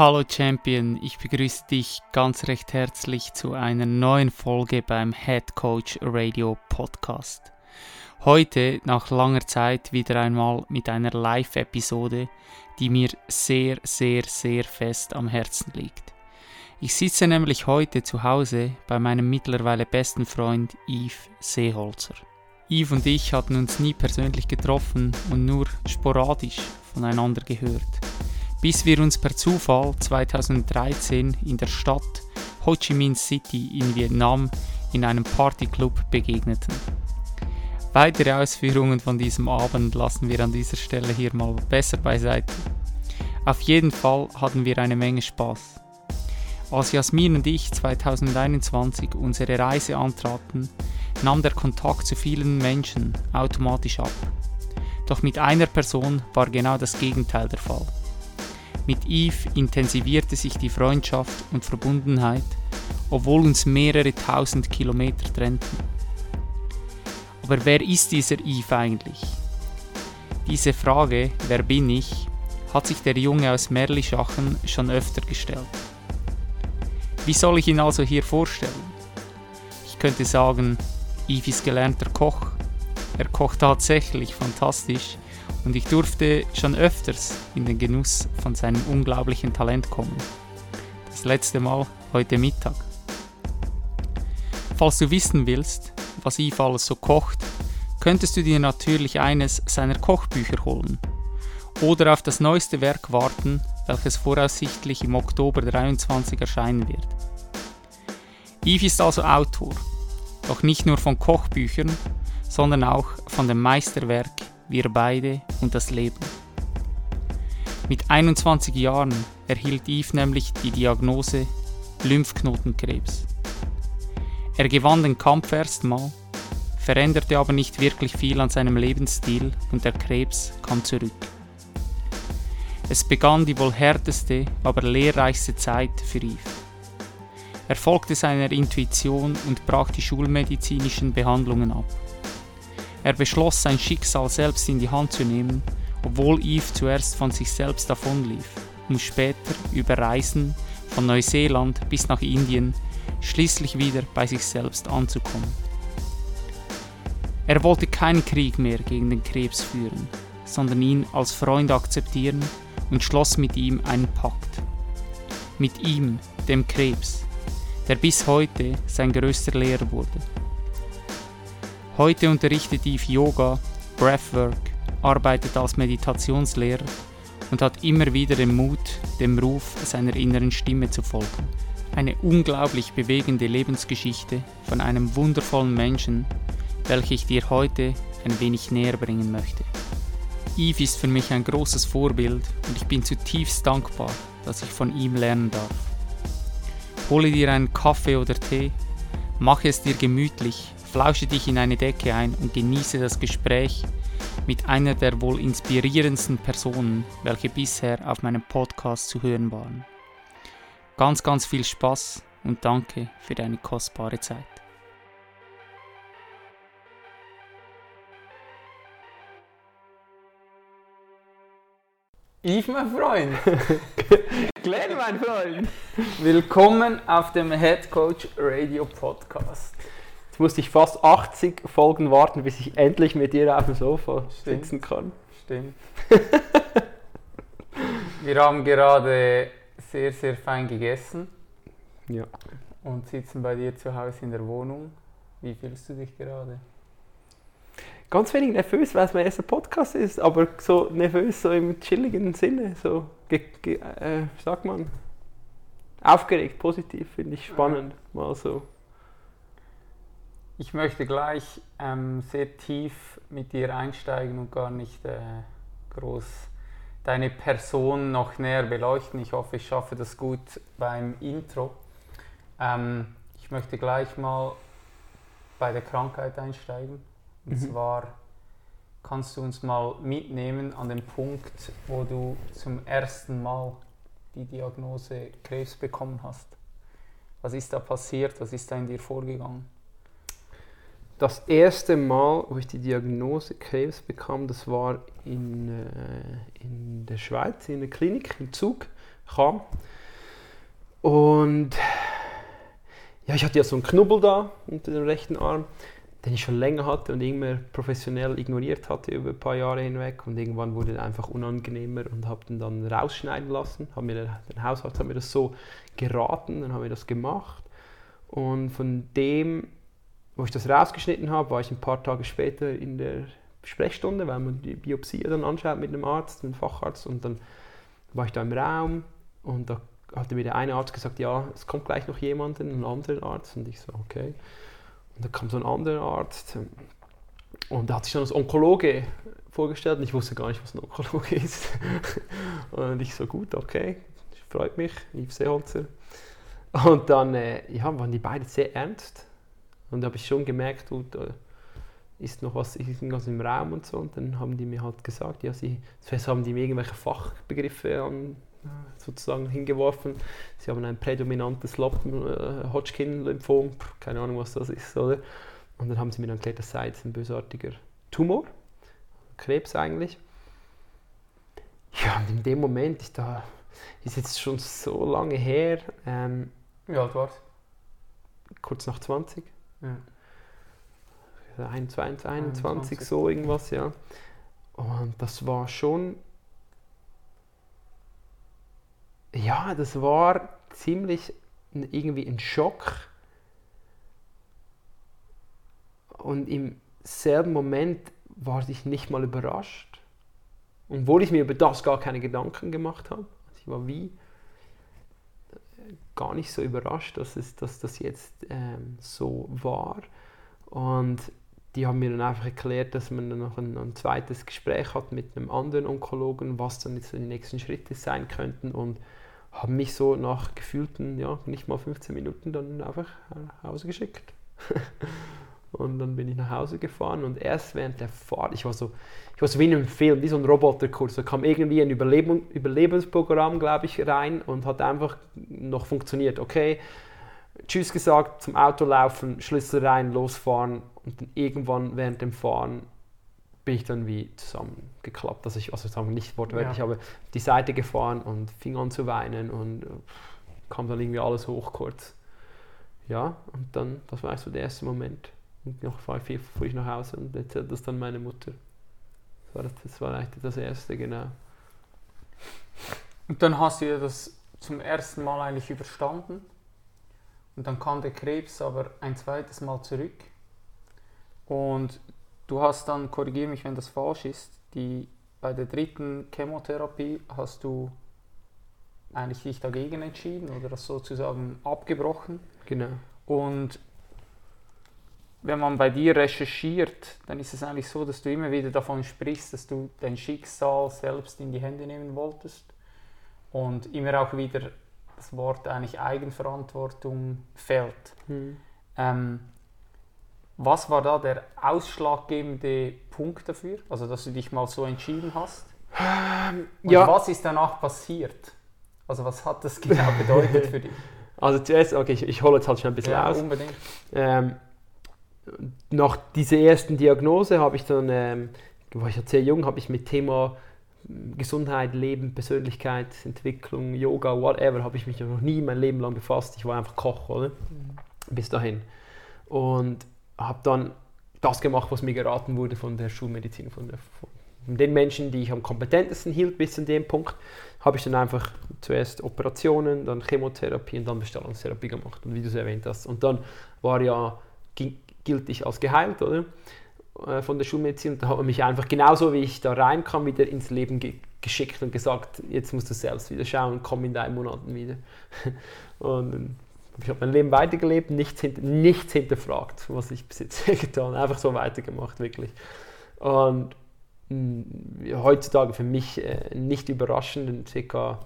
Hallo Champion, ich begrüße dich ganz recht herzlich zu einer neuen Folge beim Head Coach Radio Podcast. Heute nach langer Zeit wieder einmal mit einer Live-Episode, die mir sehr, sehr, sehr fest am Herzen liegt. Ich sitze nämlich heute zu Hause bei meinem mittlerweile besten Freund Yves Seeholzer. Yves und ich hatten uns nie persönlich getroffen und nur sporadisch voneinander gehört bis wir uns per Zufall 2013 in der Stadt Ho Chi Minh City in Vietnam in einem Partyclub begegneten. Weitere Ausführungen von diesem Abend lassen wir an dieser Stelle hier mal besser beiseite. Auf jeden Fall hatten wir eine Menge Spaß. Als Jasmin und ich 2021 unsere Reise antraten, nahm der Kontakt zu vielen Menschen automatisch ab. Doch mit einer Person war genau das Gegenteil der Fall. Mit Yves intensivierte sich die Freundschaft und Verbundenheit, obwohl uns mehrere tausend Kilometer trennten. Aber wer ist dieser Yves eigentlich? Diese Frage, wer bin ich, hat sich der Junge aus Merlischachen schon öfter gestellt. Wie soll ich ihn also hier vorstellen? Ich könnte sagen, Yves ist gelernter Koch. Er kocht tatsächlich fantastisch und ich durfte schon öfters in den Genuss von seinem unglaublichen Talent kommen. Das letzte Mal heute Mittag. Falls du wissen willst, was Yves alles so kocht, könntest du dir natürlich eines seiner Kochbücher holen oder auf das neueste Werk warten, welches voraussichtlich im Oktober 23 erscheinen wird. Yves ist also Autor, doch nicht nur von Kochbüchern, sondern auch von dem Meisterwerk wir beide und das Leben. Mit 21 Jahren erhielt Yves nämlich die Diagnose Lymphknotenkrebs. Er gewann den Kampf erstmal, veränderte aber nicht wirklich viel an seinem Lebensstil und der Krebs kam zurück. Es begann die wohl härteste, aber lehrreichste Zeit für Yves. Er folgte seiner Intuition und brach die schulmedizinischen Behandlungen ab. Er beschloss, sein Schicksal selbst in die Hand zu nehmen, obwohl Eve zuerst von sich selbst davonlief, um später über Reisen von Neuseeland bis nach Indien schließlich wieder bei sich selbst anzukommen. Er wollte keinen Krieg mehr gegen den Krebs führen, sondern ihn als Freund akzeptieren und schloss mit ihm einen Pakt. Mit ihm, dem Krebs, der bis heute sein größter Lehrer wurde. Heute unterrichtet Eve Yoga, Breathwork, arbeitet als Meditationslehrer und hat immer wieder den Mut, dem Ruf seiner inneren Stimme zu folgen. Eine unglaublich bewegende Lebensgeschichte von einem wundervollen Menschen, welche ich dir heute ein wenig näher bringen möchte. Eve ist für mich ein großes Vorbild und ich bin zutiefst dankbar, dass ich von ihm lernen darf. Hole dir einen Kaffee oder Tee, mache es dir gemütlich Flausche dich in eine Decke ein und genieße das Gespräch mit einer der wohl inspirierendsten Personen, welche bisher auf meinem Podcast zu hören waren. Ganz, ganz viel Spaß und danke für deine kostbare Zeit. Yves, mein Freund. Glenn, mein Freund. Willkommen auf dem Head Coach Radio Podcast musste ich fast 80 Folgen warten, bis ich endlich mit dir auf dem Sofa Stimmt. sitzen kann. Stimmt. Wir haben gerade sehr, sehr fein gegessen. Ja. Und sitzen bei dir zu Hause in der Wohnung. Wie fühlst du dich gerade? Ganz wenig nervös, weil es mein erster Podcast ist, aber so nervös, so im chilligen Sinne, so, ge, ge, äh, sagt man, aufgeregt, positiv, finde ich spannend, mal so ich möchte gleich ähm, sehr tief mit dir einsteigen und gar nicht äh, groß deine Person noch näher beleuchten. Ich hoffe, ich schaffe das gut beim Intro. Ähm, ich möchte gleich mal bei der Krankheit einsteigen. Und Mhm. zwar kannst du uns mal mitnehmen an den Punkt, wo du zum ersten Mal die Diagnose Krebs bekommen hast. Was ist da passiert? Was ist da in dir vorgegangen? Das erste Mal, wo ich die Diagnose Krebs bekam, das war in, äh, in der Schweiz, in der Klinik, im Zug, kam. Und ja, ich hatte ja so einen Knubbel da unter dem rechten Arm, den ich schon länger hatte und immer professionell ignoriert hatte über ein paar Jahre hinweg. Und irgendwann wurde er einfach unangenehmer und habe den dann rausschneiden lassen. Hab mir der, der Hausarzt hat mir das so geraten, dann haben wir das gemacht. Und von dem wo ich das rausgeschnitten habe, war ich ein paar Tage später in der Sprechstunde, weil man die Biopsie dann anschaut mit einem Arzt, einem Facharzt. Und dann war ich da im Raum und da hatte mir der eine Arzt gesagt, ja, es kommt gleich noch jemand, ein anderer Arzt. Und ich so, okay. Und dann kam so ein anderer Arzt und der hat sich dann als Onkologe vorgestellt und ich wusste gar nicht, was ein Onkologe ist. und ich so, gut, okay, freut mich, Yves Seeholzer. Und dann äh, ja, waren die beide sehr ernst. Und da habe ich schon gemerkt, du, da ist noch was, irgendwas im Raum und so. Und dann haben die mir halt gesagt, ja, sie, zuerst haben die mir irgendwelche Fachbegriffe an, sozusagen hingeworfen. Sie haben ein prädominantes äh, Hodgkin-Lymphom, keine Ahnung, was das ist, oder? Und dann haben sie mir dann erklärt, das sei jetzt ein bösartiger Tumor, Krebs eigentlich. Ja, und in dem Moment, ich da, ist jetzt schon so lange her, ähm, Wie alt warst kurz nach 20. Ja. 21, 21, 21. so irgendwas, ja. Und das war schon. Ja, das war ziemlich irgendwie ein Schock. Und im selben Moment war ich nicht mal überrascht. Obwohl ich mir über das gar keine Gedanken gemacht habe. Also Ich war wie gar nicht so überrascht, dass, es, dass das jetzt ähm, so war. Und die haben mir dann einfach erklärt, dass man dann noch ein, ein zweites Gespräch hat mit einem anderen Onkologen, was dann jetzt die nächsten Schritte sein könnten und haben mich so nach gefühlten, ja, nicht mal 15 Minuten dann einfach nach Hause geschickt. und dann bin ich nach Hause gefahren und erst während der Fahrt, ich war so, ich war so wie in einem Film, wie so ein Roboterkurs, da kam irgendwie ein Überlebung, Überlebensprogramm, glaube ich, rein und hat einfach noch funktioniert. Okay, Tschüss gesagt, zum Auto laufen, Schlüssel rein, losfahren und dann irgendwann während dem Fahren bin ich dann wie zusammengeklappt. Also ich, also sagen nicht wortwörtlich, Ja. aber die Seite gefahren und fing an zu weinen und äh, kam dann irgendwie alles hoch kurz. Ja, und dann, das war so der erste Moment. Und noch fuhr ich, fuhr ich nach Hause und erzählte das dann meine Mutter. Das war, das, das war eigentlich das erste, genau. Und dann hast du ja das zum ersten Mal eigentlich überstanden. Und dann kam der Krebs aber ein zweites Mal zurück. Und du hast dann, korrigiere mich, wenn das falsch ist, die, bei der dritten Chemotherapie hast du eigentlich dich dagegen entschieden oder das sozusagen abgebrochen. Genau. Und wenn man bei dir recherchiert, dann ist es eigentlich so, dass du immer wieder davon sprichst, dass du dein Schicksal selbst in die Hände nehmen wolltest und immer auch wieder das Wort eigentlich Eigenverantwortung fällt. Hm. Ähm, was war da der ausschlaggebende Punkt dafür? Also, dass du dich mal so entschieden hast? Und ja, was ist danach passiert? Also, was hat das genau bedeutet für dich? also zuerst, okay, ich, ich hole jetzt halt schon ein bisschen Ja, aus. unbedingt. Ähm, nach dieser ersten Diagnose habe ich dann, ähm, war ich ja sehr jung, habe ich mit Thema Gesundheit, Leben, Persönlichkeitsentwicklung, Yoga, whatever, habe ich mich noch nie mein Leben lang befasst. Ich war einfach Koch, oder? Bis dahin. Und habe dann das gemacht, was mir geraten wurde von der Schulmedizin, von, der, von den Menschen, die ich am kompetentesten hielt bis zu dem Punkt, habe ich dann einfach zuerst Operationen, dann Chemotherapie und dann Bestrahlungstherapie gemacht. Und wie du es erwähnt hast. Und dann war ja, ging, gilt ich als geheilt, oder? Äh, Von der Schulmedizin. Und da hat man mich einfach genauso wie ich da reinkam, wieder ins Leben ge geschickt und gesagt, jetzt musst du selbst wieder schauen, komm in drei Monaten wieder. Und dann ich habe mein Leben weitergelebt, nichts, hint nichts hinterfragt, was ich bis jetzt getan habe. Einfach so weitergemacht, wirklich. Und mh, heutzutage für mich äh, nicht überraschend, circa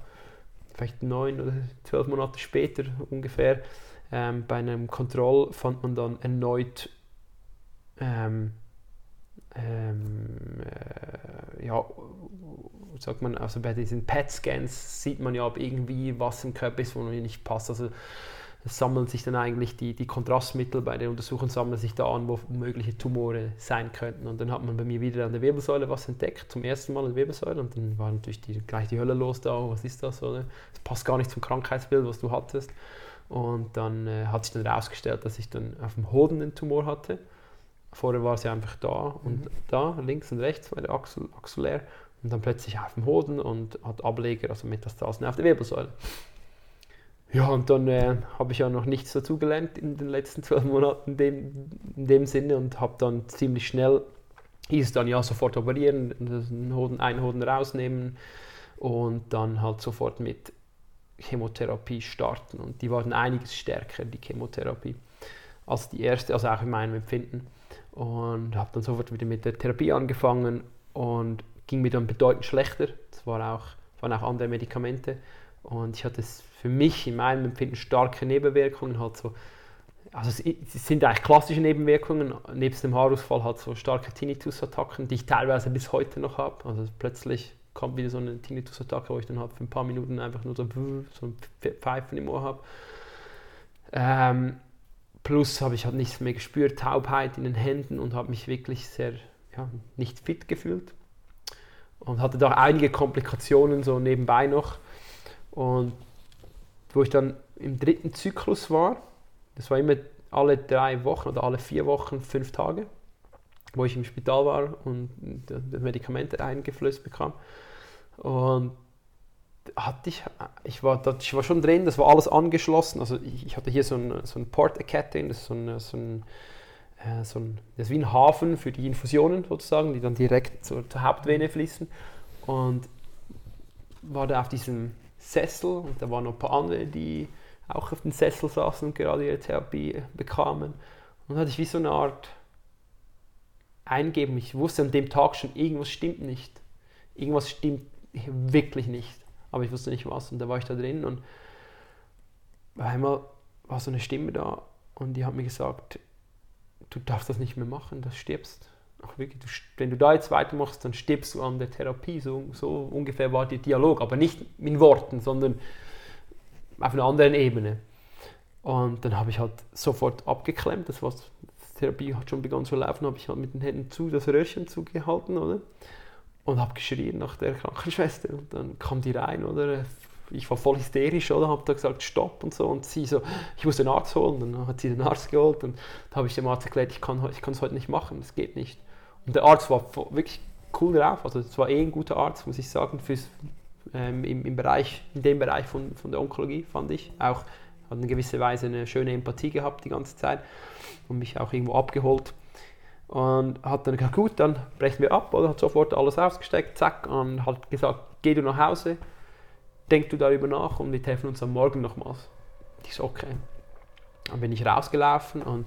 vielleicht neun oder zwölf Monate später ungefähr, Ähm, bei einem Kontroll fand man dann erneut ähm, ähm, äh, ja, sagt man, also bei diesen PET-Scans sieht man ja, ob irgendwie was im Körper ist, wo nicht passt. Also es sammeln sich dann eigentlich die, die Kontrastmittel bei den Untersuchungen sammeln sich da an, wo mögliche Tumore sein könnten. Und dann hat man bei mir wieder an der Wirbelsäule was entdeckt, zum ersten Mal an der Wirbelsäule. Und dann war natürlich die, gleich die Hölle los da, oh, was ist das? Oder? Das passt gar nicht zum Krankheitsbild, was du hattest. Und dann äh, hat sich dann herausgestellt, dass ich dann auf dem Hoden einen Tumor hatte. Vorher war sie einfach da und mhm. da, links und rechts, bei der Achsel, Achsellär. Und dann plötzlich auf dem Hoden und hat Ableger, also Metastasen auf der Wirbelsäule. Ja, und dann äh, habe ich ja noch nichts dazugelernt in den letzten zwölf Monaten in dem, in dem Sinne und habe dann ziemlich schnell, hieß dann ja sofort operieren, einen Hoden, einen Hoden rausnehmen und dann halt sofort mit Chemotherapie starten. Und die waren einiges stärker, die Chemotherapie, als die erste, also auch in meinem Empfinden. Und habe dann sofort wieder mit der Therapie angefangen und ging mir dann bedeutend schlechter. Es war auch, waren auch andere Medikamente. Und ich hatte für mich in meinem Empfinden starke Nebenwirkungen. Halt so, also es sind eigentlich klassische Nebenwirkungen, nebst dem Haarausfall halt so starke Tinnitus-Attacken, die ich teilweise bis heute noch habe. Also plötzlich kommt wieder so eine Tinnitus-Attacke, wo ich dann halt für ein paar Minuten einfach nur so, so ein Pfeifen im Ohr habe. Ähm, plus habe ich halt nichts mehr gespürt, Taubheit in den Händen und habe mich wirklich sehr ja, nicht fit gefühlt. Und hatte da einige Komplikationen so nebenbei noch. Und wo ich dann im dritten Zyklus war, das war immer alle drei Wochen oder alle vier Wochen fünf Tage, wo ich im Spital war und das Medikamente eingeflößt bekam. Und hatte ich, ich war, ich war schon drin, das war alles angeschlossen. Also ich, ich hatte hier so ein, so ein Port-Kette, das ist so ein, so ein, äh, so ein, das ist wie ein Hafen für die Infusionen sozusagen, die dann direkt zur, zur Hauptvene fließen. Und war da auf diesem Sessel und da waren noch ein paar andere, die auch auf dem Sessel saßen und gerade ihre Therapie bekamen. Und dann hatte ich wie so eine Art Eingeben. Ich wusste an dem Tag schon, irgendwas stimmt nicht. Irgendwas stimmt wirklich nicht. Aber ich wusste nicht was. Und da war ich da drin und einmal war so eine Stimme da und die hat mir gesagt, du darfst das nicht mehr machen, du stirbst auch wirklich, du, wenn du da jetzt weitermachst, dann stirbst du an der Therapie. So, so ungefähr war der Dialog, aber nicht in Worten, sondern auf einer anderen Ebene. Und dann habe ich halt sofort abgeklemmt, das war, die Therapie hat schon begonnen zu laufen, habe ich halt mit den Händen zu das Röhrchen zugehalten, oder? Und habe geschrien nach der Krankenschwester. Und dann kam die rein, oder? Ich war voll hysterisch, oder? Habe da gesagt, stopp und so. Und sie so, ich muss den Arzt holen. Dann hat sie den Arzt geholt und da habe ich dem Arzt erklärt, ich kann es ich heute nicht machen, das geht nicht. Und der Arzt war wirklich cool drauf. Also es war eh ein guter Arzt, muss ich sagen, fürs, ähm, im, im Bereich, in dem Bereich von, von der Onkologie, fand ich. Auch hat in gewisser Weise eine schöne Empathie gehabt die ganze Zeit und mich auch irgendwo abgeholt. Und hat dann gesagt, gut, dann brechen wir ab, oder hat sofort alles ausgesteckt, zack, und hat gesagt, geh du nach Hause, denk du darüber nach und wir treffen uns am Morgen nochmals. Ich so, okay. Dann bin ich rausgelaufen und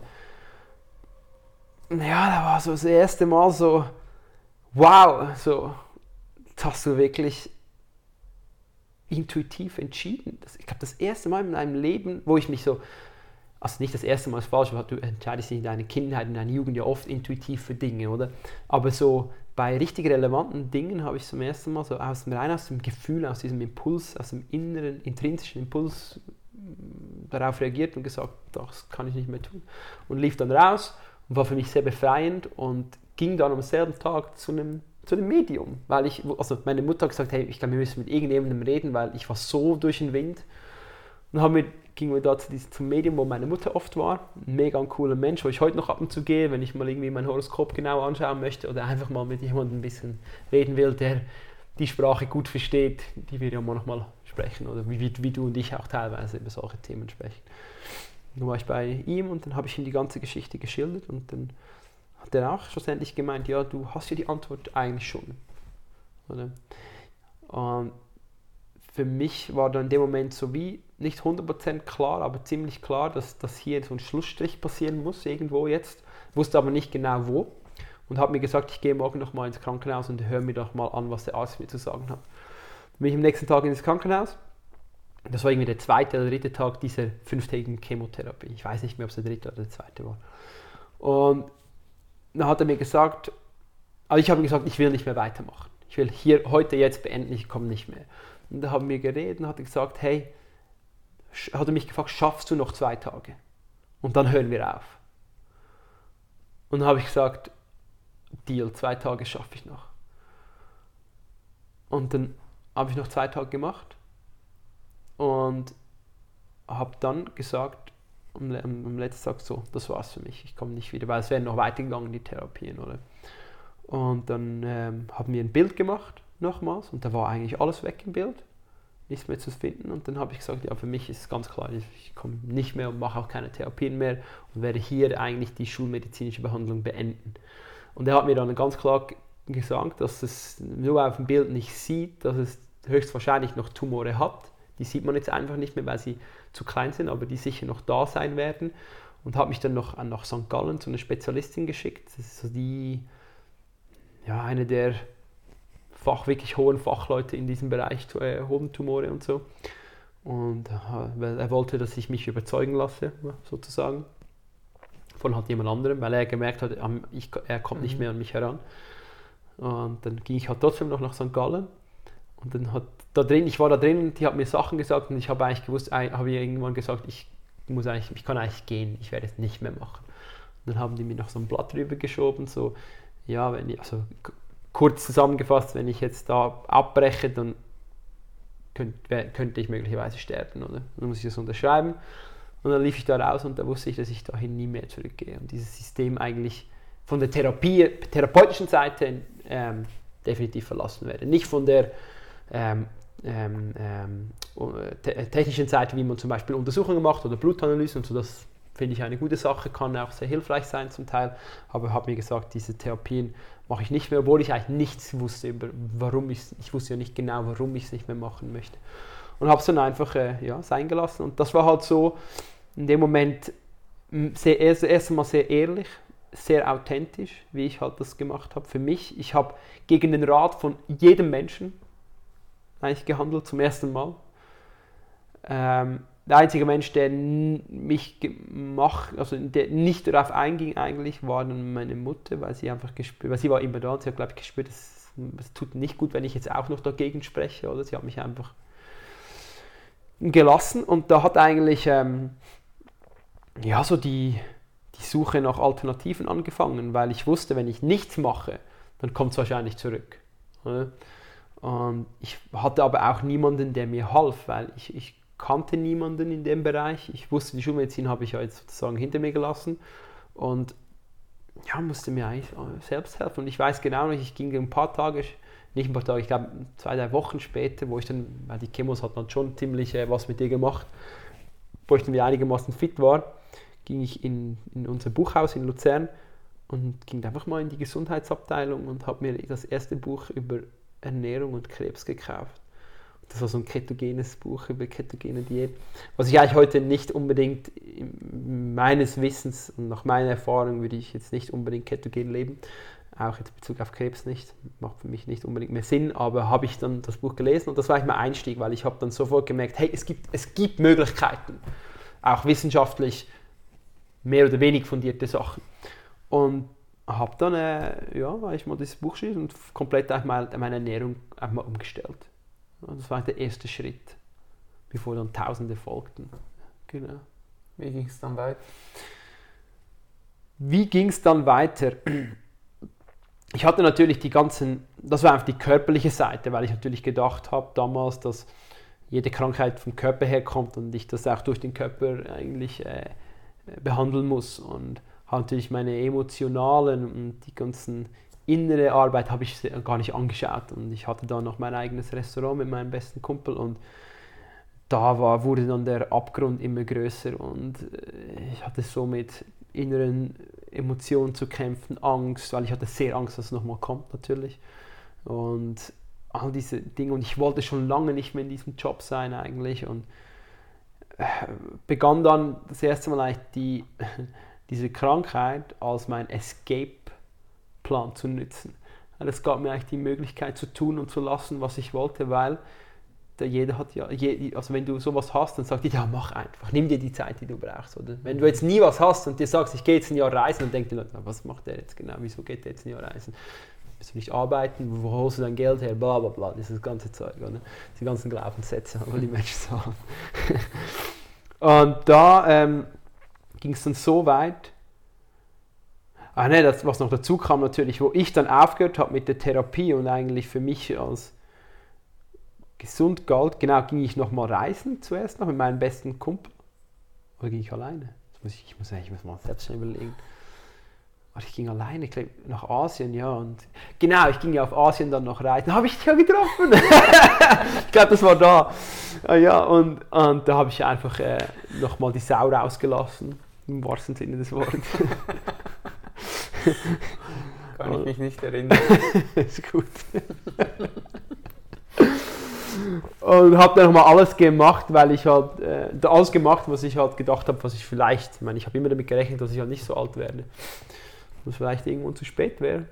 ja, da war so das erste Mal so, wow, so, hast du wirklich intuitiv entschieden. Das, ich glaube, das erste Mal in meinem Leben, wo ich mich so, also nicht das erste Mal ist falsch, weil du entscheidest dich in deiner Kindheit, in deiner Jugend ja oft intuitiv für Dinge, oder? Aber so bei richtig relevanten Dingen habe ich zum ersten Mal so aus dem rein aus dem Gefühl, aus diesem Impuls, aus dem inneren, intrinsischen Impuls mm, darauf reagiert und gesagt, das kann ich nicht mehr tun. Und lief dann raus und war für mich sehr befreiend und ging dann am selben Tag zu einem, zu einem Medium, weil ich, also meine Mutter hat gesagt, hey, ich glaube, wir müssen mit irgendjemandem reden, weil ich war so durch den Wind. Und haben wir, gingen wir da zu diesem, zum Medium, wo meine Mutter oft war. Ein mega cooler Mensch, wo ich heute noch ab und zu gehe, wenn ich mal irgendwie mein Horoskop genau anschauen möchte oder einfach mal mit jemandem ein bisschen reden will, der die Sprache gut versteht, die wir ja mal nochmal sprechen oder wie, wie, du und ich auch teilweise über solche Themen sprechen. Dann war ich bei ihm und dann habe ich ihm die ganze Geschichte geschildert und dann hat er auch schlussendlich gemeint, ja, du hast ja die Antwort eigentlich schon. Oder? Und für mich war dann in dem Moment so wie nicht 100% klar, aber ziemlich klar, dass, dass hier so ein Schlussstrich passieren muss, irgendwo jetzt. Wusste aber nicht genau wo. Und habe mir gesagt, ich gehe morgen nochmal ins Krankenhaus und höre mir doch mal an, was der Arzt mir zu sagen hat. Dann bin ich am nächsten Tag ins Krankenhaus das war irgendwie der zweite oder dritte Tag dieser fünftägigen Chemotherapie. Ich weiß nicht mehr, ob es der dritte oder der zweite war. Und dann hat er mir gesagt, also ich habe ihm gesagt, ich will nicht mehr weitermachen. Ich will hier heute jetzt beenden, ich komme nicht mehr. Und da haben wir geredet und hat gesagt, hey, hat er mich gefragt, schaffst du noch zwei Tage? Und dann hören wir auf. Und dann habe ich gesagt, Deal, zwei Tage schaffe ich noch. Und dann habe ich noch zwei Tage gemacht und habe dann gesagt, am, letzten Tag so, das war's für mich, ich komme nicht wieder, weil es wären noch weitergegangen, die Therapien, oder? Und dann ähm, haben wir ein Bild gemacht, nochmals, und da war eigentlich alles weg im Bild, nichts mehr zu finden. Und dann habe ich gesagt, ja, für mich ist es ganz klar, ich komme nicht mehr und mache auch keine Therapien mehr und werde hier eigentlich die schulmedizinische Behandlung beenden. Und er hat mir dann ganz klar gesagt, dass es nur auf dem Bild nicht sieht, dass es höchstwahrscheinlich noch Tumore hat. Die sieht man jetzt einfach nicht mehr, weil sie zu klein sind, aber die sicher noch da sein werden. Und hat mich dann noch nach St. Gallen zu einer Spezialistin geschickt. Das ist so die, ja, eine der Fach, wirklich hohen Fachleute in diesem Bereich, äh, Hodentumore und so. Und äh, er wollte, dass ich mich überzeugen lasse, sozusagen, von halt jemand anderem, weil er gemerkt hat, ich, er kommt nicht mhm. mehr an mich heran. Und dann ging ich halt trotzdem noch nach St. Gallen. Und dann hat da drin, ich war da drin, die hat mir Sachen gesagt und ich habe eigentlich gewusst, habe ich irgendwann gesagt, ich muss eigentlich, ich kann eigentlich gehen, ich werde es nicht mehr machen. Und dann haben die mir noch so ein Blatt drüber geschoben, so, ja, wenn ich, also kurz zusammengefasst, wenn ich jetzt da abbreche, dann könnte, könnte ich möglicherweise sterben, oder? Dann muss ich das unterschreiben. Und dann lief ich da raus und da wusste ich, dass ich dahin nie mehr zurückgehe. Und dieses System eigentlich von der Therapie, therapeutischen Seite ähm, definitiv verlassen werde. Nicht von der ähm, ähm, ähm technischen Seite, wie man zum Beispiel Untersuchungen macht oder Blutanalysen und so, das finde ich eine gute Sache, kann auch sehr hilfreich sein zum Teil, aber habe mir gesagt, diese Therapien mache ich nicht mehr, obwohl ich eigentlich nichts wusste, warum ich ich wusste ja nicht genau, warum ich es nicht mehr machen möchte. Und habe es dann einfach äh, ja, sein gelassen. Und das war halt so in dem Moment sehr, erst, erst einmal sehr ehrlich, sehr authentisch, wie ich halt das gemacht habe für mich. Ich habe gegen den Rat von jedem Menschen eigentlich gehandelt, zum ersten Mal. Ähm, der einzige Mensch, der mich gemacht, also der nicht darauf einging eigentlich, war dann meine Mutter, weil sie einfach gespürt, weil sie war immer da und sie hat glaube ich gespürt, es, es tut nicht gut, wenn ich jetzt auch noch dagegen spreche, oder? Sie hat mich einfach gelassen und da hat eigentlich ähm, ja so die, die Suche nach Alternativen angefangen, weil ich wusste, wenn ich nichts mache, dann kommt es wahrscheinlich zurück. Oder? Und ich hatte aber auch niemanden, der mir half, weil ich, ich kannte niemanden in dem Bereich. Ich wusste, die Schulmedizin habe ich ja jetzt sozusagen hinter mir gelassen und ja, musste mir eigentlich selbst helfen. Und ich weiß genau noch, ich ging ein paar Tage, nicht ein paar Tage, ich glaube zwei, drei Wochen später, wo ich dann, weil die Chemos hat dann schon ziemlich äh, was mit dir gemacht, wo ich dann wieder einigermaßen fit war, ging ich in, in unser Buchhaus in Luzern und ging einfach mal in die Gesundheitsabteilung und habe mir das erste Buch über Ernährung und Krebs gekauft. Das war so ein ketogenes Buch über ketogene Diät, was ich eigentlich heute nicht unbedingt meines Wissens und nach meiner Erfahrung würde ich jetzt nicht unbedingt ketogen leben, auch jetzt in Bezug auf Krebs nicht, macht für mich nicht unbedingt mehr Sinn, aber habe ich dann das Buch gelesen und das war eigentlich mein Einstieg, weil ich habe dann sofort gemerkt, hey, es gibt, es gibt Möglichkeiten, auch wissenschaftlich mehr oder weniger fundierte Sachen. Und habe dann, äh, ja, weil ich mal dieses Buch geschrieben und komplett meine Ernährung einmal umgestellt. Das war der erste Schritt, bevor dann Tausende folgten. Genau. Wie ging es dann weiter? Wie ging es dann weiter? Ich hatte natürlich die ganzen, das war einfach die körperliche Seite, weil ich natürlich gedacht habe damals, dass jede Krankheit vom Körper herkommt und ich das auch durch den Körper eigentlich äh, behandeln muss. Und habe natürlich meine emotionalen und die ganzen innere Arbeit habe ich gar nicht angeschaut. Und ich hatte da noch mein eigenes Restaurant mit meinem besten Kumpel und da war, wurde dann der Abgrund immer größer und äh, ich hatte so mit inneren Emotionen zu kämpfen, Angst, weil ich hatte sehr Angst, dass es nochmal kommt natürlich. Und all diese Dinge. Und ich wollte schon lange nicht mehr in diesem Job sein eigentlich und äh, begann dann das erste Mal eigentlich die, diese Krankheit als mein Escape Plan zu nützen. Es gab mir eigentlich die Möglichkeit zu tun und zu lassen, was ich wollte, weil jeder hat ja, je, also wenn du sowas hast, dann sagt die, ja mach einfach, nimm dir die Zeit, die du brauchst. Oder wenn du jetzt nie was hast und dir sagst, ich gehe jetzt ein Jahr reisen, dann denkt die Leute, was macht der jetzt genau, wieso geht der jetzt ein Jahr reisen? Willst du nicht arbeiten, wo holst du dein Geld her, bla bla bla, dieses ganze Zeug, oder? Die ganzen Glaubenssätze, die die Menschen haben. und da ähm, ging es dann so weit, Ah ne, das, was noch dazu kam natürlich, wo ich dann aufgehört habe mit der Therapie und eigentlich für mich als gesund galt, genau, ging ich nochmal reisen zuerst noch mit meinem besten Kumpel. Oder ging ich alleine? Muss ich, ich, muss, ich muss mal selbst schon überlegen. Aber ich ging alleine ich nach Asien, ja. Und genau, ich ging ja auf Asien dann noch reisen. Da habe ich dich ja getroffen. ich glaube, das war da. Ah, ja, und, und da habe ich einfach äh, nochmal die Sau rausgelassen. Im wahrsten Sinne des Wortes. Kann ich mich nicht erinnern. ist gut. und habe dann nochmal alles gemacht, weil ich halt äh, alles gemacht, was ich halt gedacht habe, was ich vielleicht, ich meine, ich habe immer damit gerechnet, dass ich halt nicht so alt werde, dass es vielleicht irgendwann zu spät wäre.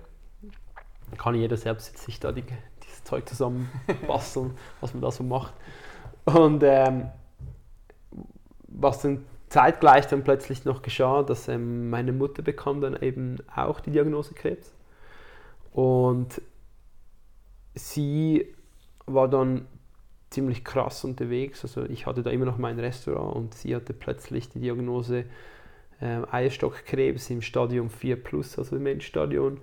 Kann jeder selbst sich da die, dieses Zeug zusammen basteln, was man da so macht. Und ähm, was dann zeitgleich dann plötzlich noch geschah, dass ähm, meine Mutter bekam dann eben auch die Diagnose Krebs. Und sie war dann ziemlich krass unterwegs. Also ich hatte da immer noch mein Restaurant und sie hatte plötzlich die Diagnose äh, Eierstockkrebs im Stadium 4 plus, also im.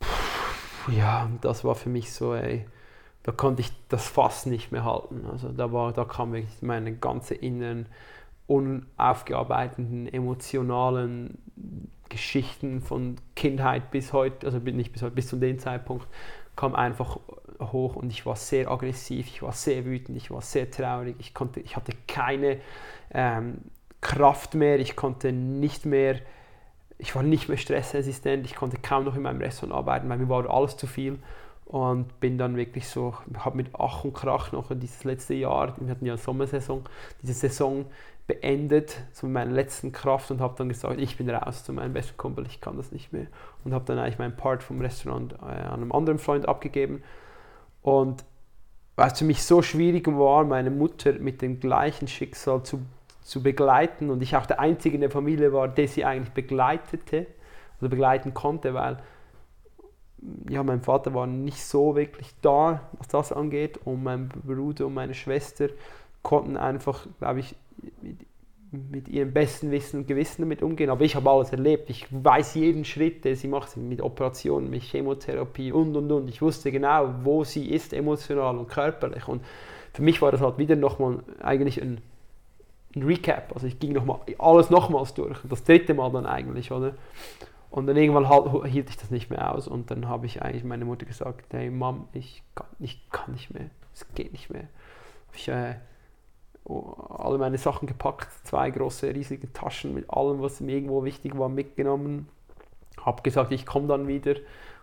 Puh, ja, das war für mich so, ey, da konnte ich das Fass nicht mehr halten. Also da war, da kam wirklich meine ganze inneren unaufgearbeiteten emotionalen Geschichten von Kindheit bis heute, also nicht bis heute, bis zu dem Zeitpunkt, kam einfach hoch und ich war sehr aggressiv, ich war sehr wütend, ich war sehr traurig, ich, konnte, ich hatte keine ähm, Kraft mehr, ich konnte nicht mehr, ich war nicht mehr stressresistent, ich konnte kaum noch in meinem Restaurant arbeiten, weil mir war alles zu viel und bin dann wirklich so, habe mit Ach und Krach noch dieses letzte Jahr, wir hatten ja Sommersaison, diese Saison beendet, mit meiner letzten Kraft und habe dann gesagt, ich bin raus zu meinem besten Kumpel, ich kann das nicht mehr. Und habe dann eigentlich meinen Part vom Restaurant äh, an einem anderen Freund abgegeben. Und was für mich so schwierig war, meine Mutter mit dem gleichen Schicksal zu, zu begleiten und ich auch der Einzige in der Familie war, der sie eigentlich begleitete oder begleiten konnte, weil ja, mein Vater war nicht so wirklich da, was das angeht und mein Bruder und meine Schwester konnten einfach, glaube ich, mit, mit, ihrem besten Wissen und Gewissen damit umgehen. Aber ich habe alles erlebt. Ich weiß jeden Schritt, den sie macht, mit Operationen, mit Chemotherapie und und und. Ich wusste genau, wo sie ist, emotional und körperlich. Und für mich war das halt wieder nochmal eigentlich ein, ein Recap. Also ich ging nochmal alles nochmals durch. Das dritte Mal dann eigentlich, oder? Und dann irgendwann halt, hielt ich das nicht mehr aus. Und dann habe ich eigentlich meine Mutter gesagt, hey Mom, ich kann, ich kann nicht mehr. Es geht nicht mehr. Ich, äh, alle meine Sachen gepackt, zwei große, riesige Taschen mit allem, was mir irgendwo wichtig war, mitgenommen. Habe gesagt, ich komme dann wieder,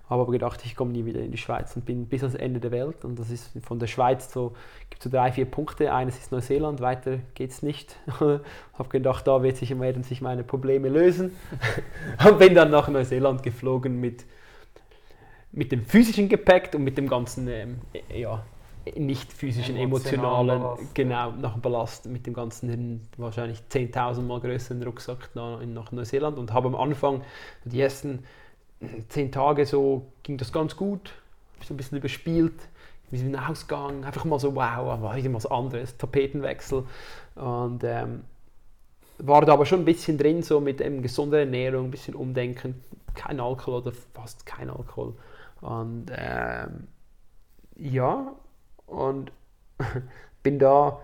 habe aber gedacht, ich komme nie wieder in die Schweiz und bin bis ans Ende der Welt. Und das ist von der Schweiz so, gibt so drei, vier Punkte. Eines ist Neuseeland, weiter geht es nicht. habe gedacht, da wird sich, werden sich meine Probleme lösen. und bin dann nach Neuseeland geflogen mit, mit dem physischen Gepäck und mit dem ganzen ähm, ja, nicht physischen, emotionalen, Ballast. genau, nach Ballast mit dem ganzen wahrscheinlich 10.000 Mal größeren Rucksack nach, nach Neuseeland und habe am Anfang, die ersten zehn Tage so, ging das ganz gut, so ein bisschen überspielt, wir sind ausgegangen, einfach mal so, wow, war wieder was anderes, Tapetenwechsel und ähm, war da aber schon ein bisschen drin, so mit ähm, gesunder Ernährung, ein bisschen umdenken, kein Alkohol oder fast kein Alkohol und ähm, ja, und bin da,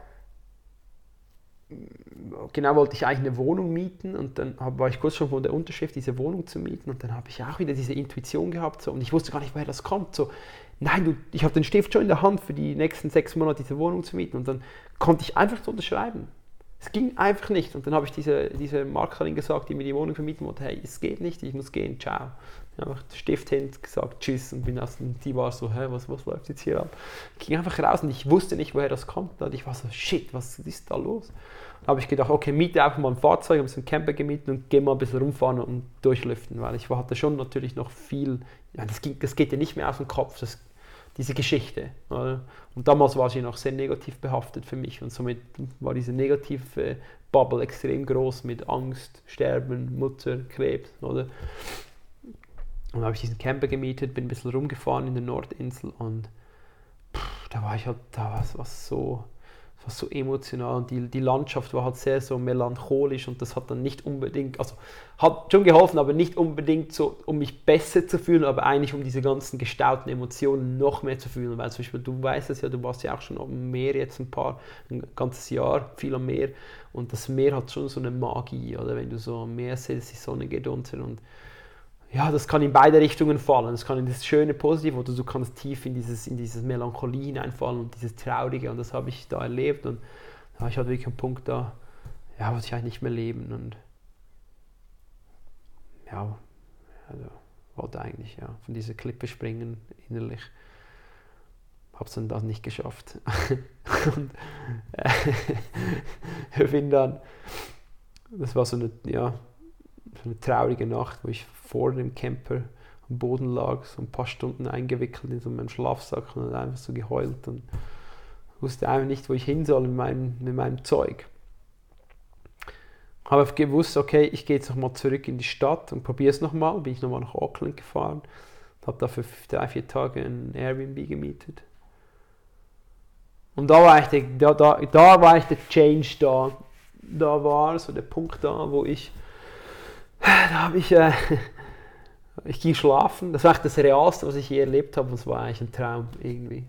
genau wollte ich eigentlich eine Wohnung mieten und dann war ich kurz schon von der Unterschrift, diese Wohnung zu mieten und dann habe ich auch wieder diese Intuition gehabt so, und ich wusste gar nicht, woher das kommt. So, nein, du, ich habe den Stift schon in der Hand für die nächsten sechs Monate diese Wohnung zu mieten und dann konnte ich einfach so unterschreiben. Es ging einfach nicht. Und dann habe ich diese, diese Maklerin gesagt, die mir die Wohnung vermieten wollte, hey, es geht nicht, ich muss gehen, ciao einfach Stift hin, gesagt Tschüss und bin aus die war so, hä, was, was läuft jetzt hier ab? Ich ging einfach raus und ich wusste nicht, woher das kommt. Und ich war so, shit, was ist da los? Dann habe ich gedacht, okay, miete einfach mal ein Fahrzeug, habe so einen Camper gemietet und gehe mal ein bisschen rumfahren und durchlüften, weil ich hatte schon natürlich noch viel, ja, das, ging, das geht ja nicht mehr aus dem Kopf. Das, diese Geschichte. Oder? Und damals war sie noch sehr negativ behaftet für mich und somit war diese negative Bubble extrem groß mit Angst, Sterben, Mutter, Krebs. Oder? Und dann habe ich diesen Camper gemietet, bin ein bisschen rumgefahren in der Nordinsel und pff, da war ich halt, da war es so war so emotional. Und die, die Landschaft war halt sehr so melancholisch und das hat dann nicht unbedingt, also hat schon geholfen, aber nicht unbedingt so, um mich besser zu fühlen, aber eigentlich um diese ganzen gestauten Emotionen noch mehr zu fühlen, weil zum Beispiel du weißt es ja, du warst ja auch schon am Meer jetzt ein paar, ein ganzes Jahr, viel am Meer und das Meer hat schon so eine Magie, oder? Wenn du so am Meer siehst, die Sonne geht unter und ja, das kann in beide Richtungen fallen. Es kann in das schöne Positive oder du kannst tief in dieses, in dieses Melancholie hineinfallen und dieses Traurige und das habe ich da erlebt und da ich hatte wirklich einen Punkt da, ja, was ich eigentlich nicht mehr leben und ja, also wollte eigentlich ja von dieser Klippe springen innerlich. Habe es dann das nicht geschafft. und äh, bin dann, das war so eine, ja, so eine traurige Nacht, wo ich vor dem Camper am Boden lag, so ein paar Stunden eingewickelt in so meinem Schlafsack und einfach so geheult und wusste einfach nicht, wo ich hin soll mit meinem, mit meinem Zeug. Habe gewusst, okay, ich gehe jetzt nochmal zurück in die Stadt und probiere es nochmal. Bin ich nochmal nach Auckland gefahren, habe da für drei, vier Tage ein Airbnb gemietet. Und da war ich der, da, da, da war ich der Change da. Da war so der Punkt da, wo ich, da habe ich äh, ich ging schlafen. Das war eigentlich das Realste, was ich je erlebt habe. Es war eigentlich ein Traum irgendwie.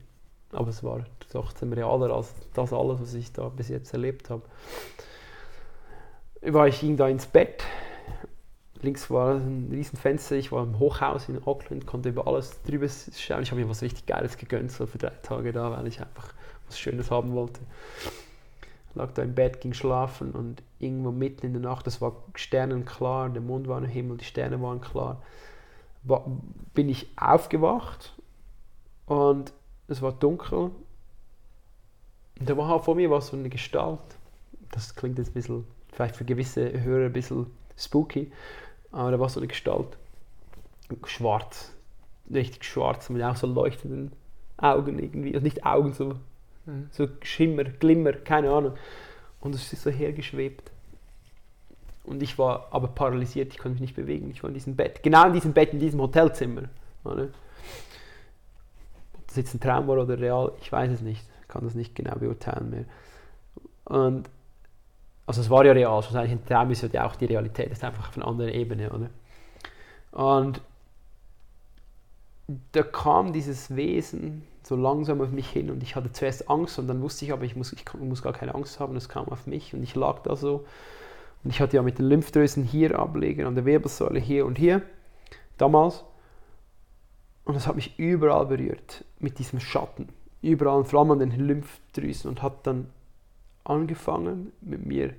Aber es war trotzdem realer als das alles, was ich da bis jetzt erlebt habe. Ich ging da ins Bett. Links war ein riesen Fenster. Ich war im Hochhaus in Auckland, konnte über alles drüber schauen. Ich habe mir was richtig Geiles gegönnt, so für drei Tage da, weil ich einfach was Schönes haben wollte. Lag da im Bett, ging schlafen und irgendwo mitten in der Nacht, das war sternenklar, der Mond war im Himmel, die Sterne waren klar bin ich aufgewacht und es war dunkel. Und da war halt vor mir war so eine Gestalt. Das klingt jetzt ein bisschen, vielleicht für gewisse Hörer ein bisschen spooky, aber da war so eine Gestalt. Schwarz, richtig schwarz, mit auch so leuchtenden Augen irgendwie. Also nicht Augen, so, mhm. so Schimmer, Glimmer, keine Ahnung. Und es ist so hergeschwebt. Und ich war aber paralysiert, ich konnte mich nicht bewegen. Ich war in diesem Bett, genau in diesem Bett, in diesem Hotelzimmer. Ob das jetzt ein Traum war oder real, ich weiß es nicht. Ich kann das nicht genau beurteilen mehr. Und also es war ja real, wahrscheinlich ein Traum ist ja auch die Realität, das ist einfach auf einer anderen Ebene, oder? Und da kam dieses Wesen so langsam auf mich hin und ich hatte zuerst Angst und dann wusste ich aber, ich muss, ich muss gar keine Angst haben, es kam auf mich und ich lag da so und ich hatte ja mit den Lymphdrüsen hier ablegen, an der Wirbelsäule hier und hier, damals. Und es hat mich überall berührt, mit diesem Schatten. Überall, vor allem an den Lymphdrüsen. Und hat dann angefangen, mit mir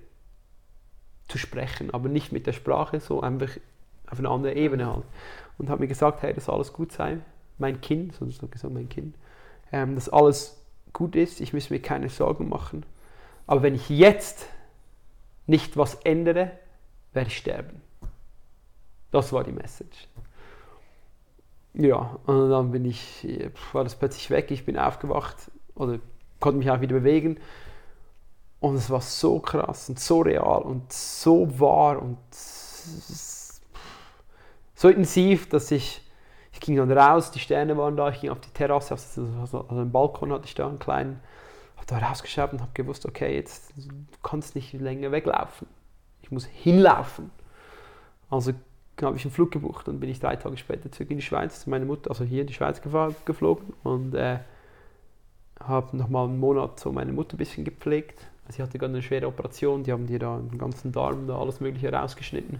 zu sprechen, aber nicht mit der Sprache, so einfach auf einer anderen Ebene halt. Und hat mir gesagt, hey, dass alles gut sei, mein Kind, so gesagt mein Kind, ähm, dass alles gut ist, ich muss mir keine Sorgen machen. Aber wenn ich jetzt nicht was ändere, werde ich sterben. Das war die Message. Ja, und dann bin ich, war das plötzlich weg, ich bin aufgewacht oder konnte mich auch wieder bewegen. Und es war so krass und so real und so wahr und so intensiv, dass ich, ich ging dann raus, die Sterne waren da, ich ging auf die Terrasse, also, also einen Balkon hatte ich da, einen kleinen, da rausgeschaut und habe gewusst, okay, jetzt du kannst nicht länger weglaufen. Ich muss hinlaufen. Also habe ich einen Flug gebucht und bin ich drei Tage später zurück in die Schweiz zu meiner Mutter, also hier in die Schweiz geflogen und äh, habe nochmal einen Monat so meine Mutter ein bisschen gepflegt. Sie hatte gerade eine schwere Operation, die haben dir da den ganzen Darm, da alles Mögliche rausgeschnitten.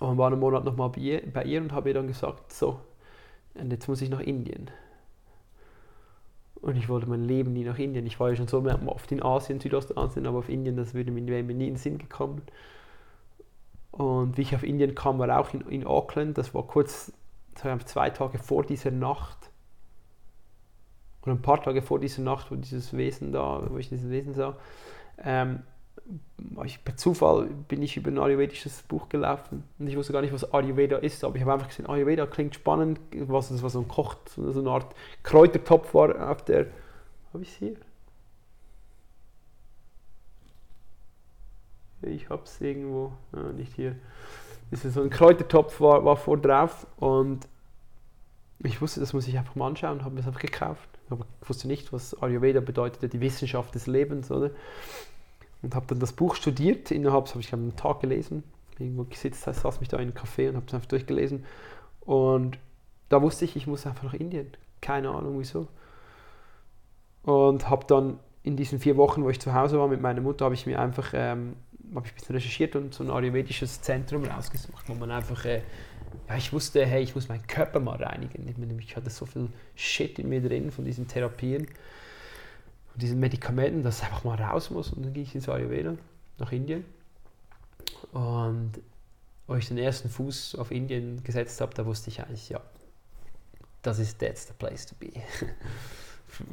Und war einen Monat nochmal bei ihr, bei ihr und habe ihr dann gesagt, so, und jetzt muss ich nach Indien. Und ich wollte mein Leben nie nach Indien. Ich war ja schon so oft in Asien, Südostasien, aber auf Indien, das würde mir nie in den Sinn gekommen. Und wie ich auf Indien kam, war auch in, in Auckland. Das war kurz, zwei Tage vor dieser Nacht. Oder ein paar Tage vor dieser Nacht, wo dieses Wesen da, wo ich dieses Wesen sah. Ähm, ich, per Zufall bin ich über ein ayurvedisches Buch gelaufen und ich wusste gar nicht, was Ayurveda ist, aber ich habe einfach gesehen, Ayurveda klingt spannend, was das war so ein Koch, so eine Art Kräutertopf war auf der, habe ich es hier? Ich habe es irgendwo, ah, nicht hier. Das ist so ein Kräutertopf war, war vor drauf und ich wusste, das muss ich einfach mal anschauen und habe das einfach gekauft. Aber ich wusste nicht, was Ayurveda bedeutet, die Wissenschaft des Lebens, oder? Und habe dann das Buch studiert, innerhalb, habe ich einen Tag gelesen, irgendwo gesitzt, saß mich da in einem Café und habe es einfach durchgelesen. Und da wusste ich, ich muss einfach nach Indien. Keine Ahnung wieso. Und habe dann in diesen vier Wochen, wo ich zu Hause war mit meiner Mutter, habe ich mir einfach ähm, ich ein bisschen recherchiert und so ein ayurvedisches Zentrum rausgesucht, wo man einfach, äh, ja, ich wusste, hey, ich muss meinen Körper mal reinigen. Ich, meine, ich hatte so viel Shit in mir drin von diesen Therapien und diesen Medikamenten, dass es einfach mal raus muss. Und dann ging ich ins Ayurveda, nach Indien. Und als ich den ersten Fuß auf Indien gesetzt habe, da wusste ich eigentlich, ja, das ist that's the place to be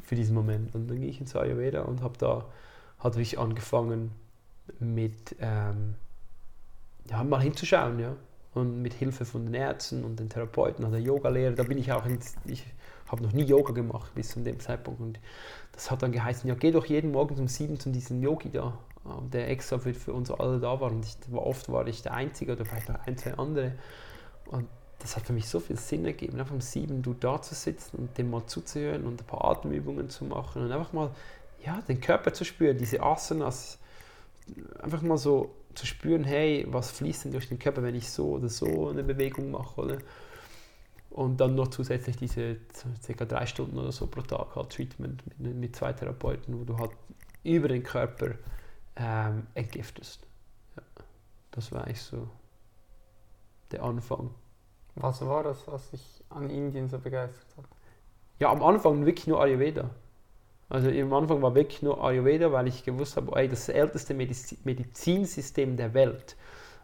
für diesen Moment. Und dann ging ich ins Ayurveda und habe da halt ich angefangen, mit ähm, ja, mal hinzuschauen, ja. Und mit Hilfe von den Ärzten und den Therapeuten und der Yogalehrer, da bin ich auch, ins, ich habe noch nie Yoga gemacht bis zu dem Zeitpunkt. Und das hat dann geheißen, ja, geh doch jeden Morgen um sieben zu diesem Yogi da, ähm, der extra für, für uns alle da war. Und ich, oft war ich der Einzige oder vielleicht noch ein, zwei andere. Und das hat für mich so viel Sinn ergeben, einfach um sieben du da zu sitzen und dem mal zuzuhören und ein paar Atemübungen zu machen und einfach mal ja, den Körper zu spüren, diese Asanas, einfach mal so zu spüren, hey, was fließt denn durch den Körper, wenn ich so oder so eine Bewegung mache, oder? Und dann noch zusätzlich diese ca. drei Stunden oder so pro Tag halt Treatment mit, mit zwei Therapeuten, wo du halt über den Körper ähm, entgiftest. Ja, das war eigentlich so der Anfang. Was war das, was dich an Indien so begeistert hat? Ja, am Anfang wirklich nur Ayurveda. Also am Anfang war wirklich nur Ayurveda, weil ich gewusst habe, ey, das älteste Mediz Medizinsystem der Welt.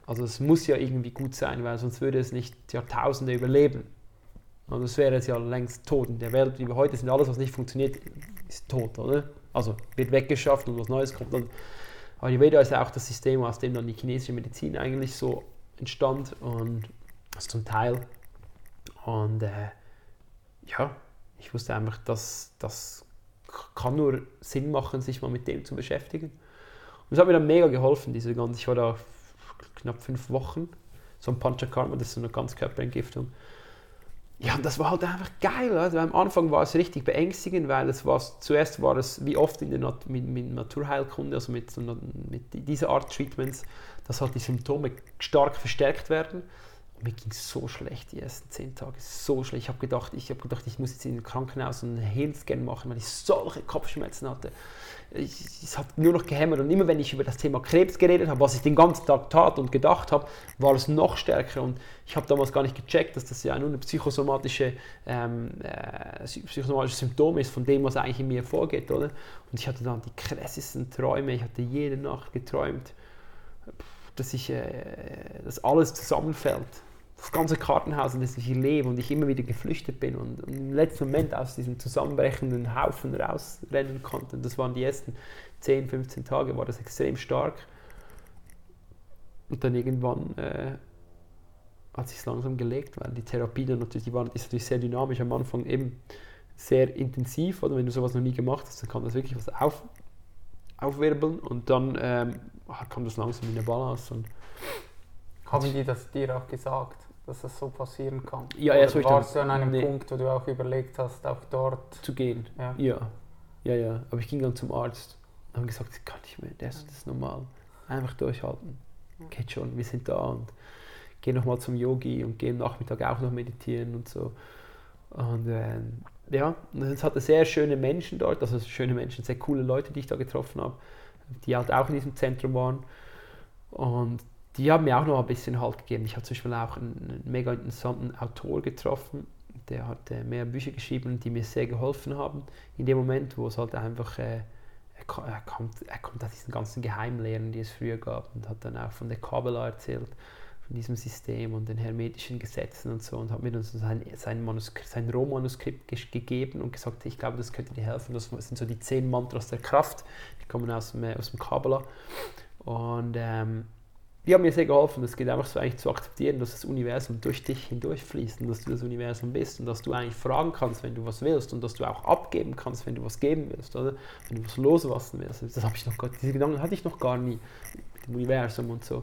Also es muss ja irgendwie gut sein, weil sonst würde es nicht Jahrtausende überleben. Also es wäre es ja längst tot. In der Welt, wie wir heute sind, alles, was nicht funktioniert, ist tot, oder? Also wird weggeschafft und was Neues kommt dann. Ayurveda ist ja auch das System, aus dem dann die chinesische Medizin eigentlich so entstand und also zum Teil. Und äh, ja, ich wusste einfach, dass das kann nur Sinn machen, sich mal mit dem zu beschäftigen. Und es hat mir dann mega geholfen, diese ganze, ich war da knapp fünf Wochen, so ein Panchakarma, das ist so eine Ganzkörperentgiftung. Ja, und das war halt einfach geil. Also am Anfang war es richtig beängstigend, weil es war, zuerst war es wie oft in der Nat mit, mit Naturheilkunde, also mit, mit dieser Art Treatments, dass halt die Symptome stark verstärkt werden mir ging es so schlecht die ersten zehn Tage, so schlecht. Ich habe gedacht, ich gedacht, ich muss jetzt in den Krankenhaus einen Hirnscan machen, weil ich solche Kopfschmerzen hatte. Ich, es hat nur noch gehämmert und immer wenn ich über das Thema Krebs geredet habe, was ich den ganzen Tag tat und gedacht habe, war es noch stärker und ich habe damals gar nicht gecheckt, dass das ja nur ein psychosomatische, ähm, äh, psychosomatisches Symptom ist von dem, was eigentlich in mir vorgeht, oder? Und ich hatte dann die krassesten Träume, ich hatte jede Nacht geträumt, dass ich, äh, dass alles zusammenfällt das ganze Kartenhaus, in das ich lebe und ich immer wieder geflüchtet bin und, im letzten Moment aus diesem zusammenbrechenden Haufen rausrennen konnte. das waren die ersten 10, 15 Tage, war das extrem stark. Und dann irgendwann äh, hat sich langsam gelegt, weil die Therapie dann natürlich, die war, ist natürlich sehr dynamisch, am Anfang eben sehr intensiv, oder wenn du sowas noch nie gemacht hast, dann kann das wirklich was auf, aufwirbeln und dann ähm, kommt das langsam in eine Balance. Und haben die das dir auch gesagt? Dass das so passieren kann? Ja, erst Oder warst du an einem nee. Punkt, wo du auch überlegt hast, auch dort zu gehen? Ja. ja. Ja, ja. Aber ich ging dann zum Arzt und habe gesagt, das kann nicht mehr, das, das ist normal. Einfach durchhalten. Geht schon, wir sind da und gehen nochmal zum Yogi und gehen Nachmittag auch noch meditieren und so. Und äh, ja, und es hatte sehr schöne Menschen dort, also schöne Menschen, sehr coole Leute, die ich da getroffen habe, die halt auch in diesem Zentrum waren. Und die haben mir auch noch ein bisschen Halt gegeben. Ich habe zum Beispiel auch einen, mega interessanten Autor getroffen, der hat äh, mehr Bücher geschrieben, die mir sehr geholfen haben. In dem Moment, wo es halt einfach, äh, er, kommt, er kommt aus diesen ganzen Geheimlehren, die es früher gab und hat dann auch von der Kabbalah erzählt, von diesem System und den hermetischen Gesetzen und so und hat mir so sein, sein, Manuskript, sein Rohmanuskript gegeben und gesagt, ich glaube, das könnte dir helfen. Das sind so die zehn Mantras der Kraft, die kommen aus dem, aus dem Kabbalah. Und ähm, die haben mir sehr geholfen. Es geht einfach so eigentlich zu akzeptieren, dass das Universum durch dich hindurchfließt und dass du das Universum bist und dass du eigentlich fragen kannst, wenn du was willst und dass du auch abgeben kannst, wenn du was geben willst, oder? Wenn du was loslassen willst. Das habe ich noch gar, diese Gedanken hatte ich noch gar nie mit dem Universum und so.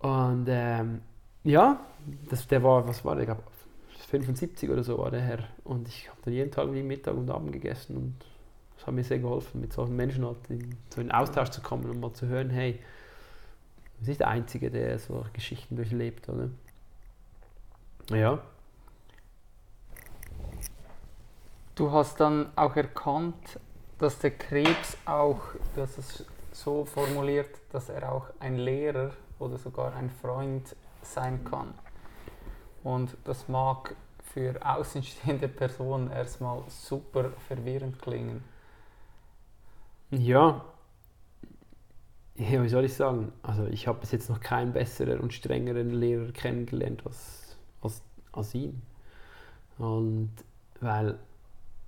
Und ähm, ja, das, der war, was war der? Ich glaube, 75 oder so war der Herr. Und ich habe dann jeden Tag wie Mittag und Abend gegessen und das hat mir sehr geholfen, mit solchen Menschen halt in, so in Austausch zu kommen und mal zu hören, hey, du bist nicht der Einzige, der so Geschichten durchlebt, oder? Ja. Du hast dann auch erkannt, dass der Krebs auch, du hast es so formuliert, dass er auch ein Lehrer oder sogar ein Freund sein kann. Und das mag für außenstehende Personen erstmal super verwirrend klingen. Ja, ja, wie soll ich sagen? Also ich habe bis jetzt noch keinen besseren und strengeren Lehrer kennengelernt als, als, als ihn. Und weil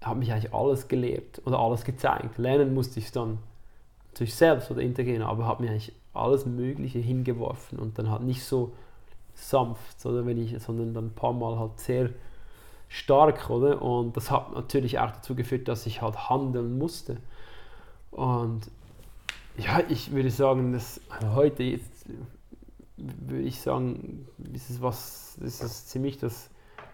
er hat mich eigentlich alles gelehrt oder alles gezeigt. Lernen musste ich dann natürlich selbst oder integrieren, aber hat mir eigentlich alles Mögliche hingeworfen und dann halt nicht so sanft, oder wenn ich, sondern dann ein paar Mal halt sehr stark, oder? Und das hat natürlich auch dazu geführt, dass ich halt handeln musste. Und ja, ich würde sagen, dass heute jetzt, würde ich sagen, ist es was, ist es ziemlich das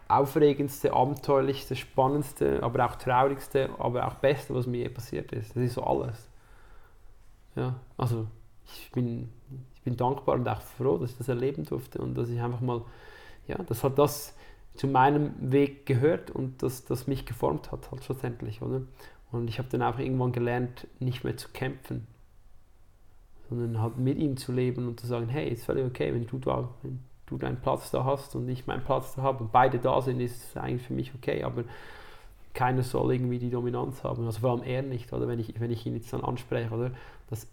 aufregendste, abenteuerlichste, spannendste, aber auch traurigste, aber auch beste, was mir je passiert ist. Das ist so alles. Ja, also ich bin, ich bin dankbar und auch froh, dass ich das erleben durfte und dass ich einfach mal, ja, das hat das zu meinem Weg gehört und das, das mich geformt hat, halt schlussendlich, oder? Und ich habe dann auch irgendwann gelernt, nicht mehr zu kämpfen, sondern halt mit ihm zu leben und zu sagen, hey, ist völlig okay, wenn du da, wenn du deinen Platz da hast und ich meinen Platz da habe und beide da sind, ist es eigentlich für mich okay, aber keiner soll irgendwie die Dominanz haben, also vor allem er nicht, oder wenn ich, wenn ich ihn jetzt dann anspreche, oder, dass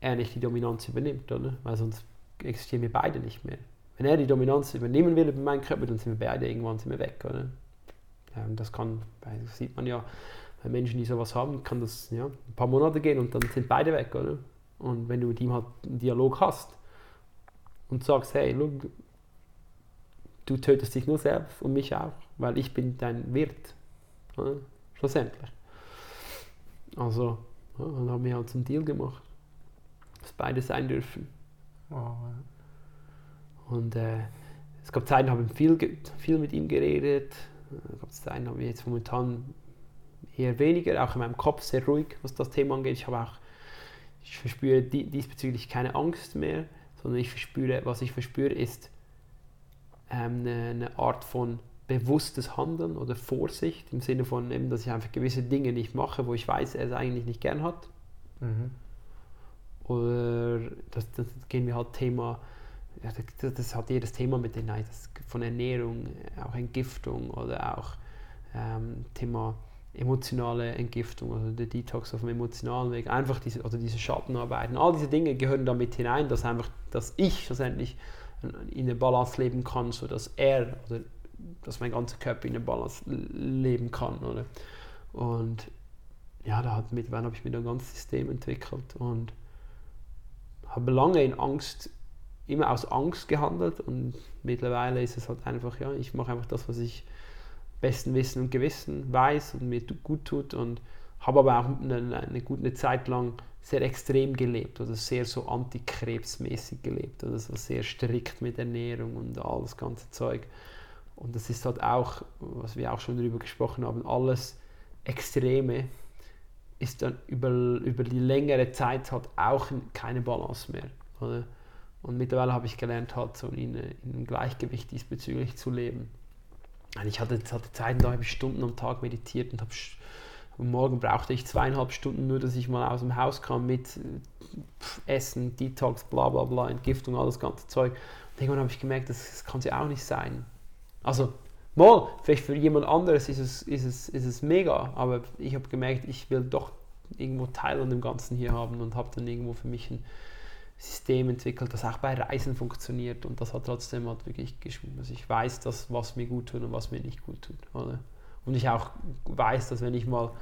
er nicht die Dominanz übernimmt, oder, weil sonst existieren wir beide nicht mehr. Wenn er die Dominanz übernehmen will über meinen Körper, dann sind wir beide irgendwann sind wir weg, oder? Ja, und das kann, das sieht man ja, bei Menschen, die sowas haben, kann das ja, ein paar Monate gehen und dann sind beide weg, oder? Und wenn du mit ihm halt einen Dialog hast und sagst, hey, look, du tötest dich nur selbst und mich auch, weil ich bin dein Wirt. Ja, schlussendlich. Also, ja, dann haben wir halt so einen Deal gemacht, dass beide sein dürfen. Wow, ja. Und äh, es gab Zeiten, habe ich viel, viel mit ihm geredet. Es gab Zeiten, habe ich jetzt momentan eher weniger, auch in meinem Kopf sehr ruhig, was das Thema angeht. Ich habe auch ich verspüre diesbezüglich keine Angst mehr, sondern ich verspüre, was ich verspüre, ist ähm, eine, eine, Art von bewusstes Handeln oder Vorsicht im Sinne von, eben, dass ich einfach gewisse Dinge nicht mache, wo ich weiß, er es eigentlich nicht gern hat. Mhm. Oder das, das gehen wir halt Thema, das, das, hat jedes Thema mit den das von Ernährung, auch Entgiftung oder auch ähm, Thema emotionale Entgiftung, also der Detox auf dem emotionalen Weg, einfach diese, oder diese Schattenarbeiten, all diese Dinge gehören damit hinein, dass einfach, dass ich schlussendlich in der Balance leben kann, so dass er oder dass mein ganzer Körper in der Balance leben kann, oder? Und ja, da hat mittlerweile habe ich mir ein ganzes System entwickelt und habe lange in Angst, immer aus Angst gehandelt und mittlerweile ist es halt einfach, ja, ich mache einfach das, was ich besten Wissen und Gewissen weiß und mir gut tut und habe aber auch eine, eine gute Zeit lang sehr extrem gelebt oder sehr so antikrebsmäßig gelebt oder so sehr strikt mit Ernährung und all das ganze Zeug. Und das ist halt auch, was wir auch schon darüber gesprochen haben, alles Extreme ist dann über, über die längere Zeit halt auch keine Balance mehr. Oder? Und mittlerweile habe ich gelernt, halt so in, in einem Gleichgewicht diesbezüglich zu leben. Ich hatte, hatte Zeiten, da habe ich Stunden am Tag meditiert und habe am Morgen brauchte ich zweieinhalb Stunden nur, dass ich mal aus dem Haus kam mit Essen, Detox, bla bla bla, Entgiftung, alles ganze Zeug. Und irgendwann habe ich gemerkt, das, das kann es ja auch nicht sein. Also, mal, vielleicht für jemand anderes ist es, ist es, ist es mega, aber ich habe gemerkt, ich will doch irgendwo Teil an dem Ganzen hier haben und habe dann irgendwo für mich ein System entwickelt, das auch bei Reisen funktioniert und das hat trotzdem halt wirklich geschrieben, dass ich weiß, dass, was mir gut tut und was mir nicht gut tut. Oder? Und ich auch weiß, dass wenn ich mal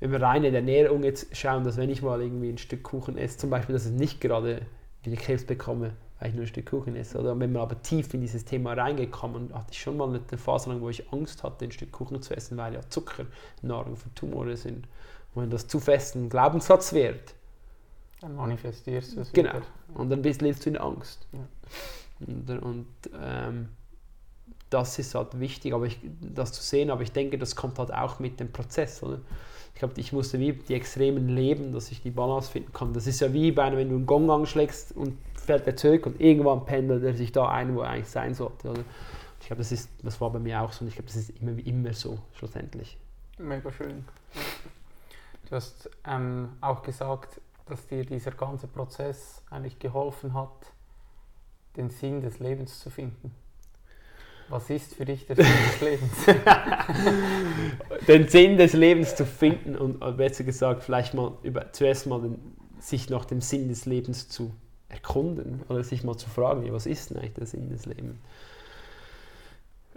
über reine Ernährung jetzt schauen, dass wenn ich mal irgendwie ein Stück Kuchen esse, zum Beispiel, dass ich nicht gerade wieder Krebs bekomme, weil ich nur ein Stück Kuchen esse. Oder wenn man aber tief in dieses Thema reingekommen, hatte ich schon mal eine Phase lang, wo ich Angst hatte, ein Stück Kuchen zu essen, weil ja Zucker Nahrung für Tumore sind. Und wenn das zu fest ein Glaubenssatz wird, dann manifestierst du es Genau. Wieder. Und dann bist, lebst du in Angst. Ja. Und, und ähm, das ist halt wichtig, aber ich, das zu sehen, aber ich denke, das kommt halt auch mit dem Prozess. Oder? Ich glaube, ich musste wie die Extremen leben, dass ich die Balance finden kann. Das ist ja wie bei einem, wenn du einen Gong anschlägst und fällt er zurück und irgendwann pendelt er sich da ein, wo er eigentlich sein sollte. Oder? Ich glaube, das, das war bei mir auch so und ich glaube, das ist immer, immer so, schlussendlich. Mega schön. Du hast ähm, auch gesagt, dass dir dieser ganze Prozess eigentlich geholfen hat, den Sinn des Lebens zu finden. Was ist für dich der Sinn des Lebens? den Sinn des Lebens zu finden und äh, besser gesagt, vielleicht mal über, zuerst mal den, sich nach dem Sinn des Lebens zu erkunden oder sich mal zu fragen, was ist denn eigentlich der Sinn des Lebens?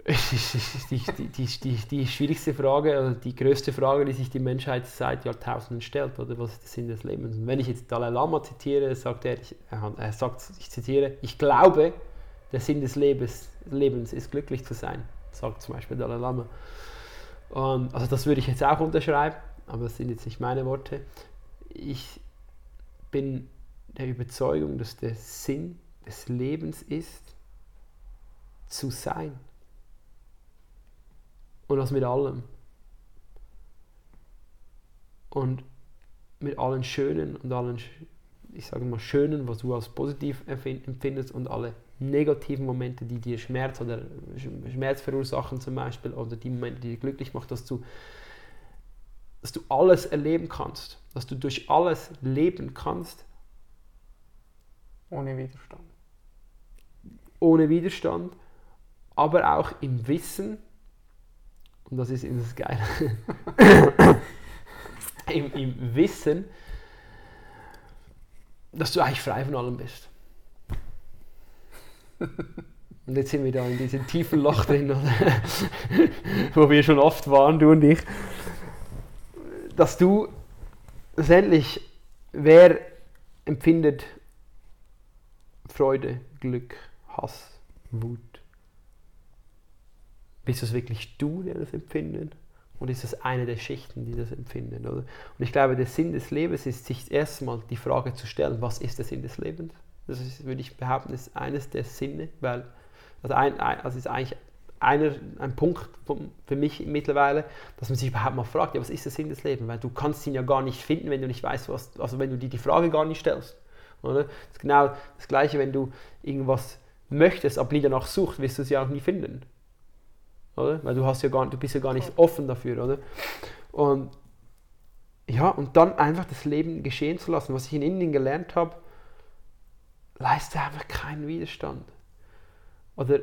die, die, die, die, schwierigste Frage, also die größte Frage, die sich die Menschheit seit Jahrtausenden stellt, oder was ist der Sinn des Lebens? Und wenn ich jetzt Dalai Lama zitiere, sagt er, ich, er sagt, ich zitiere, ich glaube, der Sinn des Lebens, Lebens ist glücklich zu sein, sagt zum Beispiel Dalai Lama. Und, also das würde ich jetzt auch unterschreiben, aber das sind jetzt nicht meine Worte. Ich bin der Überzeugung, dass der Sinn des Lebens ist, zu sein. Und das mit allem. Und mit allen Schönen und allen, ich sage mal, Schönen, was du als positiv empfindest und alle negativen Momente, die dir Schmerz oder Schmerz verursachen zum Beispiel oder die Momente, die dich glücklich machen, dass du, dass du alles erleben kannst, dass du durch alles leben kannst. Ohne Widerstand. Ohne Widerstand, aber auch im Wissen, und das ist das Geile, Im, im Wissen, dass du eigentlich frei von allem bist. Und jetzt sind wir da in diesem tiefen Loch drin, wo wir schon oft waren, du und ich. Dass du letztendlich, wer empfindet Freude, Glück, Hass, Wut? Bist es wirklich du, der das empfindet? Oder ist es eine der Schichten, die das empfinden? Oder? Und ich glaube, der Sinn des Lebens ist, sich erstmal die Frage zu stellen, was ist der Sinn des Lebens? Das ist, würde ich behaupten, ist eines der Sinne, weil also also ist eigentlich einer, ein Punkt für mich mittlerweile, dass man sich überhaupt mal fragt, ja, was ist der Sinn des Lebens? Weil du kannst ihn ja gar nicht finden, wenn du nicht weißt, was, also wenn du dir die Frage gar nicht stellst. Oder? Das ist genau das Gleiche, wenn du irgendwas möchtest, aber nie danach suchst, wirst du es ja auch nie finden oder? Weil du hast ja gar, du bist ja gar nicht offen dafür, oder? Und ja, und dann einfach das Leben geschehen zu lassen. Was ich in Indien gelernt habe, leiste einfach keinen Widerstand. Oder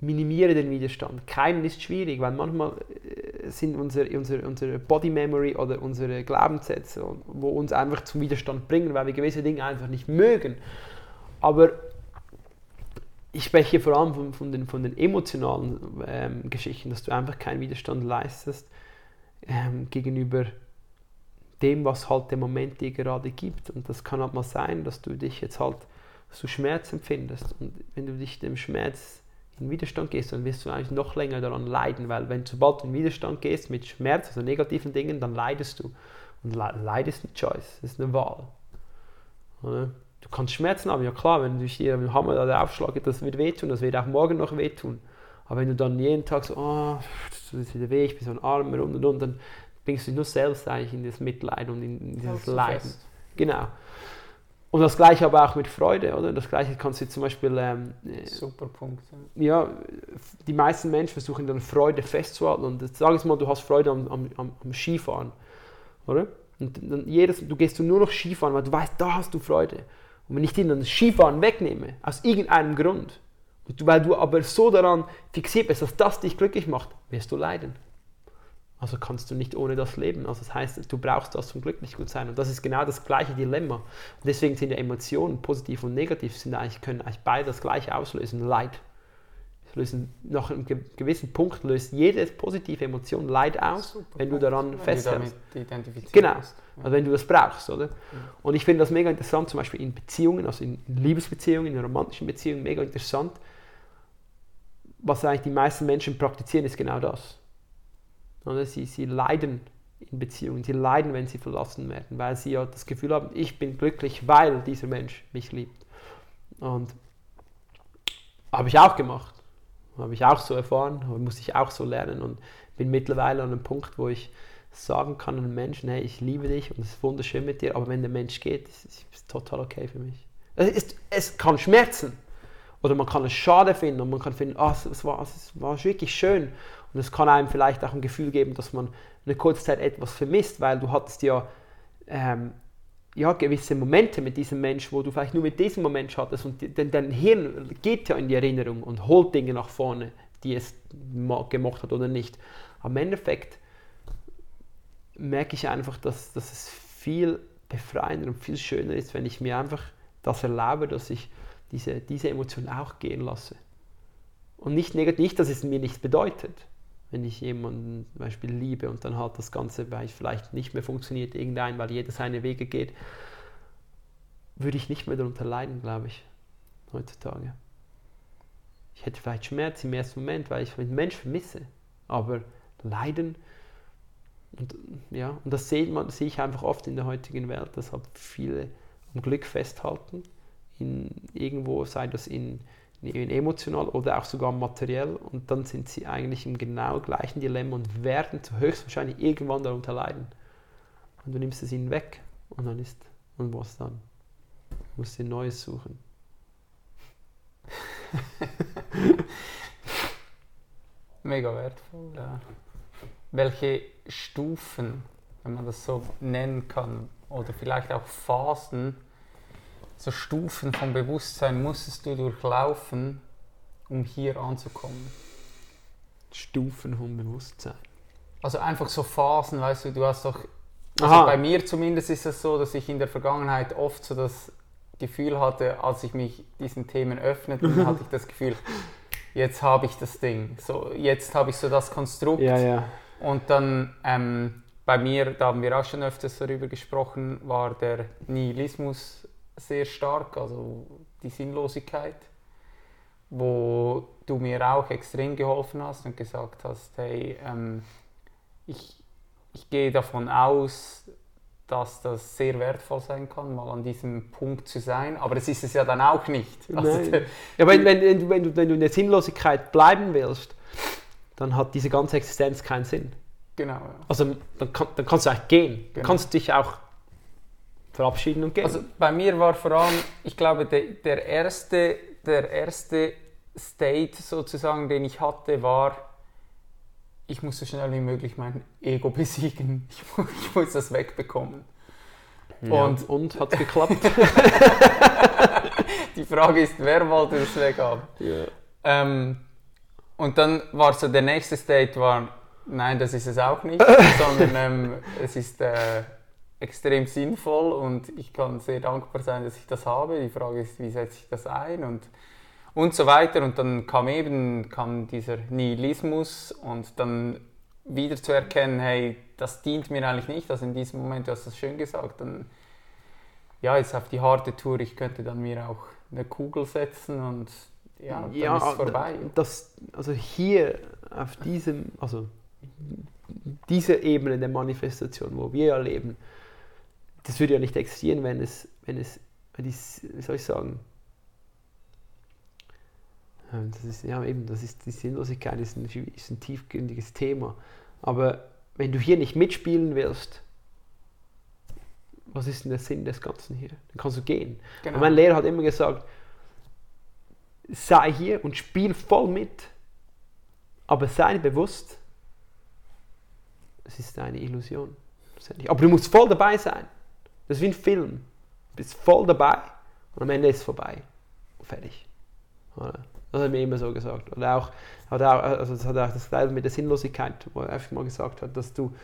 minimiere den Widerstand. Keinen ist schwierig, weil manchmal äh, sind unsere, unsere, unsere Body Memory oder unsere Glaubenssätze, wo uns einfach zum Widerstand bringen, weil wir gewisse Dinge einfach nicht mögen. Aber ich spreche vor allem von, von, den, von den emotionalen ähm, Geschichten, dass du einfach keinen Widerstand leistest ähm, gegenüber dem, was halt der Moment dir gerade gibt. Und das kann halt mal sein, dass du dich jetzt halt, du Schmerz empfindest. Und wenn du dich dem Schmerz in Widerstand gehst, dann wirst du eigentlich noch länger daran leiden, weil wenn sobald du in Widerstand gehst mit Schmerz, also negativen Dingen, dann leidest du. Und Leid ist eine Choice, ist eine Wahl. Oder? Du kannst Schmerzen haben, ja klar, wenn du dir mit dem Hammer da aufschlagen, das wird wehtun, das wird auch morgen noch wehtun. Aber wenn du dann jeden Tag so, oh, das ist wieder weh, ich bin so ein Arm und und und, dann bringst du dich nur selbst eigentlich in das Mitleid und in dieses Leiden. Fest. Genau. Und das gleiche aber auch mit Freude, oder? Das gleiche kannst du zum Beispiel. Ähm, Super Punkt. Ja, die meisten Menschen versuchen dann Freude festzuhalten. Und sag jetzt mal, du hast Freude am, am, am Skifahren, oder? Und dann jedes, du gehst nur noch Skifahren, weil du weißt, da hast du Freude. Und wenn ich dir dann das Skifahren wegnehme, aus irgendeinem Grund, weil du aber so daran fixiert bist, dass das dich glücklich macht, wirst du leiden. Also kannst du nicht ohne das leben. Also das heißt, du brauchst das zum glücklich gut sein. Und das ist genau das gleiche Dilemma. Und deswegen sind ja Emotionen, positiv und negativ, sind eigentlich, können eigentlich beide das gleiche auslösen. Leid. Lösen, nach einem gewissen Punkt löst jede positive Emotion Leid aus, Super wenn du daran festhältst. genau, also wenn du das brauchst, oder? Ja. Und ich finde das mega interessant, zum Beispiel in Beziehungen, also in Liebesbeziehungen, in romantischen Beziehungen, mega interessant. Was eigentlich die meisten Menschen praktizieren, ist genau das. Oder? Sie, sie leiden in Beziehungen, sie leiden, wenn sie verlassen werden, weil sie ja das Gefühl haben, ich bin glücklich, weil dieser Mensch mich liebt. Und habe ich auch gemacht. Habe ich auch so erfahren, musste ich auch so lernen und bin mittlerweile an einem Punkt, wo ich sagen kann einem Menschen, hey, ich liebe dich und es ist wunderschön mit dir, aber wenn der Mensch geht, ist es total okay für mich. Es, ist, es kann schmerzen oder man kann es schade finden und man kann finden, oh, es, war, es war wirklich schön und es kann einem vielleicht auch ein Gefühl geben, dass man eine kurze Zeit etwas vermisst, weil du hattest ja ähm, ja, gewisse Momente mit diesem Mensch, wo du vielleicht nur mit diesem Moment hattest und dein, dein Hirn geht ja in die Erinnerung und holt Dinge nach vorne, die es gemocht hat oder nicht. Im Endeffekt merke ich einfach, dass, dass es viel befreiender und viel schöner ist, wenn ich mir einfach das erlaube, dass ich diese, diese Emotion auch gehen lasse. Und nicht negativ, nicht, dass es mir nichts bedeutet wenn ich jemanden zum Beispiel liebe und dann halt das Ganze vielleicht nicht mehr funktioniert, irgendein, weil jeder seine Wege geht, würde ich nicht mehr darunter leiden, glaube ich, heutzutage. Ich hätte vielleicht Schmerz im ersten Moment, weil ich einen Mensch vermisse, aber Leiden, und, ja, und das sehe, man, ich einfach oft in der heutigen Welt, dass halt viele am Glück festhalten, in, irgendwo, sei das in emotional oder auch sogar materiell und dann sind sie eigentlich im genau gleichen Dilemma und werden höchstwahrscheinlich irgendwann darunter leiden. Und du nimmst es ihnen weg und dann ist, und was dann? Du musst dir Neues suchen. Mega wertvoll, ja. Welche Stufen, wenn man das so nennen kann, oder vielleicht auch Phasen, so Stufen vom Bewusstsein musstest du durchlaufen, um hier anzukommen? Stufen vom Bewusstsein. Also einfach so Phasen, weißt du, du hast doch, also bei mir zumindest ist es so, dass ich in der Vergangenheit oft so das Gefühl hatte, als ich mich diesen Themen öffnete, dann hatte ich das Gefühl, jetzt habe ich das Ding, so jetzt habe ich so das Konstrukt. Ja, ja. Und dann ähm, bei mir, da haben wir auch schon öfters darüber gesprochen, war der Nihilismus sehr stark, also die Sinnlosigkeit, wo du mir auch extrem geholfen hast und gesagt hast, hey, ähm, ich, ich gehe davon aus, dass das sehr wertvoll sein kann, mal an diesem Punkt zu sein, aber das ist es ja dann auch nicht. Also ja, wenn, wenn, wenn, du, wenn, du, wenn du in der Sinnlosigkeit bleiben willst, dann hat diese ganze Existenz keinen Sinn. Genau. Ja. Also dann, kann, dann kannst du eigentlich gehen. Genau. Kannst du dich auch verabschieden und gehen? Also bei mir war vor allem, ich glaube, der, der, erste, der erste State sozusagen, den ich hatte, war, ich muss so schnell wie möglich mein Ego besiegen. Ich, ich muss das wegbekommen. Ja, und und hat es geklappt? Die Frage ist, wer wollte das weghaben? Ja. Ähm, und dann war so der nächste State war, nein, das ist es auch nicht, sondern ähm, es ist äh, extrem sinnvoll und ich kann sehr dankbar sein, dass ich das habe. Die Frage ist, wie setze ich das ein und, und so weiter. Und dann kam eben kam dieser Nihilismus und dann wieder zu erkennen, hey, das dient mir eigentlich nicht. Also in diesem Moment, du hast das schön gesagt, dann ja, jetzt auf die harte Tour, ich könnte dann mir auch eine Kugel setzen und ja, dann ja, ist es vorbei. Das, also hier auf diesem, also diese Ebene der Manifestation, wo wir ja leben, das würde ja nicht existieren, wenn es, wenn es, wenn die, wie soll ich sagen, das ist, ja, eben, das ist die Sinnlosigkeit, ist ein, ist ein tiefgründiges Thema. Aber wenn du hier nicht mitspielen willst, was ist denn der Sinn des Ganzen hier? Dann kannst du gehen. Genau. Und mein Lehrer hat immer gesagt, sei hier und spiel voll mit, aber sei bewusst, es ist eine Illusion. Aber du musst voll dabei sein. Das ist wie ein Film. Du bist voll dabei und am Ende ist es vorbei. fertig. Das hat mir immer so gesagt. Oder auch, hat er, also das hat auch das Teil mit der Sinnlosigkeit, wo er einfach mal gesagt hat, dass du,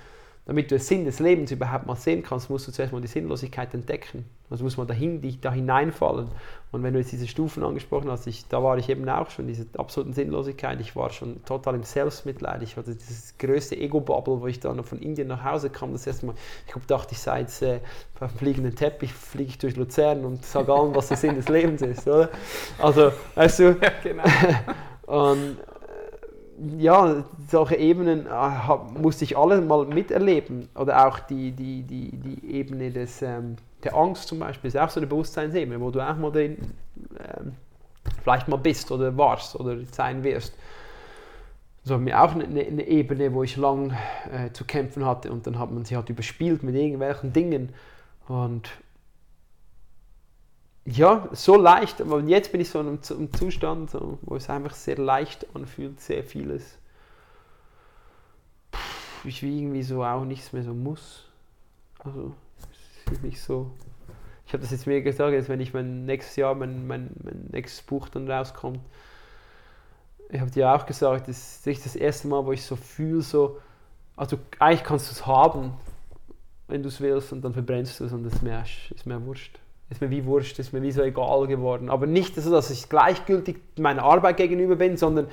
damit du den Sinn des Lebens überhaupt mal sehen kannst, musst du zuerst mal die Sinnlosigkeit entdecken. Also muss man dahin, da hineinfallen. Und wenn du jetzt diese Stufen angesprochen hast, ich, da war ich eben auch schon, diese absoluten Sinnlosigkeit, ich war schon total im Selbstmitleid. Ich hatte dieses größte Ego-Bubble, wo ich dann von Indien nach Hause kam, das erste Mal, ich hab, dachte, ich sei jetzt äh, auf dem fliegenden Teppich, fliege ich durch Luzern und sage allen, was der Sinn des Lebens ist, oder? Also, weißt du, ja, genau. und ja, solche Ebenen äh, hab, musste ich alle mal miterleben. Oder auch die, die, die, die Ebene des, ähm, der Angst zum Beispiel, ist auch so eine Bewusstseinsebene, wo du auch mal den, ähm, vielleicht mal bist oder warst oder sein wirst. So hat mir auch eine, eine, Ebene, wo ich lang äh, zu kämpfen hatte und dann hat man sie halt überspielt mit irgendwelchen Dingen. Und ja, so leicht, aber jetzt bin ich so in einem Zustand, wo es einfach sehr leicht anfühlt, sehr vieles. Ich wie irgendwie so auch nichts mehr so muss. Also, es ist nicht so. Ich habe das jetzt mir gesagt, jetzt wenn ich mein nächstes Jahr, mein, mein, mein nächstes Buch dann rauskommt, ich habe dir auch gesagt, das ist das erste Mal, wo ich so fühle, so, also eigentlich kannst du es haben, wenn du es willst, und dann verbrennst du es und es ist mir, ist mir wurscht ist mir wie wurscht, ist mir wie so egal geworden. Aber nicht so, dass ich gleichgültig meiner Arbeit gegenüber bin, sondern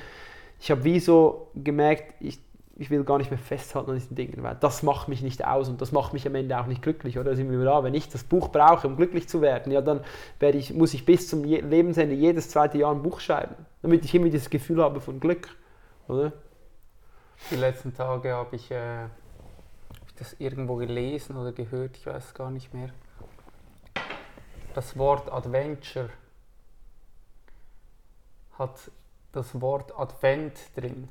ich habe wie so gemerkt, ich, ich will gar nicht mehr festhalten an diesen Dingen, weil das macht mich nicht aus und das macht mich am Ende auch nicht glücklich, oder? sind wir da, wenn ich das Buch brauche, um glücklich zu werden, ja, dann werde ich, muss ich bis zum Lebensende jedes zweite Jahr ein Buch schreiben, damit ich immer dieses Gefühl habe von Glück, oder? Die letzten Tage habe ich, äh, hab ich das irgendwo gelesen oder gehört, ich weiß gar nicht mehr das Wort Adventure hat das Wort Advent drin.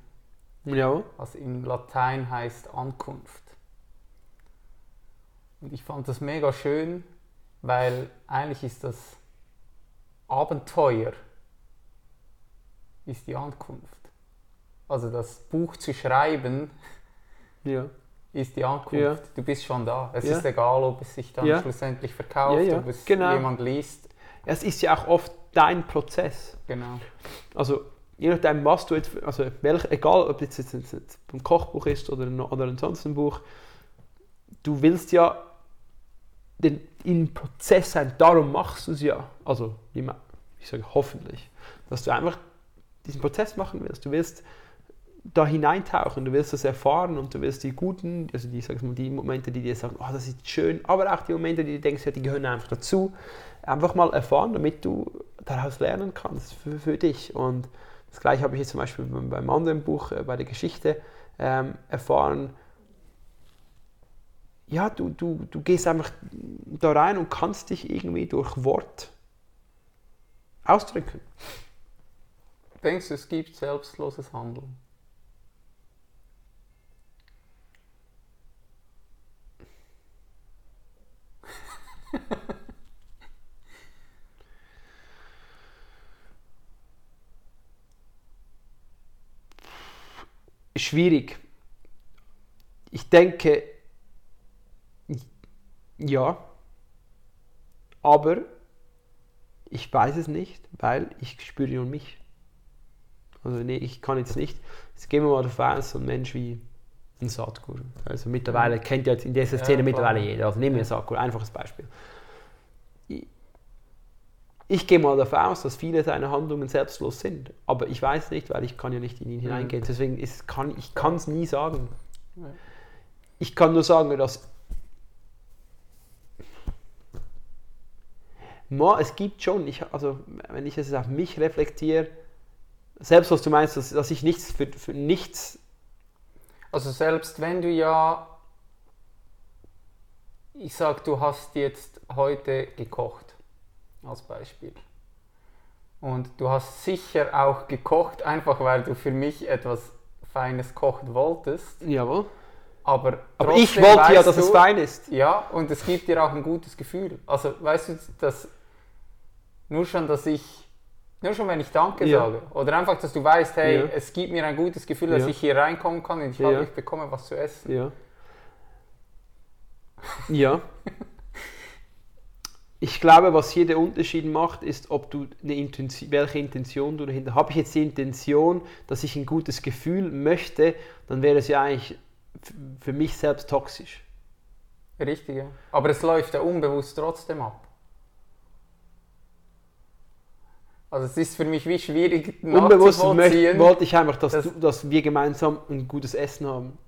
Ja. Was in Latein heißt Ankunft. Und ich fand das mega schön, weil eigentlich ist das Abenteuer ist die Ankunft. Also das Buch zu schreiben ja ist die Ankunft. Ja. Du bist schon da. Es ja. ist egal, ob es sich dann schlussendlich verkauft, ob es genau. jemand liest. Es ist ja auch oft dein Prozess. Genau. Also je nachdem, was du jetzt, also welch, egal ob es jetzt, jetzt ein Kochbuch ist oder ein, oder ansonsten ein Buch, du willst ja den, im Prozess sein, darum machst du es ja. Also, ich sage hoffentlich, dass du einfach diesen Prozess machen willst. Du willst da hineintauchen, du willst das erfahren und du willst die guten, also die, sag mal, die Momente, die dir sagen, oh, das ist schön, aber auch die Momente, die du denkst, ja, die gehören einfach dazu, einfach mal erfahren, damit du daraus lernen kannst für, für dich. Und das gleiche habe ich jetzt zum Beispiel beim anderen Buch, äh, bei der Geschichte, ähm, erfahren. Ja, du, du, du gehst einfach da rein und kannst dich irgendwie durch Wort ausdrücken. Denkst du, es gibt selbstloses Handeln? Schwierig. Ich denke, ja, aber ich weiß es nicht, weil ich spüre nur mich. Also nee, ich kann jetzt nicht. Jetzt gehen wir mal davon aus, so ein Mensch wie ein Sadhguru. Also mittlerweile kennt ja in dieser Szene ja, mittlerweile jeder. Also nehmen wir Sadhguru, einfaches Beispiel. Ich, gehe mal davon aus, dass viele seiner Handlungen selbstlos sind. Aber ich weiß nicht, weil ich kann ja nicht in ihn hineingehen. Mhm. Deswegen ist, kann ich kann es nie sagen. Ich kann nur sagen, dass es gibt schon, ich, also wenn ich es auf mich reflektiere, selbst was du meinst, dass, dass ich nichts für, für nichts also selbst wenn du ja, ich sag, du hast jetzt heute gekocht, als Beispiel. Und du hast sicher auch gekocht, einfach weil du für mich etwas Feines kochen wolltest. Jawohl. Aber, Aber ich wollte ja, dass du, es fein ist. Ja, und es gibt dir auch ein gutes Gefühl. Also weißt du, dass nur schon, dass ich nur schon, wenn ich Danke ja. sage. Oder einfach, dass du weißt, hey, ja. es gibt mir ein gutes Gefühl, dass ja. ich hier reinkommen kann und ich, ja. ich bekomme was zu essen. Ja. Ja. ich glaube, was hier der Unterschied macht, ist, ob du eine Intention, welche Intention du dahinter. Habe ich jetzt die Intention, dass ich ein gutes Gefühl möchte, dann wäre es ja eigentlich für mich selbst toxisch. Richtig, ja. Aber es läuft ja unbewusst trotzdem ab. Also es ist für mich wie schwierig Unbewusst möchte, wollte ich einfach, dass, Das- du, dass wir gemeinsam ein gutes Essen haben.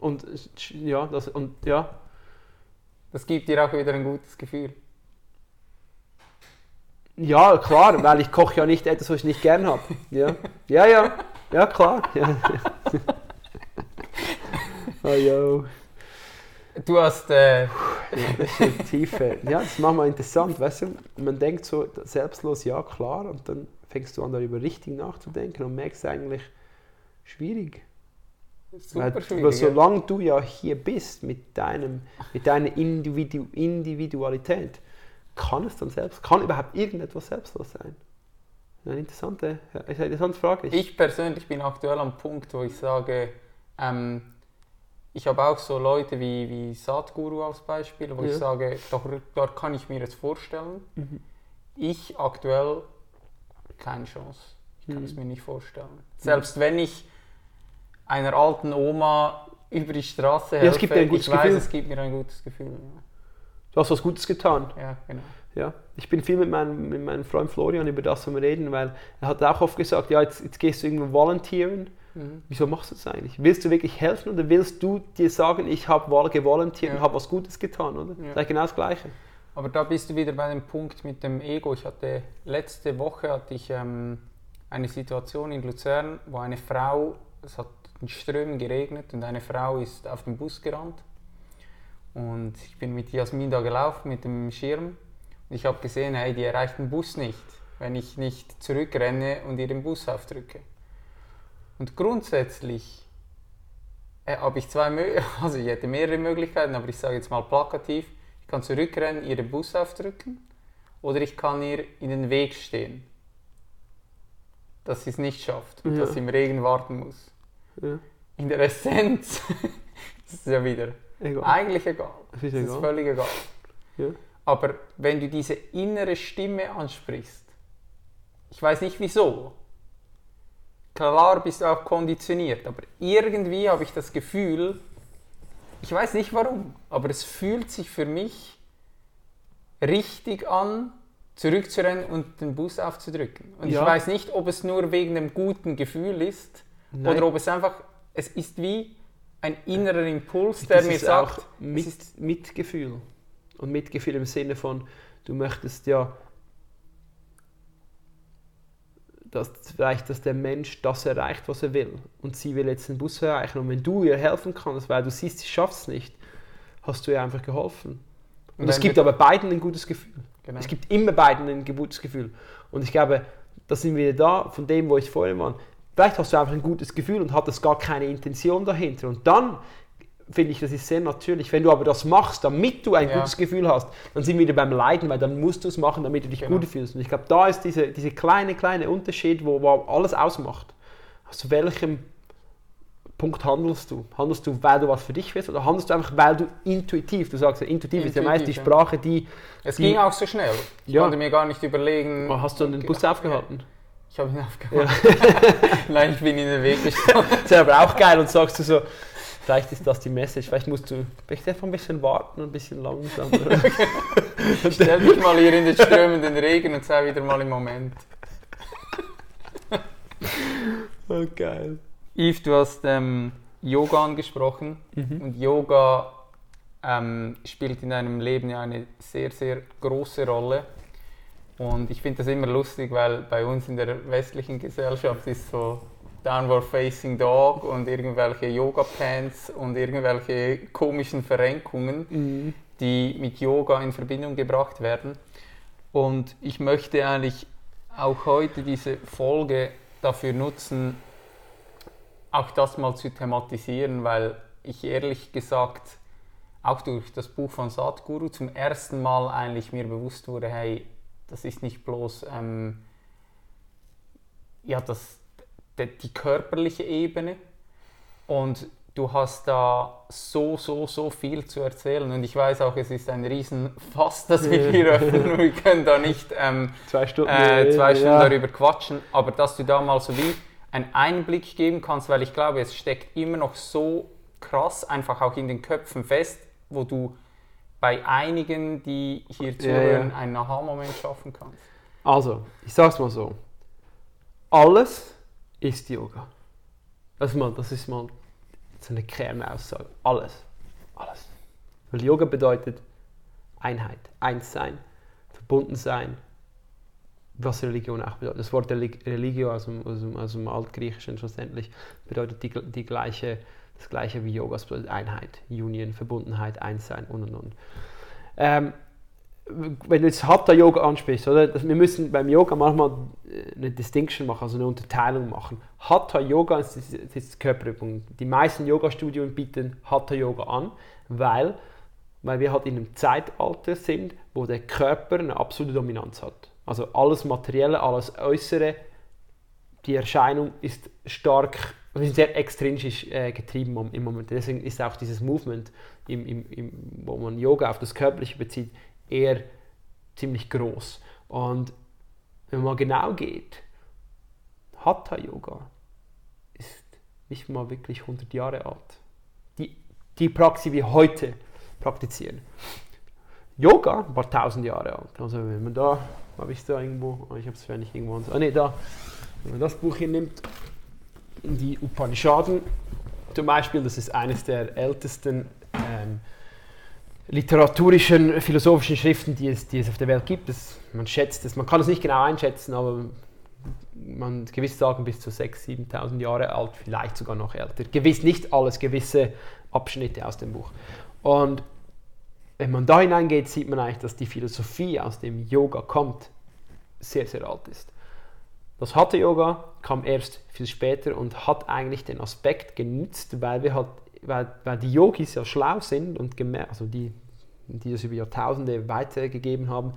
Und ja, das, und ja, Das gibt dir auch wieder ein gutes Gefühl. Ja, klar, weil ich koche ja nicht etwas, was ich nicht gern habe. Ja, ja, ja, ja klar. Ja. Oh, yo. Du hast, äh, Ja, das ist eine Tiefe. Ja, das ist manchmal interessant, weißt du? Man denkt so selbstlos, ja klar, und dann fängst du an, darüber richtig nachzudenken und merkst eigentlich, schwierig. super Weil, schwierig. solange du ja hier bist mit, deinem, mit deiner Individu Individualität, kann es dann selbst, kann überhaupt irgendetwas selbstlos sein? Eine interessante, ja, ist eine interessante Frage. Ich persönlich bin aktuell am Punkt, wo ich sage, ähm, ich habe auch so Leute wie, wie Satguru als Beispiel, wo ich Ja. sage, doch, dort kann ich mir das vorstellen. Mhm. Ich aktuell keine Chance. Ich kann Mhm. es mir nicht vorstellen. Selbst wenn ich einer alten Oma über die Straße helfe, Ja, es gibt ein gutes ich weiß, Gefühl. es gibt mir ein gutes Gefühl. Du hast was Gutes getan. Ja, genau. Ja, ich bin viel mit meinem, mit meinem Freund Florian über das am reden, weil er hat auch oft gesagt, ja, jetzt, jetzt gehst du irgendwo volunteeren. Mhm. Wieso machst du das eigentlich? Willst du wirklich helfen oder willst du dir sagen, ich habe gevolontiert Ja. und habe was Gutes getan, oder? Ja. Das ist genau das Gleiche. Aber da bist du wieder bei dem Punkt mit dem Ego. Ich hatte letzte Woche hatte ich ähm, eine Situation in Luzern, wo eine Frau, es hat in Strömen geregnet und eine Frau ist auf den Bus gerannt. Und ich bin mit Jasmin da gelaufen mit dem Schirm und ich habe gesehen, hey, die erreicht den Bus nicht, wenn ich nicht zurückrenne und ihr den Bus aufdrücke. Und grundsätzlich äh, habe ich zwei Mö also ich hätte mehrere Möglichkeiten, aber ich sage jetzt mal plakativ, ich kann zurückrennen, ihr den Bus aufdrücken oder ich kann ihr in den Weg stehen. Dass sie es nicht schafft und Ja. dass sie im Regen warten muss. Ja. In der Essenz ist es ja wieder Egal. eigentlich egal. Das ist Es ist egal. völlig egal. Ja. Aber wenn du diese innere Stimme ansprichst, ich weiß nicht wieso, klar bist du auch konditioniert, aber irgendwie habe ich das Gefühl, ich weiß nicht warum, aber es fühlt sich für mich richtig an, zurückzurennen und den Bus aufzudrücken. Und Ja. ich weiß nicht, ob es nur wegen dem guten Gefühl ist Nein. oder ob es einfach, es ist wie ein innerer Impuls, der das mir sagt, mit, Mitgefühl. Und Mitgefühl im Sinne von, du möchtest ja, dass vielleicht, dass der Mensch das erreicht, was er will. Und sie will jetzt den Bus erreichen. Und wenn du ihr helfen kannst, weil du siehst, sie schafft es nicht, hast du ihr einfach geholfen. Und Und es gibt aber beiden ein gutes Gefühl. Genau. Es gibt immer beiden ein gutes Gefühl. Und ich glaube, da sind wir da von dem, wo ich vorhin war. Vielleicht hast du einfach ein gutes Gefühl und hattest gar keine Intention dahinter. Und dann finde ich, das ist sehr natürlich. Wenn du aber das machst, damit du ein Ja. gutes Gefühl hast, dann sind wir wieder beim Leiden, weil dann musst du es machen, damit du dich Genau. gut fühlst. Und ich glaube, da ist dieser diese kleine, kleine Unterschied, wo, wo alles ausmacht. Aus welchem Punkt handelst du? Handelst du, weil du was für dich willst, oder handelst du einfach, weil du intuitiv, du sagst ja, intuitiv, ist ja meist die Intuitiv, ja. Sprache, die. Es die, ging auch so schnell. Ich Ja. konnte mir gar nicht überlegen. Hast du den Bus aufgehalten? Ich habe ihn aufgehalten. Nein, ich bin in den Weg gestanden. Das ist aber auch geil und sagst du so, vielleicht ist das die Message, vielleicht musst du vielleicht einfach ein bisschen warten und ein bisschen langsamer. Stell dich mal hier in den strömenden Regen und sei wieder mal im Moment. oh, geil. Yves, du hast ähm, Yoga angesprochen. Und Yoga ähm, spielt in deinem Leben ja eine sehr, sehr große Rolle. Und ich finde das immer lustig, weil bei uns in der westlichen Gesellschaft ist so Downward Facing Dog und irgendwelche Yoga Pants und irgendwelche komischen Verrenkungen, die mit Yoga in Verbindung gebracht werden. Und ich möchte eigentlich auch heute diese Folge dafür nutzen, auch das mal zu thematisieren, weil ich ehrlich gesagt auch durch das Buch von Sadhguru zum ersten Mal eigentlich mir bewusst wurde, hey, das ist nicht bloß ähm, ja, das, die, körperliche Ebene und du hast da so, so, so viel zu erzählen und ich weiß auch, es ist ein Riesenfass, das wir hier öffnen wir können da nicht ähm, Zwei Stunden. äh, zwei ja. Stunden darüber quatschen, aber dass du da mal so wie einen Einblick geben kannst, weil ich glaube, es steckt immer noch so krass, einfach auch in den Köpfen fest, wo du bei einigen, die hier Ja, zuhören, ja. einen Aha-Moment schaffen kannst? Also, ich sag's mal so. Alles ist Yoga. Das ist mal, das ist mal so eine Kernaussage. Alles. Alles. Weil Yoga bedeutet Einheit, eins sein, verbunden sein. Was Religion auch bedeutet. Das Wort Relig- Religio aus dem, aus dem, aus dem Altgriechischen schlussendlich bedeutet die, die gleiche, das gleiche wie Yoga. Einheit, Union, Verbundenheit, Einssein und und und. Ähm, wenn du jetzt Hatha Yoga ansprichst, oder? Wir müssen beim Yoga manchmal äh, eine Distinction machen, also eine Unterteilung machen. Hatha Yoga ist, ist, Körperübung. Die meisten Yoga-Studien bieten Hatha Yoga an, weil, weil wir halt in einem Zeitalter sind, wo der Körper eine absolute Dominanz hat. Also alles Materielle, alles Äußere, die Erscheinung ist stark, wir sind sehr extrinsisch äh, getrieben im- Moment. Deswegen ist auch dieses Movement, im, im, im, wo man Yoga auf das Körperliche bezieht, eher ziemlich groß. Und wenn man genau geht, Hatha Yoga ist nicht mal wirklich 100 Jahre alt. Die, die Praxis, wir heute praktizieren. Yoga war 1000 Jahre alt. Also wenn man da, habe ich es da irgendwo, oh, ich habe es nicht irgendwo, ah ne, da, wenn man das Buch hier nimmt, die Upanishaden zum Beispiel, das ist eines der ältesten ähm, literaturischen, philosophischen Schriften, die es, die es auf der Welt gibt. Das, man schätzt es, man kann es nicht genau einschätzen, aber man gewiss sagen bis zu 6.000, 7.000 Jahre alt, vielleicht sogar noch älter. Gewiss nicht alles, gewisse Abschnitte aus dem Buch. Und wenn man da hineingeht, sieht man eigentlich, dass die Philosophie, aus dem Yoga kommt, sehr, sehr alt ist. Das Hatha Yoga kam erst viel später und hat eigentlich den Aspekt genützt, weil wir halt, weil, weil die Yogis ja schlau sind und gemerkt, also die, die das über Jahrtausende weitergegeben haben,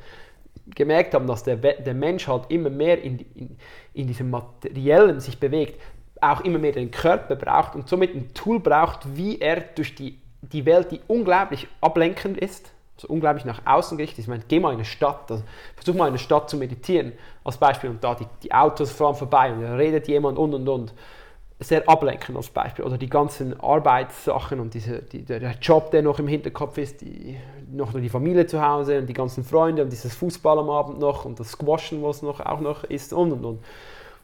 gemerkt haben, dass der, der Mensch halt immer mehr in, in, in diesem Materiellen sich bewegt, auch immer mehr den Körper braucht und somit ein Tool braucht, wie er durch die, die Welt, die unglaublich ablenkend ist, also unglaublich nach außen gerichtet ist. Ich meine, geh mal in eine Stadt, also versuch mal in eine Stadt zu meditieren, als Beispiel, und da die, die Autos fahren vorbei und da redet jemand und und und. Sehr ablenkend als Beispiel. Oder die ganzen Arbeitssachen und diese, die, der, der Job, der noch im Hinterkopf ist, die, noch die Familie zu Hause und die ganzen Freunde und dieses Fußball am Abend noch und das Squashen, was noch auch noch ist und und und.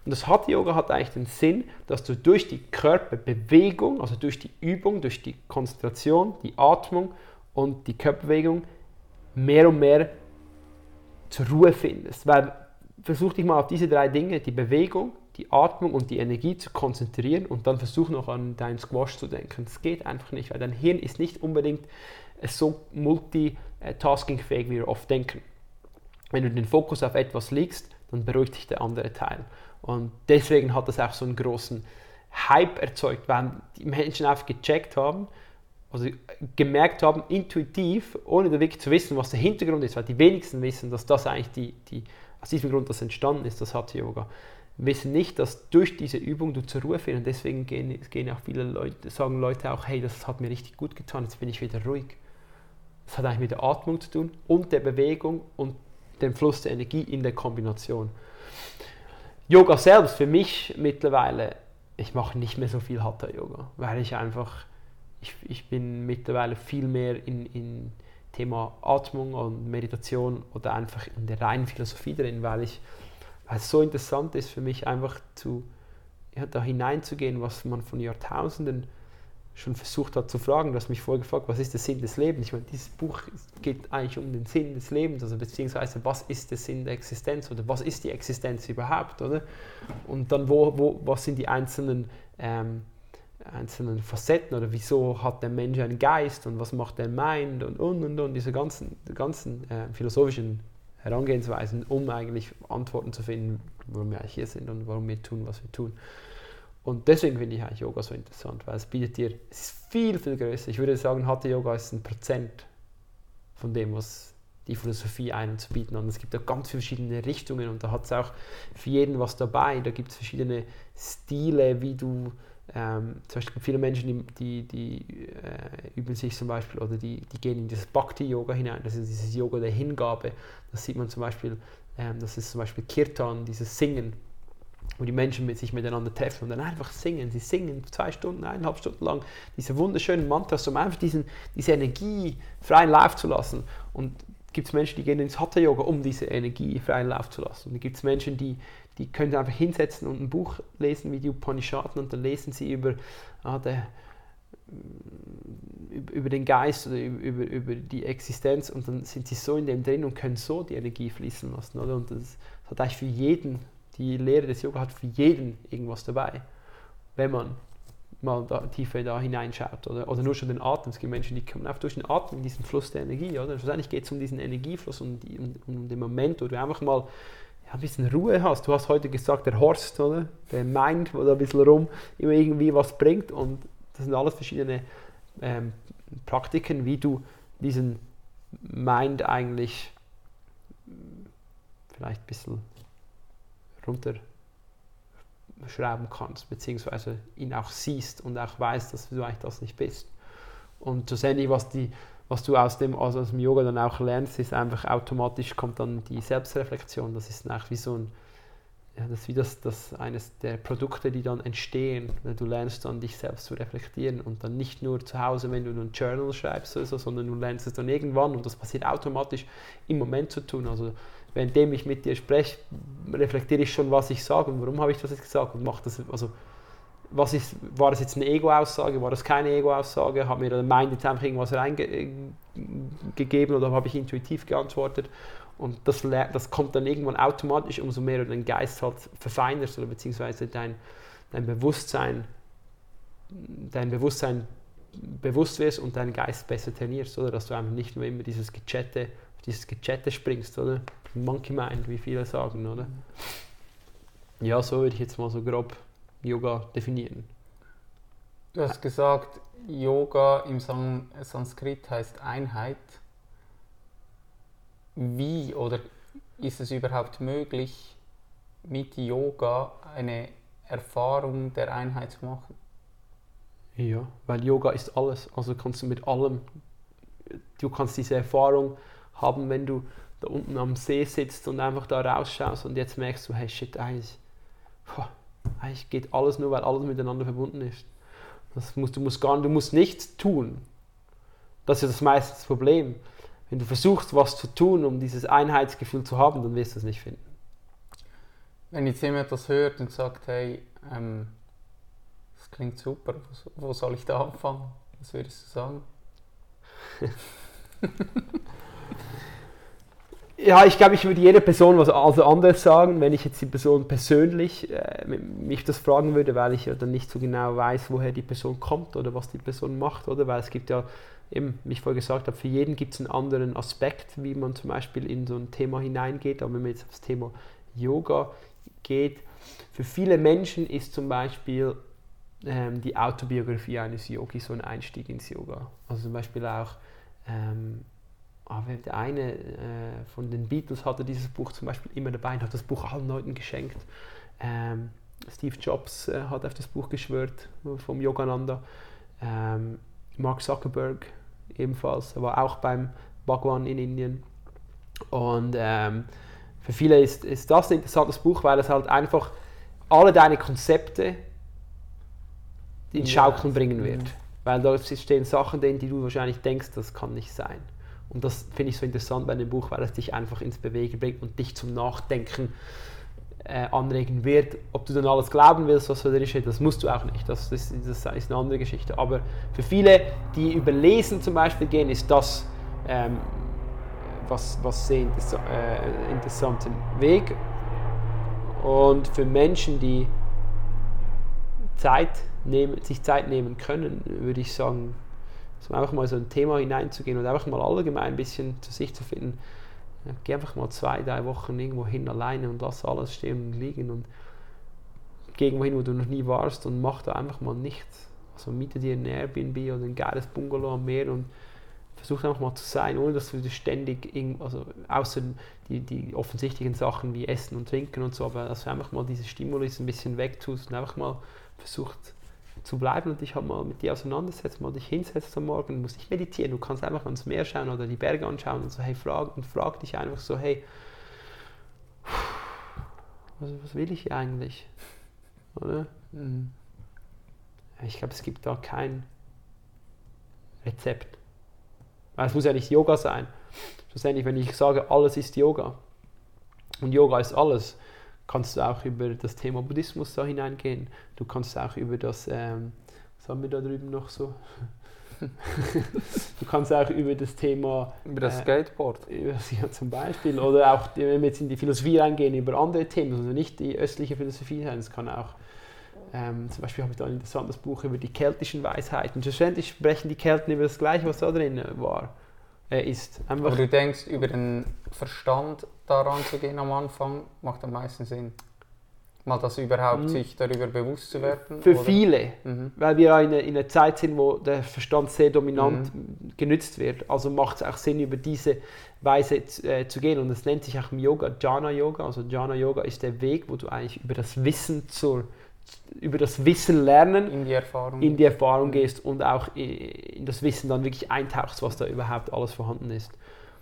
Und das Hatha Yoga hat eigentlich den Sinn, dass du durch die Körperbewegung, also durch die Übung, durch die Konzentration, die Atmung und die Körperbewegung mehr und mehr zur Ruhe findest. Weil versuch dich mal auf diese drei Dinge, die Bewegung, die Atmung und die Energie zu konzentrieren und dann versuch noch an deinen Squash zu denken. Das geht einfach nicht, weil dein Hirn ist nicht unbedingt äh, so multitaskingfähig, wie wir oft denken. Wenn du den Fokus auf etwas legst, dann beruhigt sich der andere Teil. Und deswegen hat das auch so einen großen Hype erzeugt, weil die Menschen einfach gecheckt haben, also gemerkt haben, intuitiv, ohne da wirklich zu wissen, was der Hintergrund ist, weil die wenigsten wissen, dass das eigentlich die, die aus diesem Grund das entstanden ist, das Hatha Yoga. Wissen nicht, dass durch diese Übung du zur Ruhe findest. Und deswegen gehen, gehen auch viele Leute, sagen Leute auch, hey, das hat mir richtig gut getan, jetzt bin ich wieder ruhig. Das hat eigentlich mit der Atmung zu tun und der Bewegung und dem Fluss der Energie in der Kombination. Yoga selbst für mich mittlerweile, ich mache nicht mehr so viel Hatha Yoga, weil ich einfach, ich, ich bin mittlerweile viel mehr in, in Thema Atmung und Meditation oder einfach in der reinen Philosophie drin, weil ich, weil es so interessant ist für mich einfach zu, ja, da hineinzugehen, was man von Jahrtausenden schon versucht hat zu fragen. Du hast mich vorher gefragt, was ist der Sinn des Lebens? Ich meine, dieses Buch geht eigentlich um den Sinn des Lebens, also beziehungsweise was ist der Sinn der Existenz oder was ist die Existenz überhaupt, oder? Und dann, wo, wo, was sind die einzelnen, ähm, einzelnen Facetten oder wieso hat der Mensch einen Geist und was macht der Mind und und und und, diese ganzen, ganzen äh, philosophischen Herangehensweisen, um eigentlich Antworten zu finden, warum wir eigentlich hier sind und warum wir tun, was wir tun. Und deswegen finde ich eigentlich Yoga so interessant, weil es bietet dir, es ist viel, viel größer. Ich würde sagen, Hatha Yoga ist ein Prozent von dem, was die Philosophie einem zu bieten hat. Es gibt da ganz verschiedene Richtungen und da hat es auch für jeden was dabei. Da gibt es verschiedene Stile, wie du, ähm, zum Beispiel viele Menschen, die, die, die äh, üben sich zum Beispiel oder die, die gehen in dieses Bhakti-Yoga hinein, das ist dieses Yoga der Hingabe. Das sieht man zum Beispiel, ähm, das ist zum Beispiel Kirtan, dieses Singen wo die Menschen mit sich miteinander treffen und dann einfach singen. Sie singen zwei Stunden, eineinhalb Stunden lang diese wunderschönen Mantras, um einfach diesen, diese Energie freien Lauf zu lassen. Und gibt es Menschen, die gehen ins Hatha-Yoga, um diese Energie freien Lauf zu lassen. Und gibt es Menschen, die, die können einfach hinsetzen und ein Buch lesen wie die Upanishaden und dann lesen sie über, ah, der, über den Geist oder über, über die Existenz und dann sind sie so in dem drin und können so die Energie fließen lassen. Oder? Und das hat eigentlich für jeden die Lehre des Yoga hat für jeden irgendwas dabei, wenn man mal da, tiefer da hineinschaut. Oder, oder nur schon den Atem. Es gibt Menschen, die kommen einfach durch den Atem in diesen Fluss der Energie. Oder? Schlussendlich geht es um diesen Energiefluss und um, um, den Moment, wo du einfach mal ja, ein bisschen Ruhe hast. Du hast heute gesagt, der Horst, oder? der meint, wo da ein bisschen rum immer irgendwie was bringt. Und das sind alles verschiedene ähm, Praktiken, wie du diesen Mind eigentlich vielleicht ein bisschen runterschrauben kannst, beziehungsweise ihn auch siehst und auch weißt, dass du eigentlich das nicht bist. Und schlussendlich, was, die, was du aus dem, also aus dem Yoga dann auch lernst, ist einfach automatisch kommt dann die Selbstreflexion. Das ist auch wie so ein, ja, das ist wie das, das eines der Produkte, die dann entstehen. Du lernst dann dich selbst zu reflektieren und dann nicht nur zu Hause, wenn du ein Journal schreibst, oder so, sondern du lernst es dann irgendwann und das passiert automatisch im Moment zu tun. Also währenddem ich mit dir spreche, reflektiere ich schon, was ich sage und warum habe ich das jetzt gesagt und mache das, also was ist, war das jetzt eine Ego-Aussage, war das keine Ego-Aussage, hat mir der Mind jetzt einfach irgendwas reingegeben oder habe ich intuitiv geantwortet und das, das kommt dann irgendwann automatisch, umso mehr du deinen Geist halt verfeinerst oder beziehungsweise dein, dein Bewusstsein, dein Bewusstsein bewusst wirst und deinen Geist besser trainierst, oder dass du einfach nicht nur immer dieses Gechatte, dieses Gechatte springst, oder? Monkey Mind, wie viele sagen, oder? Ja, so würde ich jetzt mal so grob Yoga definieren. Du hast gesagt, Yoga im San Sanskrit heißt Einheit. Wie oder ist es überhaupt möglich, mit Yoga eine Erfahrung der Einheit zu machen? Ja, weil Yoga ist alles. Also kannst du mit allem, du kannst diese Erfahrung haben, wenn du da unten am See sitzt und einfach da rausschaust und jetzt merkst du, hey shit, boah, eigentlich geht alles nur, weil alles miteinander verbunden ist. Das musst, du, musst gar, du musst nichts tun. Das ist das meiste Problem. Wenn du versuchst, was zu tun, um dieses Einheitsgefühl zu haben, dann wirst du es nicht finden. Wenn jetzt jemand das hört und sagt, hey, ähm, das klingt super, wo soll ich da anfangen? Was würdest du sagen? Ja, ich glaube, ich würde jeder Person was also anderes sagen, wenn ich jetzt die Person persönlich äh, mich das fragen würde, weil ich ja dann nicht so genau weiß, woher die Person kommt oder was die Person macht, oder? Weil es gibt ja eben, wie ich vorher gesagt habe, für jeden gibt es einen anderen Aspekt, wie man zum Beispiel in so ein Thema hineingeht. Aber wenn man jetzt aufs Thema Yoga geht, für viele Menschen ist zum Beispiel ähm, die Autobiografie eines Yogis so ein Einstieg ins Yoga. Also zum Beispiel auch ähm, aber der eine äh, von den Beatles hatte dieses Buch zum Beispiel immer dabei und hat das Buch allen Leuten geschenkt. Ähm, Steve Jobs äh, hat auf das Buch geschwört vom Yogananda. Ähm, Mark Zuckerberg ebenfalls, er war auch beim Bhagwan in Indien. Und ähm, für viele ist, ist das ein interessantes Buch, weil es halt einfach alle deine Konzepte ins Schaukeln bringen wird. Mhm. Weil da stehen Sachen drin, die du wahrscheinlich denkst, das kann nicht sein. Und das finde ich so interessant bei dem Buch, weil es dich einfach ins Bewegen bringt und dich zum Nachdenken äh, anregen wird. Ob du dann alles glauben willst, was da drin steht, das musst du auch nicht. Das, das, das, ist eine andere Geschichte. Aber für viele, die über Lesen zum Beispiel gehen, ist das ähm, was, was sehr interess äh, interessanten Weg. Und für Menschen, die Zeit nehmen, sich Zeit nehmen können, würde ich sagen, um einfach mal so ein Thema hineinzugehen und einfach mal allgemein ein bisschen zu sich zu finden. Geh einfach mal zwei, drei Wochen irgendwo hin alleine und lass alles stehen und liegen und geh irgendwo hin, wo du noch nie warst und mach da einfach mal nichts. Also miete dir ein Airbnb oder ein geiles Bungalow am Meer und versuch einfach mal zu sein, ohne dass du ständig, also außer die, die offensichtlichen Sachen wie Essen und Trinken und so, aber dass du einfach mal diese Stimulus ein bisschen wegtust und einfach mal versucht zu bleiben und dich halt mal mit dir auseinandersetzen, mal dich hinsetzt am Morgen, du musst nicht meditieren, du kannst einfach ans Meer schauen oder die Berge anschauen und so, hey, frag, und frag dich einfach so, hey, was, was will ich eigentlich? Oder? Mhm. Ich glaube, es gibt da kein Rezept. Weil es muss ja nicht Yoga sein. Schlussendlich, wenn ich sage, alles ist Yoga und Yoga ist alles, kannst du auch über das Thema Buddhismus da hineingehen. Du kannst auch über das, ähm, was haben wir da drüben noch so? du kannst auch über das Thema. Über das äh, Skateboard. Ja, zum Beispiel. Oder auch, wenn wir jetzt in die Philosophie reingehen, über andere Themen, also nicht die östliche Philosophie sein. Es kann auch. Ähm, zum Beispiel habe ich da ein interessantes Buch über die keltischen Weisheiten. Schlussendlich sprechen die Kelten über das Gleiche, was da drin war. Äh, ist. Einfach Aber du denkst, über den Verstand daran zu gehen am Anfang, macht am meisten Sinn mal das überhaupt mhm. sich darüber bewusst zu werden? Für oder? viele, mhm. weil wir in, in einer Zeit sind, wo der Verstand sehr dominant mhm. genützt wird. Also macht es auch Sinn, über diese Weise äh, zu gehen. Und das nennt sich auch im Yoga Jhana Yoga. Also Jhana Yoga ist der Weg, wo du eigentlich über das Wissen zur über das Wissen lernen in die Erfahrung, in die Erfahrung gehst und auch in das Wissen dann wirklich eintauchst, was da überhaupt alles vorhanden ist.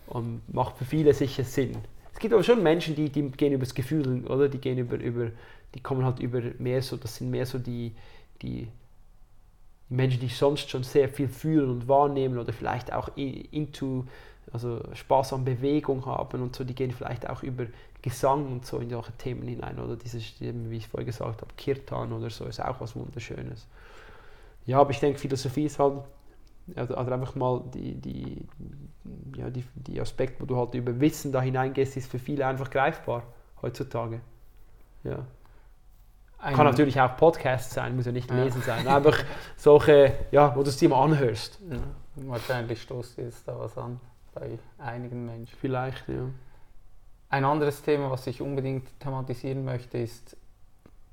Und macht für viele sicher Sinn. Es gibt aber schon Menschen, die, die gehen über das Gefühl, oder? Die gehen über, über die kommen halt über mehr so, das sind mehr so die, die, die Menschen, die sonst schon sehr viel fühlen und wahrnehmen oder vielleicht auch into, also Spaß an Bewegung haben und so, die gehen vielleicht auch über Gesang und so in solche Themen hinein oder dieses, wie ich vorher gesagt habe, Kirtan oder so ist auch was Wunderschönes. Ja, aber ich denke, Philosophie ist halt also, also einfach mal die, die, ja, die, die Aspekt, wo du halt über Wissen da hineingehst, ist für viele einfach greifbar heutzutage. Ja. Ein Kann natürlich auch Podcast sein, muss ja nicht lesen ja. sein. Einfach solche, ja, wo du es dir mal anhörst. Ja. Wahrscheinlich stoßt jetzt da was an bei einigen Menschen. Vielleicht, ja. Ein anderes Thema, was ich unbedingt thematisieren möchte, ist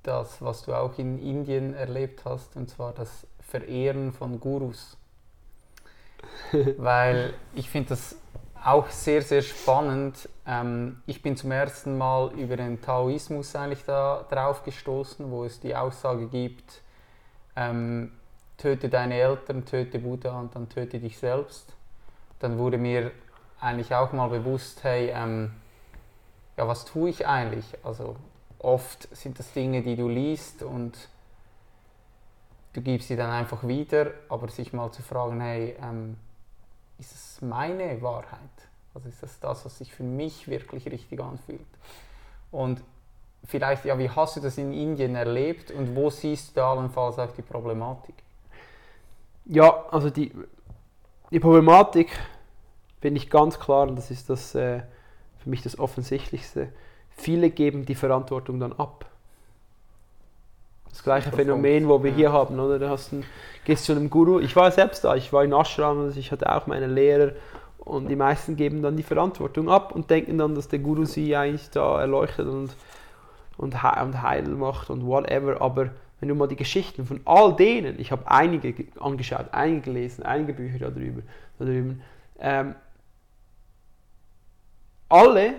das, was du auch in Indien erlebt hast, und zwar das Verehren von Gurus. Weil ich finde das auch sehr, sehr spannend. Ähm, ich bin zum ersten Mal über den Taoismus eigentlich da drauf gestoßen, wo es die Aussage gibt, ähm, töte deine Eltern, töte Buddha und dann töte dich selbst. Dann wurde mir eigentlich auch mal bewusst, hey, ähm, ja, was tue ich eigentlich? Also oft sind das Dinge, die du liest und du gibst sie dann einfach wieder, aber sich mal zu fragen, hey, ähm, ist es meine Wahrheit? Also ist das das, was sich für mich wirklich richtig anfühlt? Und vielleicht, ja, wie hast du das in Indien erlebt und wo siehst du allenfalls auch die Problematik? Ja, also die, die Problematik bin ich ganz klar, und das ist das, äh, für mich das Offensichtlichste. Viele geben die Verantwortung dann ab. Das gleiche das Phänomen, wo wir ja. hier haben, oder? Du hast einen, gehst zu einem Guru. Ich war selbst da, ich war in Ashram, also ich hatte auch meine Lehrer und die meisten geben dann die Verantwortung ab und denken dann, dass der Guru sie eigentlich da erleuchtet und, und, und heil macht und whatever. Aber wenn du mal die Geschichten von all denen, ich habe einige angeschaut, einige gelesen, einige Bücher darüber, darüber ähm, alle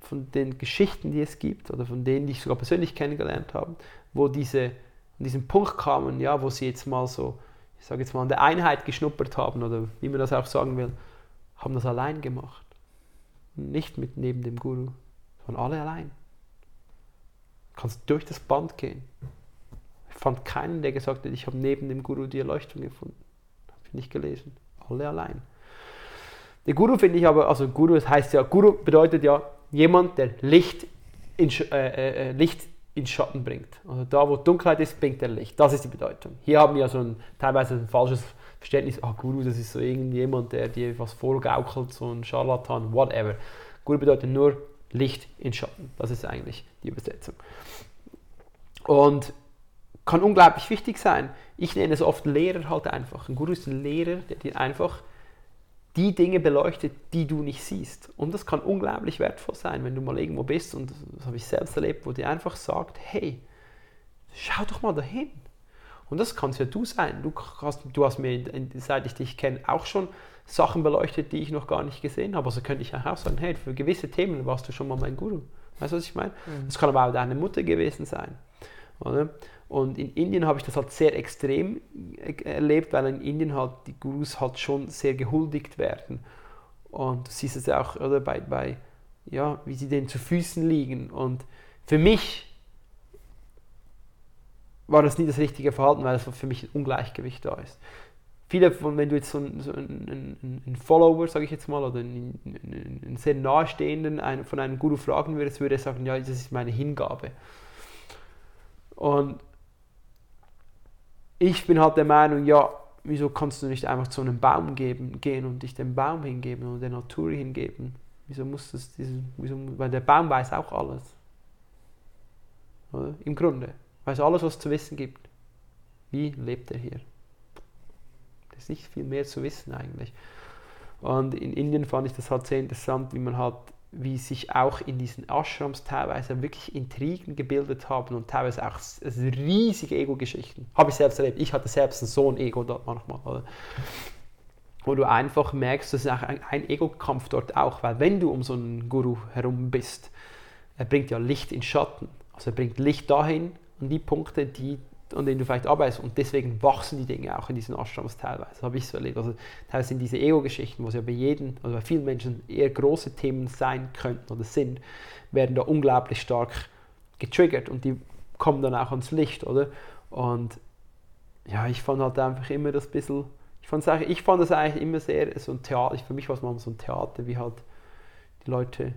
von den Geschichten, die es gibt, oder von denen, die ich sogar persönlich kennengelernt habe, wo diese an diesen Punkt kamen, ja, wo sie jetzt mal so, ich sage jetzt mal, an der Einheit geschnuppert haben, oder wie man das auch sagen will, haben das allein gemacht. Nicht mit neben dem Guru, sondern alle allein. Du kannst durch das Band gehen. Ich fand keinen, der gesagt hat, ich habe neben dem Guru die Erleuchtung gefunden. Habe ich nicht gelesen. Alle allein. Der Guru finde ich aber, also Guru, das heißt ja, Guru bedeutet ja jemand, der Licht in, äh, äh, äh, Licht in Schatten bringt. Also da, wo Dunkelheit ist, bringt er Licht. Das ist die Bedeutung. Hier haben wir so ein, teilweise ein falsches Verständnis, ah, Guru, das ist so irgendjemand, der dir was vorgaukelt, so ein Scharlatan, whatever. Guru bedeutet nur Licht in Schatten. Das ist eigentlich die Übersetzung. Und kann unglaublich wichtig sein. Ich nenne es oft Lehrer halt einfach. Ein Guru ist ein Lehrer, der dir einfach die Dinge beleuchtet, die du nicht siehst. Und das kann unglaublich wertvoll sein, wenn du mal irgendwo bist, und das habe ich selbst erlebt, wo dir einfach sagt, hey, schau doch mal dahin. Und das kannst ja du sein. Du hast, du hast mir, seit ich dich kenne, auch schon Sachen beleuchtet, die ich noch gar nicht gesehen habe. Also könnte ich auch sagen, hey, für gewisse Themen warst du schon mal mein Guru. Weißt du, was ich meine? Mhm. Das kann aber auch deine Mutter gewesen sein. Oder? Und in Indien habe ich das halt sehr extrem erlebt, weil in Indien halt die Gurus halt schon sehr gehuldigt werden. Und du siehst es ja auch oder, bei, bei, ja, wie sie denen zu Füßen liegen. Und für mich war das nie das richtige Verhalten, weil es für mich ein Ungleichgewicht da ist. Viele von, wenn du jetzt so einen, so einen, einen Follower, sage ich jetzt mal, oder einen, einen sehr nahestehenden einen, von einem Guru fragen würdest, würde er sagen, ja, das ist meine Hingabe. Und ich bin halt der Meinung, ja, wieso kannst du nicht einfach zu einem Baum geben, gehen und dich dem Baum hingeben und der Natur hingeben? Wieso muss das diesen, wieso, weil der Baum weiß auch alles. Oder? Im Grunde. Weiß alles, was es zu wissen gibt. Wie lebt er hier? Das ist nicht viel mehr zu wissen eigentlich. Und in Indien fand ich das halt sehr interessant, wie man halt, wie sich auch in diesen Ashrams teilweise wirklich Intrigen gebildet haben und teilweise auch riesige Ego-Geschichten. Habe ich selbst erlebt. Ich hatte selbst so ein Ego dort manchmal. Oder? Wo du einfach merkst, das ist auch ein Ego-Kampf dort auch, weil wenn du um so einen Guru herum bist, er bringt ja Licht in Schatten. Also er bringt Licht dahin, an die Punkte, die an denen du vielleicht arbeitest. Und deswegen wachsen die Dinge auch in diesen Ashrams teilweise. Habe ich so erlebt. Also teilweise sind diese Ego-Geschichten, wo es ja bei jedem, also bei vielen Menschen eher große Themen sein könnten oder sind, werden da unglaublich stark getriggert und die kommen dann auch ans Licht, oder? Und ja, ich fand halt einfach immer das bisschen, ich fand, ich fand das eigentlich immer sehr so ein Theater, für mich war es mal so ein Theater, wie halt die Leute,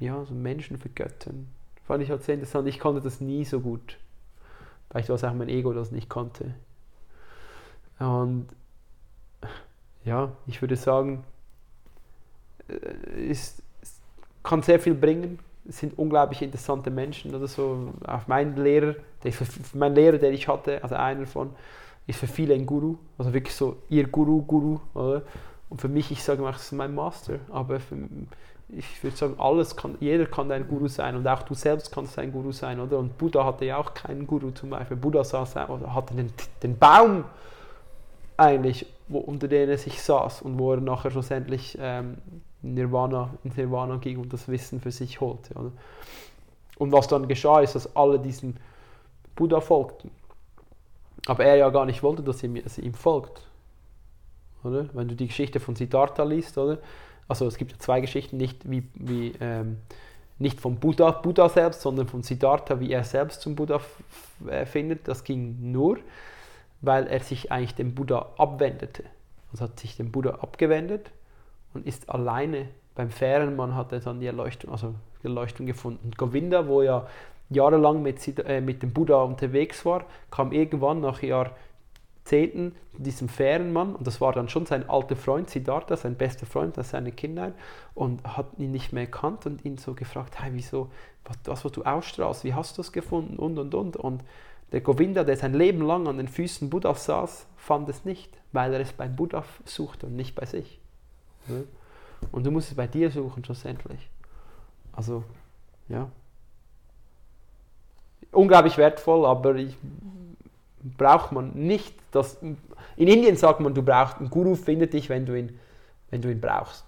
ja, so Menschen vergöttern. Fand ich halt sehr interessant. Ich konnte das nie so gut Vielleicht war es auch mein Ego, das nicht konnte. Und ja, ich würde sagen, es, äh, es kann sehr viel bringen. Es sind unglaublich interessante Menschen. Oder so. Auch mein Lehrer, der, mein Lehrer, den ich hatte, also einer von, ist für viele ein Guru. Also wirklich so ihr Guru, Guru. Oder? Und für mich, ich sage immer, das ist mein Master. Aber für, ich würde sagen, alles kann, jeder kann ein Guru sein und auch du selbst kannst ein Guru sein, oder? Und Buddha hatte ja auch keinen Guru zum Beispiel. Buddha saß, hatte den, den Baum eigentlich, wo, unter dem er sich saß und wo er nachher schlussendlich ähm, Nirvana, ins Nirvana ging und das Wissen für sich holte. Oder? Und was dann geschah, ist, dass alle diesen Buddha folgten. Aber er ja gar nicht wollte, dass sie ihm folgt. Oder? Wenn du die Geschichte von Siddhartha liest, oder? Also es gibt ja zwei Geschichten, nicht wie, wie ähm, nicht vom Buddha, Buddha selbst, sondern von Siddhartha, wie er selbst zum Buddha äh, findet. Das ging nur, weil er sich eigentlich dem Buddha abwendete. Also hat sich dem Buddha abgewendet und ist alleine beim Fährenmann hat er dann die Erleuchtung, also die Erleuchtung gefunden. Govinda, wo ja jahrelang mit, äh, mit dem Buddha unterwegs war, kam irgendwann nach Jahr Zehnten diesem fairen Mann, und das war dann schon sein alter Freund Siddhartha, sein bester Freund aus seiner Kindheit, und hat ihn nicht mehr erkannt und ihn so gefragt, hey, wieso, was, was, was du ausstrahlst, wie hast du es gefunden und und und. Und der Govinda, der sein Leben lang an den Füßen Buddhas saß, fand es nicht, weil er es beim Buddha suchte und nicht bei sich. Und du musst es bei dir suchen, schlussendlich. Also, ja. Unglaublich wertvoll, aber ich braucht man nicht das. In Indien sagt man, du brauchst einen Guru, findet dich, wenn du ihn, wenn du ihn brauchst.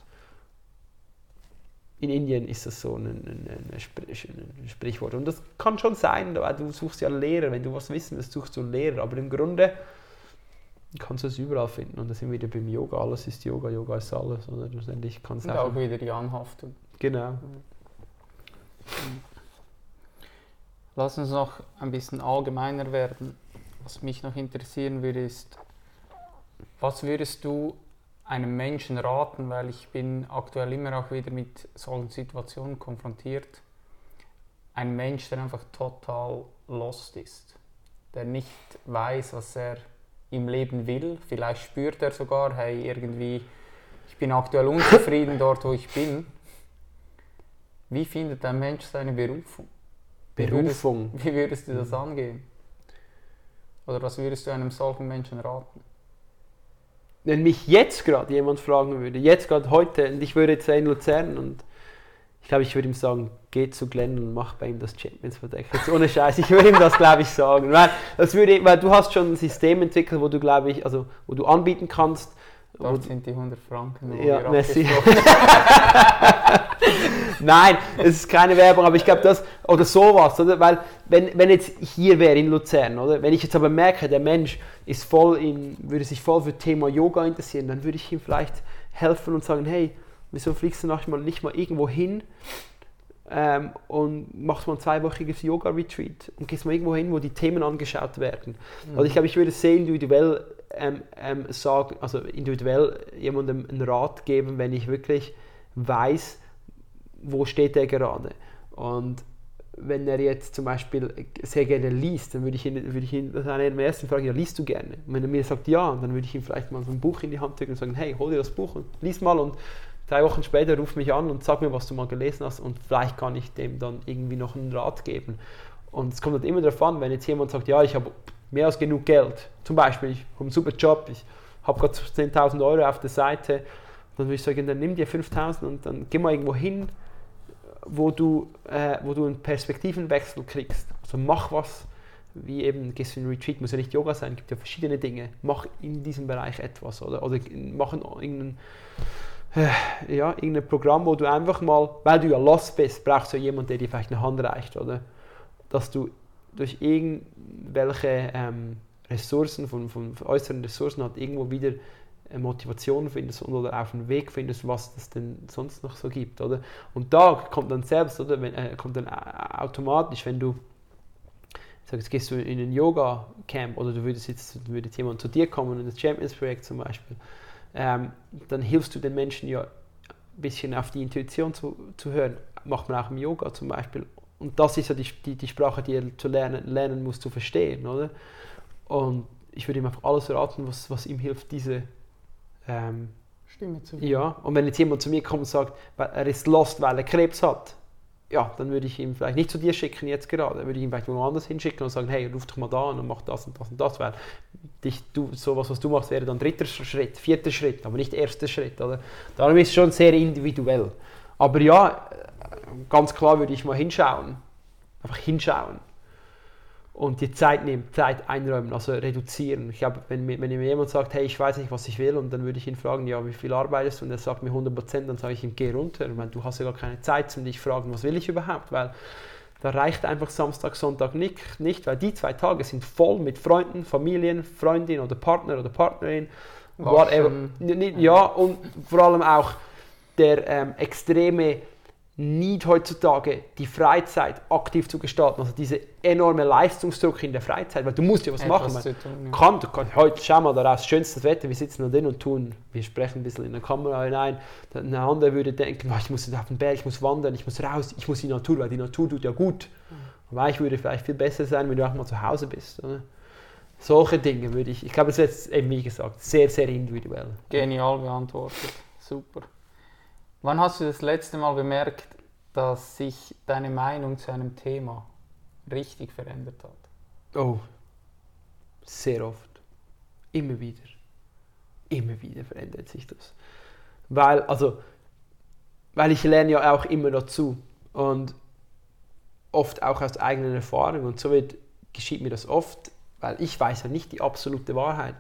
In Indien ist das so ein, ein, ein, Sprichwort. Und das kann schon sein, weil du suchst ja Lehrer. Wenn du was wissen willst, suchst du einen Lehrer. Aber im Grunde kannst du es überall finden. Und da sind wir wieder beim Yoga. Alles ist Yoga, Yoga ist alles. Oder schlussendlich kannst Und auch, auch wieder die Anhaftung. Genau. Mhm. Lass uns noch ein bisschen allgemeiner werden. Was mich noch interessieren würde, ist, was würdest du einem Menschen raten, weil ich bin aktuell immer auch wieder mit solchen Situationen konfrontiert. Ein Mensch, der einfach total lost ist, der nicht weiß, was er im Leben will. Vielleicht spürt er sogar, hey, irgendwie, ich bin aktuell unzufrieden dort, wo ich bin. Wie findet ein Mensch seine Berufung? Berufung? Wie würdest, wie würdest du das angehen? Oder was würdest du einem solchen Menschen raten? Wenn mich jetzt gerade jemand fragen würde, jetzt gerade heute, und ich würde jetzt in Luzern und ich glaube, ich würde ihm sagen, geh zu Glenn und mach bei ihm das Champions-Verdeck. Jetzt ohne Scheiß, ich würde ihm das, glaube ich, sagen. Weil, das würde, weil du hast schon ein System entwickelt, wo du, glaube ich, also wo du anbieten kannst. Dort sind die 100 Franken. Ja, merci. Nein, es ist keine Werbung, aber ich glaube das, oder sowas, oder? Weil, wenn, wenn jetzt hier wäre in Luzern, oder? Wenn ich jetzt aber merke, der Mensch ist voll in, würde sich voll für Thema Yoga interessieren, dann würde ich ihm vielleicht helfen und sagen, hey, wieso fliegst du manchmal nicht mal irgendwo hin, ähm, und machst mal ein zweiwöchiges Yoga-Retreat und gehst mal irgendwo hin, wo die Themen angeschaut werden. Mhm. Also ich glaube, ich würde sehr individuell ähm, ähm, sagen, also individuell jemandem einen Rat geben, wenn ich wirklich weiß, wo steht er gerade. Und wenn er jetzt zum Beispiel sehr gerne liest, dann würde ich ihn, würde ich ihn das einer der ersten fragen, ja, liest du gerne? Und wenn er mir sagt ja, dann würde ich ihm vielleicht mal so ein Buch in die Hand drücken und sagen, hey, hol dir das Buch und lies mal und drei Wochen später ruf mich an und sag mir, was du mal gelesen hast und vielleicht kann ich dem dann irgendwie noch einen Rat geben. Und es kommt halt immer darauf an, wenn jetzt jemand sagt, ja, ich habe mehr als genug Geld, zum Beispiel, ich habe einen super Job, ich habe gerade 10.000 Euro auf der Seite, dann würde ich sagen, dann nimm dir 5.000 und dann geh mal irgendwo hin, wo du, äh, wo du einen Perspektivenwechsel kriegst. Also mach was, wie eben in Retreat, muss ja nicht Yoga sein, gibt ja verschiedene Dinge. Mach in diesem Bereich etwas oder, oder mach irgendein, äh, ja, irgendein Programm, wo du einfach mal, weil du ja lost bist, brauchst du ja jemanden, der dir vielleicht eine Hand reicht, oder? Dass du durch irgendwelche ähm, Ressourcen, von, von, äußeren Ressourcen halt irgendwo wieder Motivation findest oder auf einen Weg findest, was es denn sonst noch so gibt, oder? Und da kommt dann selbst, oder? Wenn, äh, kommt dann automatisch, wenn du sag, jetzt gehst du in ein Yoga-Camp oder du würdest jetzt würde jemand zu dir kommen, in das Champions-Projekt zum Beispiel, ähm, dann hilfst du den Menschen ja ein bisschen auf die Intuition zu, zu hören. Macht man auch im Yoga zum Beispiel. Und das ist ja die, die, die Sprache, die er zu lernen, lernen muss zu verstehen, oder? Und ich würde ihm einfach alles raten, was, was ihm hilft, diese ähm, Stimme zu hören. Ja, und wenn jetzt jemand zu mir kommt und sagt, er ist lost, weil er Krebs hat, ja, dann würde ich ihn vielleicht nicht zu dir schicken jetzt gerade, dann würde ich ihn vielleicht woanders hinschicken und sagen, hey, ruf doch mal da an und mach das und das und das, weil dich, du, sowas, was du machst, wäre dann dritter Schritt, vierter Schritt, aber nicht erster Schritt. Oder? Darum ist es schon sehr individuell. Aber ja, ganz klar würde ich mal hinschauen, einfach hinschauen und die Zeit nehmen, Zeit einräumen, also reduzieren. Ich glaube, wenn, wenn mir jemand sagt, hey, ich weiß nicht, was ich will, und dann würde ich ihn fragen, ja, wie viel arbeitest du? Und er sagt mir 100 Prozent, dann sage ich ihm, geh runter. Ich meine, du hast ja gar keine Zeit, um dich fragen, was will ich überhaupt? Weil da reicht einfach Samstag, Sonntag nicht, nicht, weil die zwei Tage sind voll mit Freunden, Familien, Freundin oder Partner oder Partnerin, whatever. Ja, und vor allem auch der ähm, extreme Need heutzutage, die Freizeit aktiv zu gestalten. Also dieser enorme Leistungsdruck in der Freizeit, weil du musst ja was Etwas machen. Tun, ja. kann, du kannst, heute schau mal daraus, schönstes Wetter, wir sitzen da drin und tun, wir sprechen ein bisschen in der Kamera hinein. Ein anderer würde denken, oh, ich muss auf den Berg, ich muss wandern, ich muss raus, ich muss in die Natur, weil die Natur tut ja gut. Aber ich würde vielleicht viel besser sein, wenn du auch mal zu Hause bist. Oder? Solche Dinge würde ich, ich glaube, es ist jetzt eben wie gesagt sehr, sehr individuell. Genial beantwortet, super. Wann hast du das letzte Mal bemerkt, dass sich deine Meinung zu einem Thema richtig verändert hat? Oh, sehr oft. Immer wieder. Immer wieder verändert sich das. Weil, also, weil ich lerne ja auch immer dazu und oft auch aus eigenen Erfahrungen und so wird, geschieht mir das oft, weil ich weiß ja nicht die absolute Wahrheit.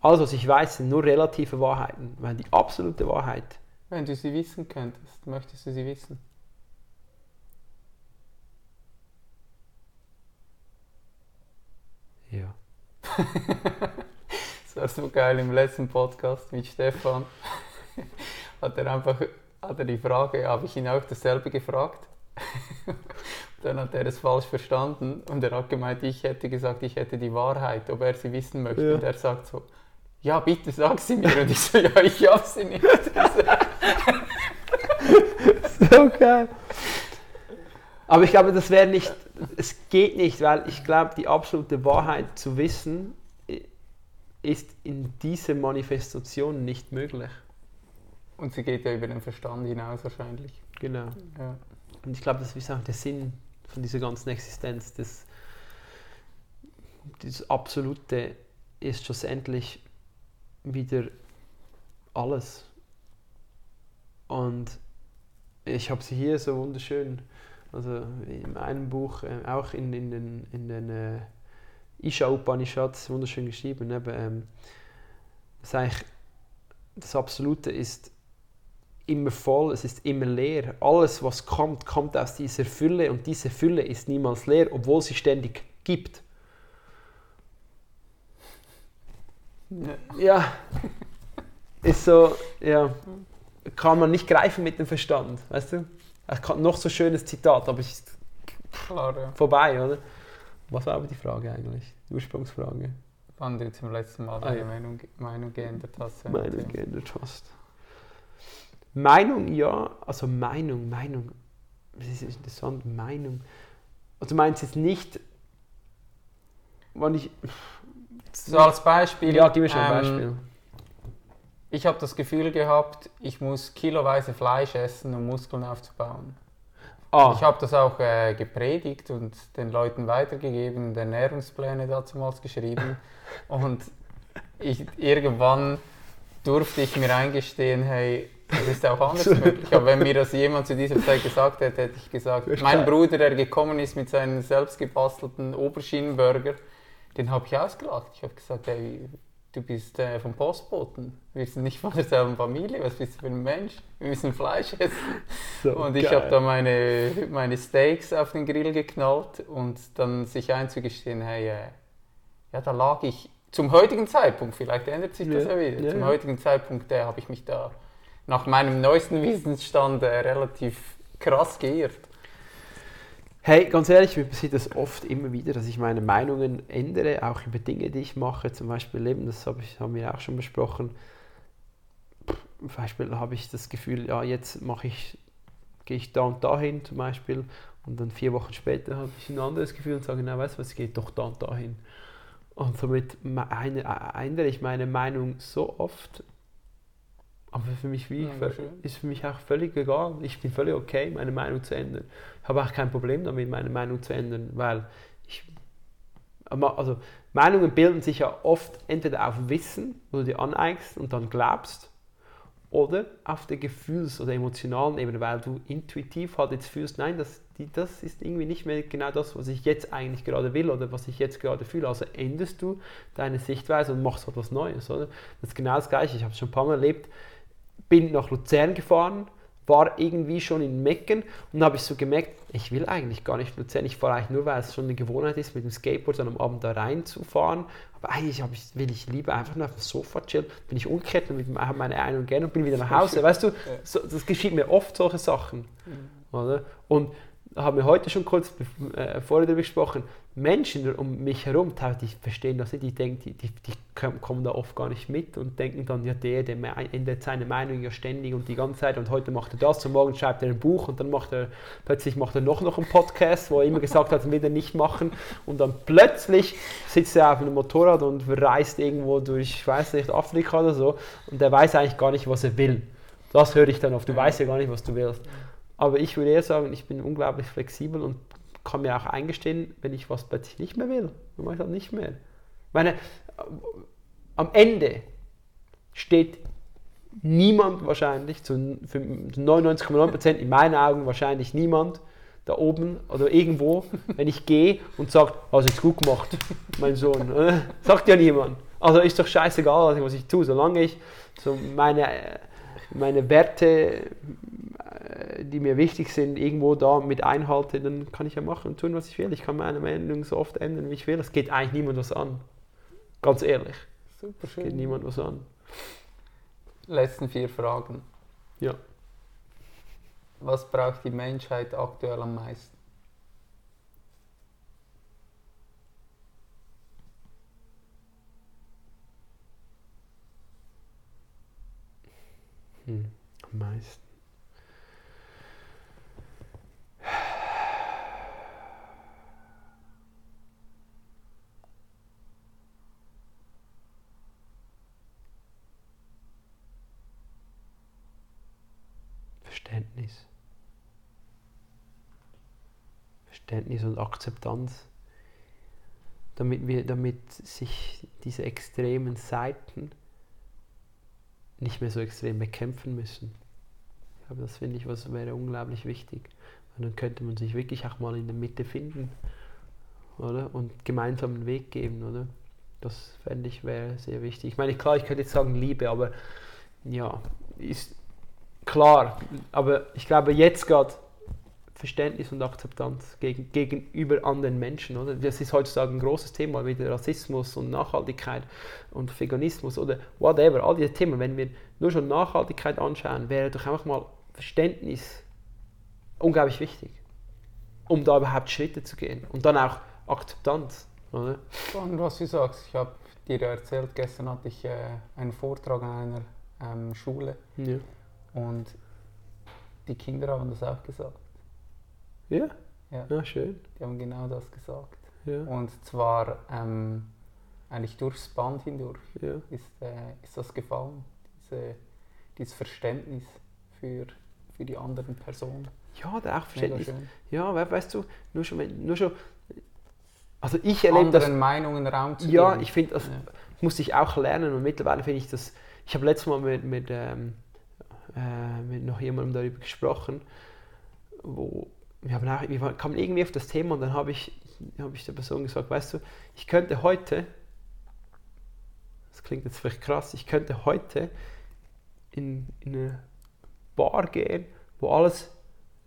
Alles, was ich weiß, sind nur relative Wahrheiten, weil die absolute Wahrheit wenn du sie wissen könntest, möchtest du sie wissen? Ja. das war so geil im letzten Podcast mit Stefan. hat er einfach hat er die Frage, habe ich ihn auch dasselbe gefragt. Dann hat er es falsch verstanden und er hat gemeint, ich hätte gesagt, ich hätte die Wahrheit, ob er sie wissen möchte. Ja. Und er sagt so, ja, bitte sag sie mir. Und ich so, ja, ich habe sie nicht. so geil. Aber ich glaube, das wäre nicht, es geht nicht, weil ich glaube, die absolute Wahrheit zu wissen, ist in dieser Manifestation nicht möglich. Und sie geht ja über den Verstand hinaus wahrscheinlich. Genau. Ja. Und ich glaube, das ist auch der Sinn von dieser ganzen Existenz. Das, das Absolute ist schlussendlich wieder alles. Und ich habe sie hier so wunderschön, also in einem Buch, äh, auch in, in den, in den äh, Isha Upanishads, wunderschön geschrieben, eben, ähm, das, eigentlich, das Absolute ist immer voll, es ist immer leer. Alles, was kommt, kommt aus dieser Fülle und diese Fülle ist niemals leer, obwohl sie ständig gibt. Ja. Ist so, ja. Kann man nicht greifen mit dem Verstand, weißt du? Ich kann noch so schönes Zitat, aber es ist Klar, ja. vorbei, oder? Was war aber die Frage eigentlich? Die Ursprungsfrage. Wann du zum letzten Mal Ah, deine ja. Meinung, Meinung geändert hast. ja, Meinung geändert hast. Meinung, ja, also Meinung, Meinung. Das ist interessant, Meinung. Also du meinst jetzt nicht, wann ich. So als Beispiel. Ja, gib mir schon ein ähm, Beispiel. Ich habe das Gefühl gehabt, ich muss kiloweise Fleisch essen, um Muskeln aufzubauen. Ah, Ich habe das auch äh, gepredigt und den Leuten weitergegeben Ernährungspläne damals geschrieben. und ich, irgendwann durfte ich mir eingestehen, hey, das ist auch anders möglich. Aber wenn mir das jemand zu dieser Zeit gesagt hätte, hätte ich gesagt, mein Bruder, der gekommen ist mit seinem selbstgebastelten Oberschienenburger, den habe ich ausgelacht. Ich habe gesagt, hey, du bist äh, vom Postboten. Wir sind nicht von derselben Familie. Was bist du für ein Mensch? Wir müssen Fleisch essen. so Und ich habe da meine, meine Steaks auf den Grill geknallt und dann sich einzugestehen, hey, äh, ja, da lag ich zum heutigen Zeitpunkt, vielleicht ändert sich das Ja, ja wieder, ja, zum ja. heutigen Zeitpunkt äh, habe ich mich da nach meinem neuesten Wissensstand äh, relativ krass geirrt. Hey, ganz ehrlich, mir passiert das oft immer wieder, dass ich meine Meinungen ändere, auch über Dinge, die ich mache. Zum Beispiel Leben, das habe ich, haben wir auch schon besprochen. Zum Beispiel habe ich das Gefühl, ja, jetzt mache ich, gehe ich da und dahin zum Beispiel und dann vier Wochen später habe ich ein anderes Gefühl und sage, na, weißt du was, ich gehe doch da und dahin. Und somit eine- ändere ich meine Meinung so oft, aber für mich wie, Ja, ist für mich auch völlig egal. Ich bin völlig okay, meine Meinung zu ändern. Ich habe auch kein Problem damit, meine Meinung zu ändern, weil ich, also Meinungen bilden sich ja oft entweder auf Wissen, wo du dir aneignest und dann glaubst, oder auf der Gefühls- oder emotionalen Ebene, weil du intuitiv halt jetzt fühlst, nein, das, die, das ist irgendwie nicht mehr genau das, was ich jetzt eigentlich gerade will oder was ich jetzt gerade fühle. Also änderst du deine Sichtweise und machst etwas Neues, oder? Das ist genau das Gleiche. Ich habe es schon ein paar Mal erlebt, bin nach Luzern gefahren, war irgendwie schon in Mecken und habe ich so gemerkt, ich will eigentlich gar nicht Luzern, ich fahre eigentlich nur, weil es schon eine Gewohnheit ist, mit dem Skateboard dann am Abend da reinzufahren. Aber eigentlich ich, will ich lieber einfach nur auf dem Sofa chillen, bin ich umgekehrt und habe meine Ein- und Gern und bin wieder nach Hause. Weißt du, so, das geschieht mir oft, solche Sachen. Oder? Und haben wir heute schon kurz äh, vorher darüber gesprochen, Menschen um mich herum, die verstehen das nicht, die denken, die, die, die kommen- da oft gar nicht mit und denken dann, ja der, der ändert seine Meinung ja ständig und die ganze Zeit und heute macht er das und morgen schreibt er ein Buch und dann macht er, plötzlich macht er noch, noch einen Podcast, wo er immer gesagt hat, will er nicht machen und dann plötzlich sitzt er auf einem Motorrad und reist irgendwo durch, ich weiß nicht, Afrika oder so und der weiß eigentlich gar nicht, was er will. Das höre ich dann oft, du weißt ja gar nicht, was du willst. Aber ich würde eher sagen, ich bin unglaublich flexibel und kann mir auch eingestehen, wenn ich was plötzlich nicht mehr will. Dann mache ich das nicht mehr. Meine, äh, am Ende steht niemand wahrscheinlich, zu für 99,9% in meinen Augen wahrscheinlich niemand da oben oder irgendwo, wenn ich gehe und sagt, hast jetzt gut gemacht, mein Sohn. Oder? Sagt ja niemand. Also ist doch scheißegal, was ich tue, solange ich so meine, äh, meine Werte äh, die mir wichtig sind, irgendwo da mit einhalte, dann kann ich ja machen und tun, was ich will. Ich kann meine Meinung so oft ändern, wie ich will. Es geht eigentlich niemand was an. Ganz ehrlich, Super es geht niemand was an. Letzten vier Fragen. Ja. Was braucht die Menschheit aktuell am meisten? Hm. Am meisten. Verständnis. Verständnis und Akzeptanz. Damit, wir, damit sich diese extremen Seiten nicht mehr so extrem bekämpfen müssen. Ich das finde ich, was wäre unglaublich wichtig. Und dann könnte man sich wirklich auch mal in der Mitte finden, oder? Und gemeinsam einen Weg geben, oder? Das fände ich wäre sehr wichtig. Ich meine, klar, ich könnte jetzt sagen Liebe, aber ja, ist klar. Aber ich glaube, jetzt gerade Verständnis und Akzeptanz gegen, gegenüber anderen Menschen, oder? Das ist heutzutage ein großes Thema, wie der Rassismus und Nachhaltigkeit und Veganismus oder whatever, all diese Themen. Wenn wir nur schon Nachhaltigkeit anschauen, wäre doch einfach mal Verständnis unglaublich wichtig, um da überhaupt Schritte zu gehen. Und dann auch Akzeptanz. Oder? Spannend, was du sagst. Ich habe dir erzählt, gestern hatte ich äh, einen Vortrag an einer ähm, Schule Ja. Und die Kinder haben das auch gesagt. Ja? Ja, Ja, schön. die haben genau das gesagt. Ja. Und zwar ähm, eigentlich durchs Band hindurch Ja. ist, äh, ist das gefallen, diese, dieses Verständnis für, für die anderen Personen. Ja, der auch Verständnis. Ja, we- weißt du, nur schon, nur schon. Also ich erlebe das. Anderen Meinungen Raum zu Ja, geben. ich finde, das Ja. musste ich auch lernen und mittlerweile finde ich das. Ich habe letztes Mal mit, mit, ähm, äh, mit noch jemandem darüber gesprochen, wo wir, haben auch, wir kamen irgendwie auf das Thema und dann habe ich, habe ich der Person gesagt, weißt du, ich könnte heute, das klingt jetzt vielleicht krass, ich könnte heute in, in eine Bar gehen, wo alles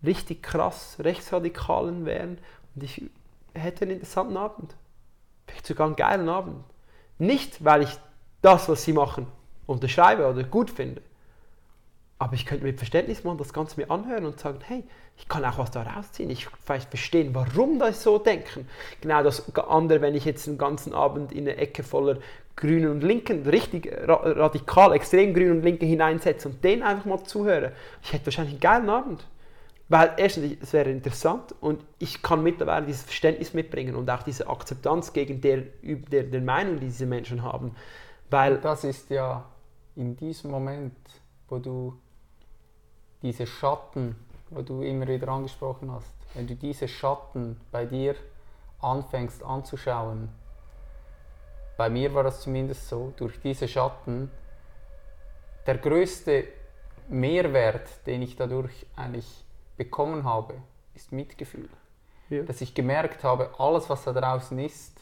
richtig krass Rechtsradikalen wären und ich hätte einen interessanten Abend. Vielleicht sogar einen geilen Abend. Nicht, weil ich das, was sie machen, unterschreibe oder gut finde. Aber ich könnte mit Verständnis machen, das Ganze mir anhören und sagen, hey, ich kann auch was da rausziehen. Ich vielleicht verstehen, warum das so denken. Genau das andere, wenn ich jetzt einen ganzen Abend in eine Ecke voller Grünen und Linken, richtig ra radikal, extrem Grün und Linke hineinsetze und denen einfach mal zuhöre. Ich hätte wahrscheinlich einen geilen Abend. Weil erstens, es wäre interessant und ich kann mittlerweile dieses Verständnis mitbringen und auch diese Akzeptanz gegen der, der, der Meinung, die diese Menschen haben. Weil, Das ist ja in diesem Moment, wo du diese Schatten, wo du immer wieder angesprochen hast, wenn du diese Schatten bei dir anfängst anzuschauen, bei mir war das zumindest so, durch diese Schatten, der größte Mehrwert, den ich dadurch eigentlich bekommen habe, ist Mitgefühl. Ja. Dass ich gemerkt habe, alles, was da draußen ist,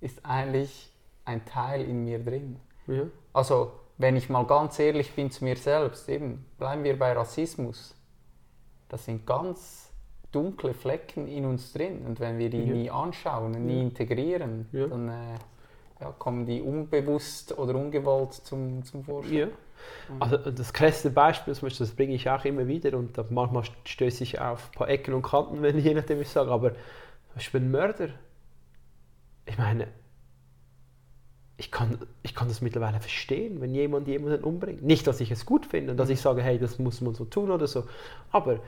ist eigentlich ein Teil in mir drin. ja, Also, wenn ich mal ganz ehrlich bin zu mir selbst, eben, bleiben wir bei Rassismus. Das sind ganz dunkle Flecken in uns drin. Und wenn wir die Ja. nie anschauen nie Ja. integrieren, Ja. dann äh, kommen die unbewusst oder ungewollt zum, zum Vorschein. Also das krasseste Beispiel, zum Beispiel, das bringe ich auch immer wieder und manchmal stöße ich auf ein paar Ecken und Kanten, wenn je nachdem ich sage, aber Beispiel ein Mörder, ich meine, ich kann, ich kann das mittlerweile verstehen, wenn jemand jemanden umbringt. Nicht, dass ich es gut finde und dass ich sage, hey, das muss man so tun oder so, aber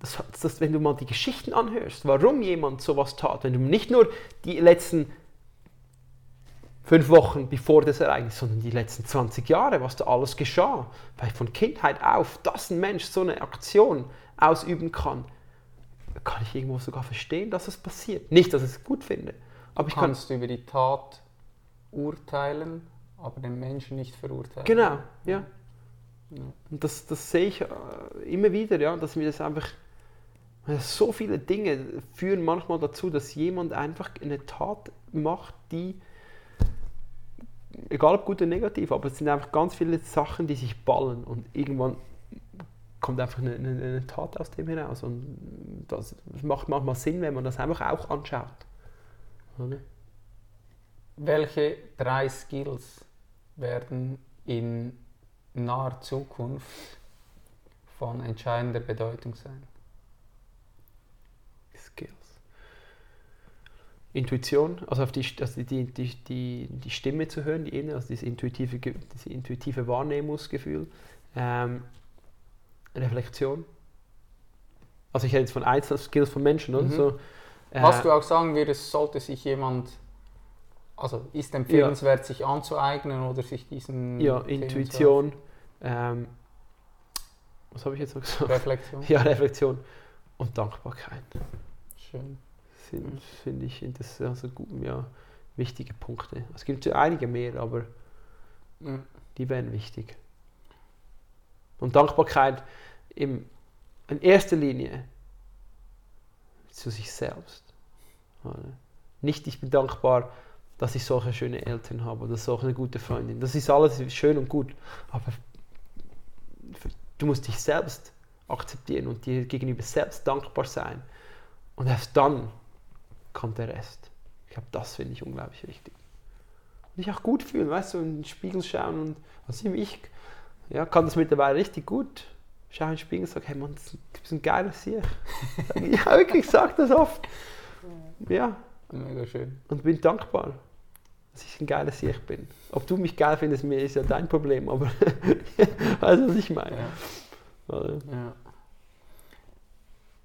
das, das, wenn du mal die Geschichten anhörst, warum jemand sowas tat, wenn du nicht nur die letzten fünf Wochen bevor das Ereignis, sondern die letzten 20 Jahre, was da alles geschah, weil von Kindheit auf, dass ein Mensch so eine Aktion ausüben kann, kann ich irgendwo sogar verstehen, dass es passiert. Nicht, dass ich es gut finde, aber Du ich kann kannst über die Tat urteilen, aber den Menschen nicht verurteilen. Genau, ja. Ja. Und das, das sehe ich äh, immer wieder, ja, dass mir das einfach. äh, So viele Dinge führen manchmal dazu, dass jemand einfach eine Tat macht, die, egal ob gut oder negativ, aber es sind einfach ganz viele Sachen, die sich ballen und irgendwann kommt einfach eine, eine, eine Tat aus dem heraus. Und das macht manchmal Sinn, wenn man das einfach auch anschaut. Oder? Welche drei Skills werden in naher Zukunft von entscheidender Bedeutung sein? Skills. Intuition, also auf die, also die, die, die, die Stimme zu hören, die Innere, also dieses intuitive, dieses intuitive Wahrnehmungsgefühl. Ähm, Reflexion. Also ich rede jetzt von Einzelskills von Menschen? Mhm. So, äh, Was du auch sagen würdest, sollte sich jemand, also ist empfehlenswert, sich anzueignen oder sich diesen ja, Intuition. Ähm, was habe ich jetzt noch gesagt? Reflexion. Ja, Reflexion und Dankbarkeit. Schön. sind, finde ich, das also gut, ja, wichtige Punkte. Es gibt ja einige mehr, aber Mhm. die wären wichtig. Und Dankbarkeit im, in erster Linie zu sich selbst. Nicht, ich bin dankbar, dass ich solche schöne Eltern habe oder solche eine gute Freundin. Das ist alles schön und gut, aber du musst dich selbst akzeptieren und dir gegenüber selbst dankbar sein. Und erst dann kommt der Rest. Ich glaube, das finde ich unglaublich wichtig. Und dich auch gut fühlen, weißt du, in den Spiegel schauen und also ich ja, kann das mittlerweile richtig gut. schaue in den Spiegel und sage, hey Mann, du bist ein geiler Sieg. ja, wirklich, ich sage das oft. Ja. Mega schön. Und bin dankbar, dass ich ein geiler Sieg bin. Ob du mich geil findest, mir ist ja dein Problem, aber weißt du, was ich meine? Ja. ja.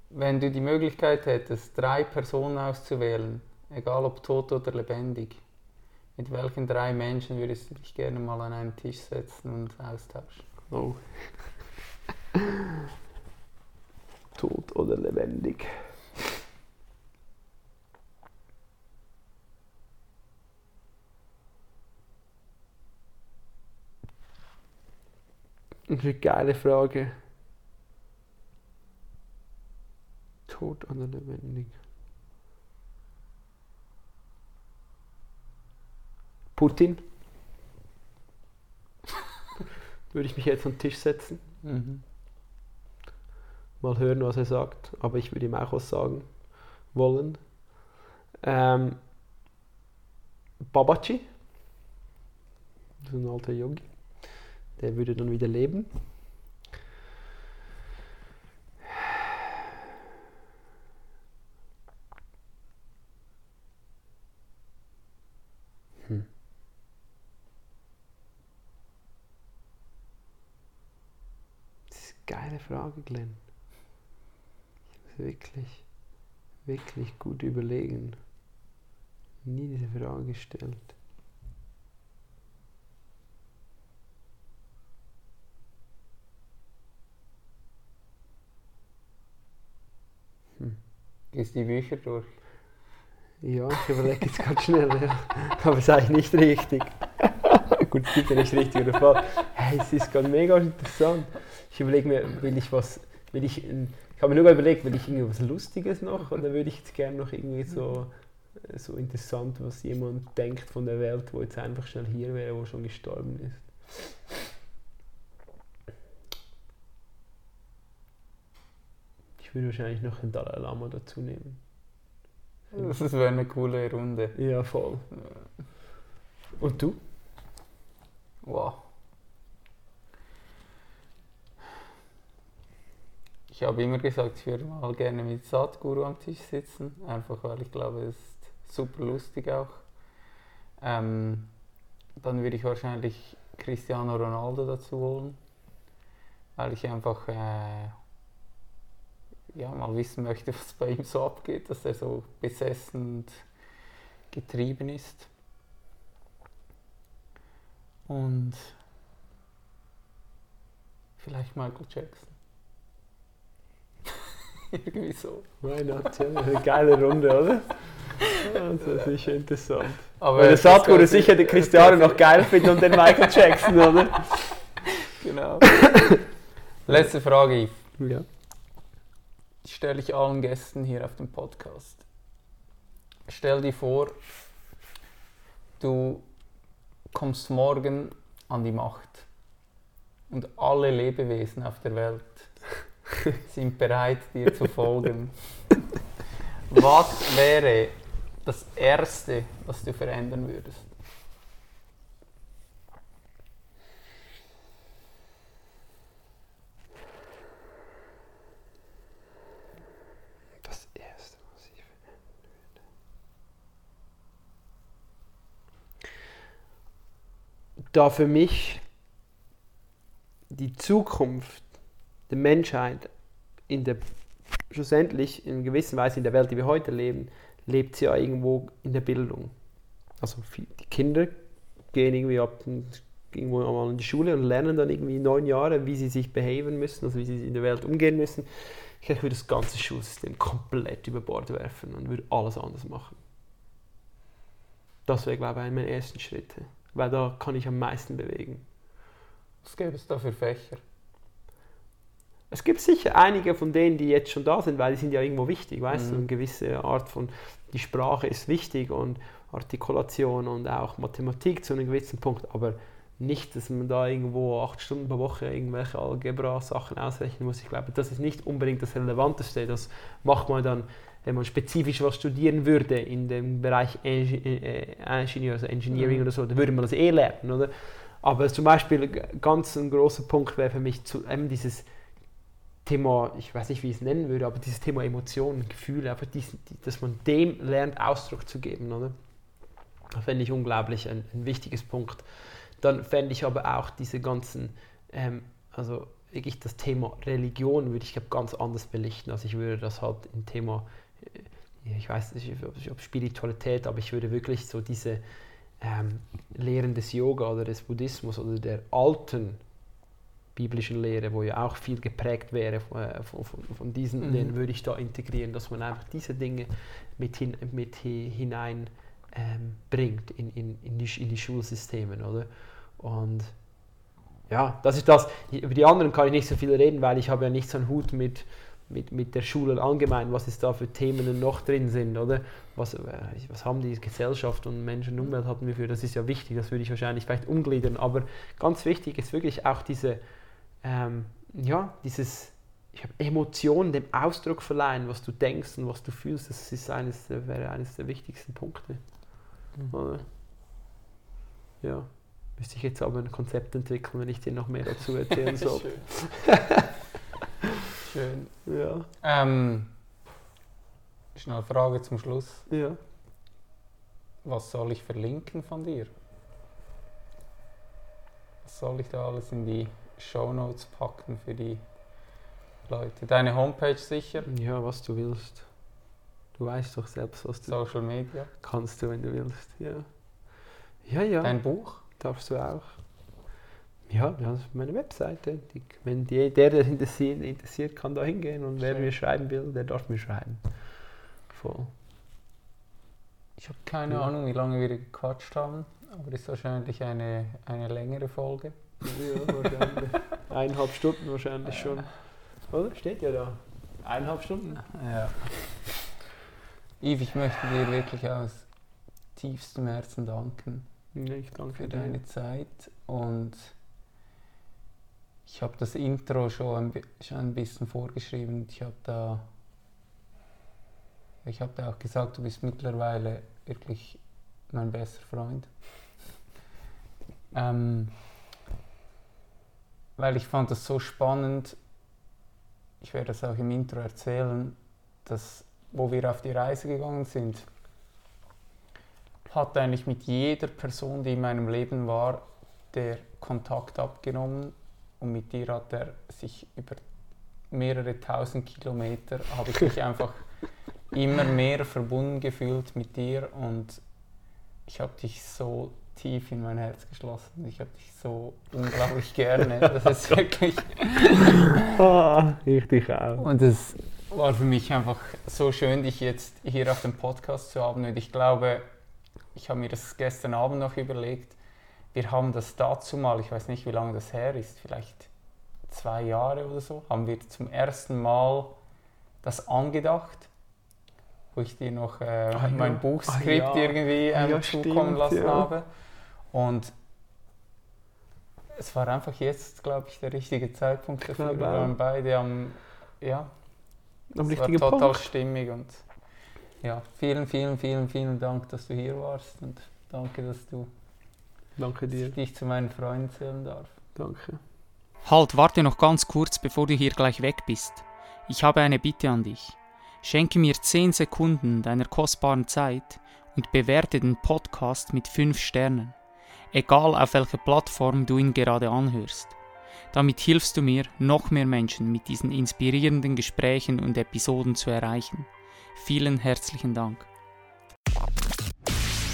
Wenn du die Möglichkeit hättest, drei Personen auszuwählen, egal ob tot oder lebendig, mit welchen drei Menschen würdest du dich gerne mal an einen Tisch setzen und austauschen? Oh. tot oder lebendig. Eine geile Frage. Tot oder lebendig? Putin. Würde ich mich jetzt an den Tisch setzen. Mhm. Mal hören, was er sagt. Aber ich würde ihm auch was sagen wollen. Ähm, Babaci. Das ist ein alter Yogi. Der würde dann wieder leben. geile Frage, Glenn. Ich muss wirklich, wirklich gut überlegen. Nie diese Frage gestellt. Hm. Gehst die Bücher durch? Ja, ich überlege jetzt ganz schnell, ja. aber es ist eigentlich nicht richtig. Gut, es gibt ja nicht richtig oder falsch. Hey, es ist gerade mega interessant. Ich überlege mir, will ich was, will ich, ich habe mir nur überlegt, will ich irgendwas Lustiges noch oder würde ich jetzt gerne noch irgendwie so, so interessant, was jemand denkt von der Welt, wo jetzt einfach schnell hier wäre, wo schon gestorben ist. Ich würde wahrscheinlich noch einen Dalai Lama dazu nehmen. Das wäre eine coole Runde. Ja, voll. Und du? Wow. ich habe immer gesagt, ich würde mal gerne mit Satguru am Tisch sitzen, einfach weil ich glaube, es ist super lustig auch. Ähm, dann würde ich wahrscheinlich Cristiano Ronaldo dazu holen, weil ich einfach äh, ja, mal wissen möchte, was bei ihm so abgeht, dass er so besessen und getrieben ist. Und vielleicht Michael Jackson. Irgendwie so. Why not? Ja, eine geile Runde, oder? Das ist sicher interessant. Aber Weil der Sadhguru sicher den Cristiano noch geil findet und den Michael Jackson, oder? Genau. Letzte Frage, Yves. Ja. Die stelle ich allen Gästen hier auf dem Podcast. Stell dir vor, du kommst morgen an die Macht und alle Lebewesen auf der Welt sind bereit, dir zu folgen. Was wäre das Erste, was du verändern würdest? Das Erste, was ich verändern würde. Da für mich die Zukunft der Menschheit in der schlussendlich in gewisser Weise in der Welt, die wir heute leben, lebt sie ja irgendwo in der Bildung. Also die Kinder gehen irgendwie ab irgendwo einmal in die Schule und lernen dann irgendwie neun Jahre, wie sie sich behaven müssen, also wie sie in der Welt umgehen müssen. Ich würde das ganze Schulsystem komplett über Bord werfen und würde alles anders machen. Das wäre, glaube ich, einer meiner ersten Schritte, weil da kann ich am meisten bewegen. Was gäbe es da für Fächer? Es gibt sicher einige von denen, die jetzt schon da sind, weil die sind ja irgendwo wichtig, weißt mhm. du, eine gewisse Art von, die Sprache ist wichtig und Artikulation und auch Mathematik zu einem gewissen Punkt, aber nicht, dass man da irgendwo acht Stunden pro Woche irgendwelche Algebra-Sachen ausrechnen muss. Ich glaube, das ist nicht unbedingt das Relevanteste. Das macht man dann, wenn man spezifisch was studieren würde in dem Bereich äh, Ingenieur, also Engineering mhm. oder so, dann würde man das eh lernen, oder? Aber zum Beispiel ganz ein großer Punkt wäre für mich zu, eben dieses Thema, ich weiß nicht, wie ich es nennen würde, aber dieses Thema Emotionen, Gefühle, einfach diesen, die, dass man dem lernt, Ausdruck zu geben. Oder? Das fände ich unglaublich ein, ein wichtiges Punkt. Dann fände ich aber auch diese ganzen, ähm, also wirklich das Thema Religion würde ich glaube ganz anders belichten. Also ich würde das halt im Thema, äh, ich weiß nicht, ob Spiritualität, aber ich würde wirklich so diese ähm, Lehren des Yoga oder des Buddhismus oder der alten biblischen Lehre, wo ja auch viel geprägt wäre von, äh, von, von diesen, mhm. den würde ich da integrieren, dass man einfach diese Dinge mit, hin, mit hinein ähm, bringt in, in, in, die, in die Schulsysteme, oder? Und ja, das ist das. Über die anderen kann ich nicht so viel reden, weil ich habe ja nicht so einen Hut mit, mit, mit der Schule allgemein, was es da für Themen noch drin sind, oder? Was, äh, was haben die Gesellschaft und Menschen und Umwelt hatten wir für? Das ist ja wichtig, das würde ich wahrscheinlich vielleicht umgliedern, aber ganz wichtig ist wirklich auch diese ähm, ja, dieses ich habe Emotionen dem Ausdruck verleihen, was du denkst und was du fühlst, das ist eines, wäre eines der wichtigsten Punkte. Mhm. Ja, müsste ich jetzt aber ein Konzept entwickeln, wenn ich dir noch mehr dazu erzählen soll. Schön. Ja. Ähm, schnell Frage zum Schluss. Ja. Was soll ich verlinken von dir? Was soll ich da alles in die Shownotes packen für die Leute. Deine Homepage sicher? Ja, was du willst. Du weißt doch selbst, was du Social Media. Kannst du, wenn du willst. Ja. Ja, ja. Dein Buch? Darfst du auch. Ja, das ist meine Webseite. Die, wenn die, der, der interessiert, interessiert, kann da hingehen und wer mir schreiben will, der darf mir schreiben. Voll. Ich habe keine ja. Ahnung, wie lange wir gequatscht haben, aber es ist wahrscheinlich eine, eine längere Folge. Ja, wahrscheinlich. Eineinhalb Stunden wahrscheinlich schon. Oder? Steht ja da. Eineinhalb Stunden. Ja. Yves, ich möchte dir wirklich aus tiefstem Herzen danken. Ja, ich danke für deine dir. Zeit und ich habe das Intro schon ein, schon ein bisschen vorgeschrieben. Ich habe da, ich habe da auch gesagt, du bist mittlerweile wirklich mein bester Freund. Ähm, weil ich fand das so spannend, ich werde das auch im Intro erzählen, dass wo wir auf die Reise gegangen sind, hat eigentlich mit jeder Person, die in meinem Leben war, der Kontakt abgenommen und mit dir hat er sich über mehrere tausend Kilometer, habe ich mich einfach immer mehr verbunden gefühlt mit dir und ich habe dich so tief in mein Herz geschlossen. Ich habe dich so unglaublich gerne. Das ist wirklich. oh, ich dich auch. Und es war für mich einfach so schön, dich jetzt hier auf dem Podcast zu haben. Und ich glaube, ich habe mir das gestern Abend noch überlegt. Wir haben das dazu mal, ich weiß nicht, wie lange das her ist, vielleicht zwei Jahre oder so, haben wir zum ersten Mal das angedacht wo ich dir noch äh, ah, mein ja. Buchskript ah, ja. irgendwie ähm, ja, zukommen lassen habe. Und es war einfach jetzt, glaube ich, der richtige Zeitpunkt dafür. Wir waren beide am, ja, am es war total Punkt. stimmig und ja, vielen, vielen, vielen, vielen Dank, dass du hier warst und danke, dass du danke dir. dich zu meinen Freunden zählen darf. Danke. Halt, warte noch ganz kurz, bevor du hier gleich weg bist. Ich habe eine Bitte an dich. Schenke mir 10 Sekunden deiner kostbaren Zeit und bewerte den Podcast mit 5 Sternen egal auf welcher Plattform du ihn gerade anhörst. Damit hilfst du mir, noch mehr Menschen mit diesen inspirierenden Gesprächen und Episoden zu erreichen. Vielen herzlichen Dank.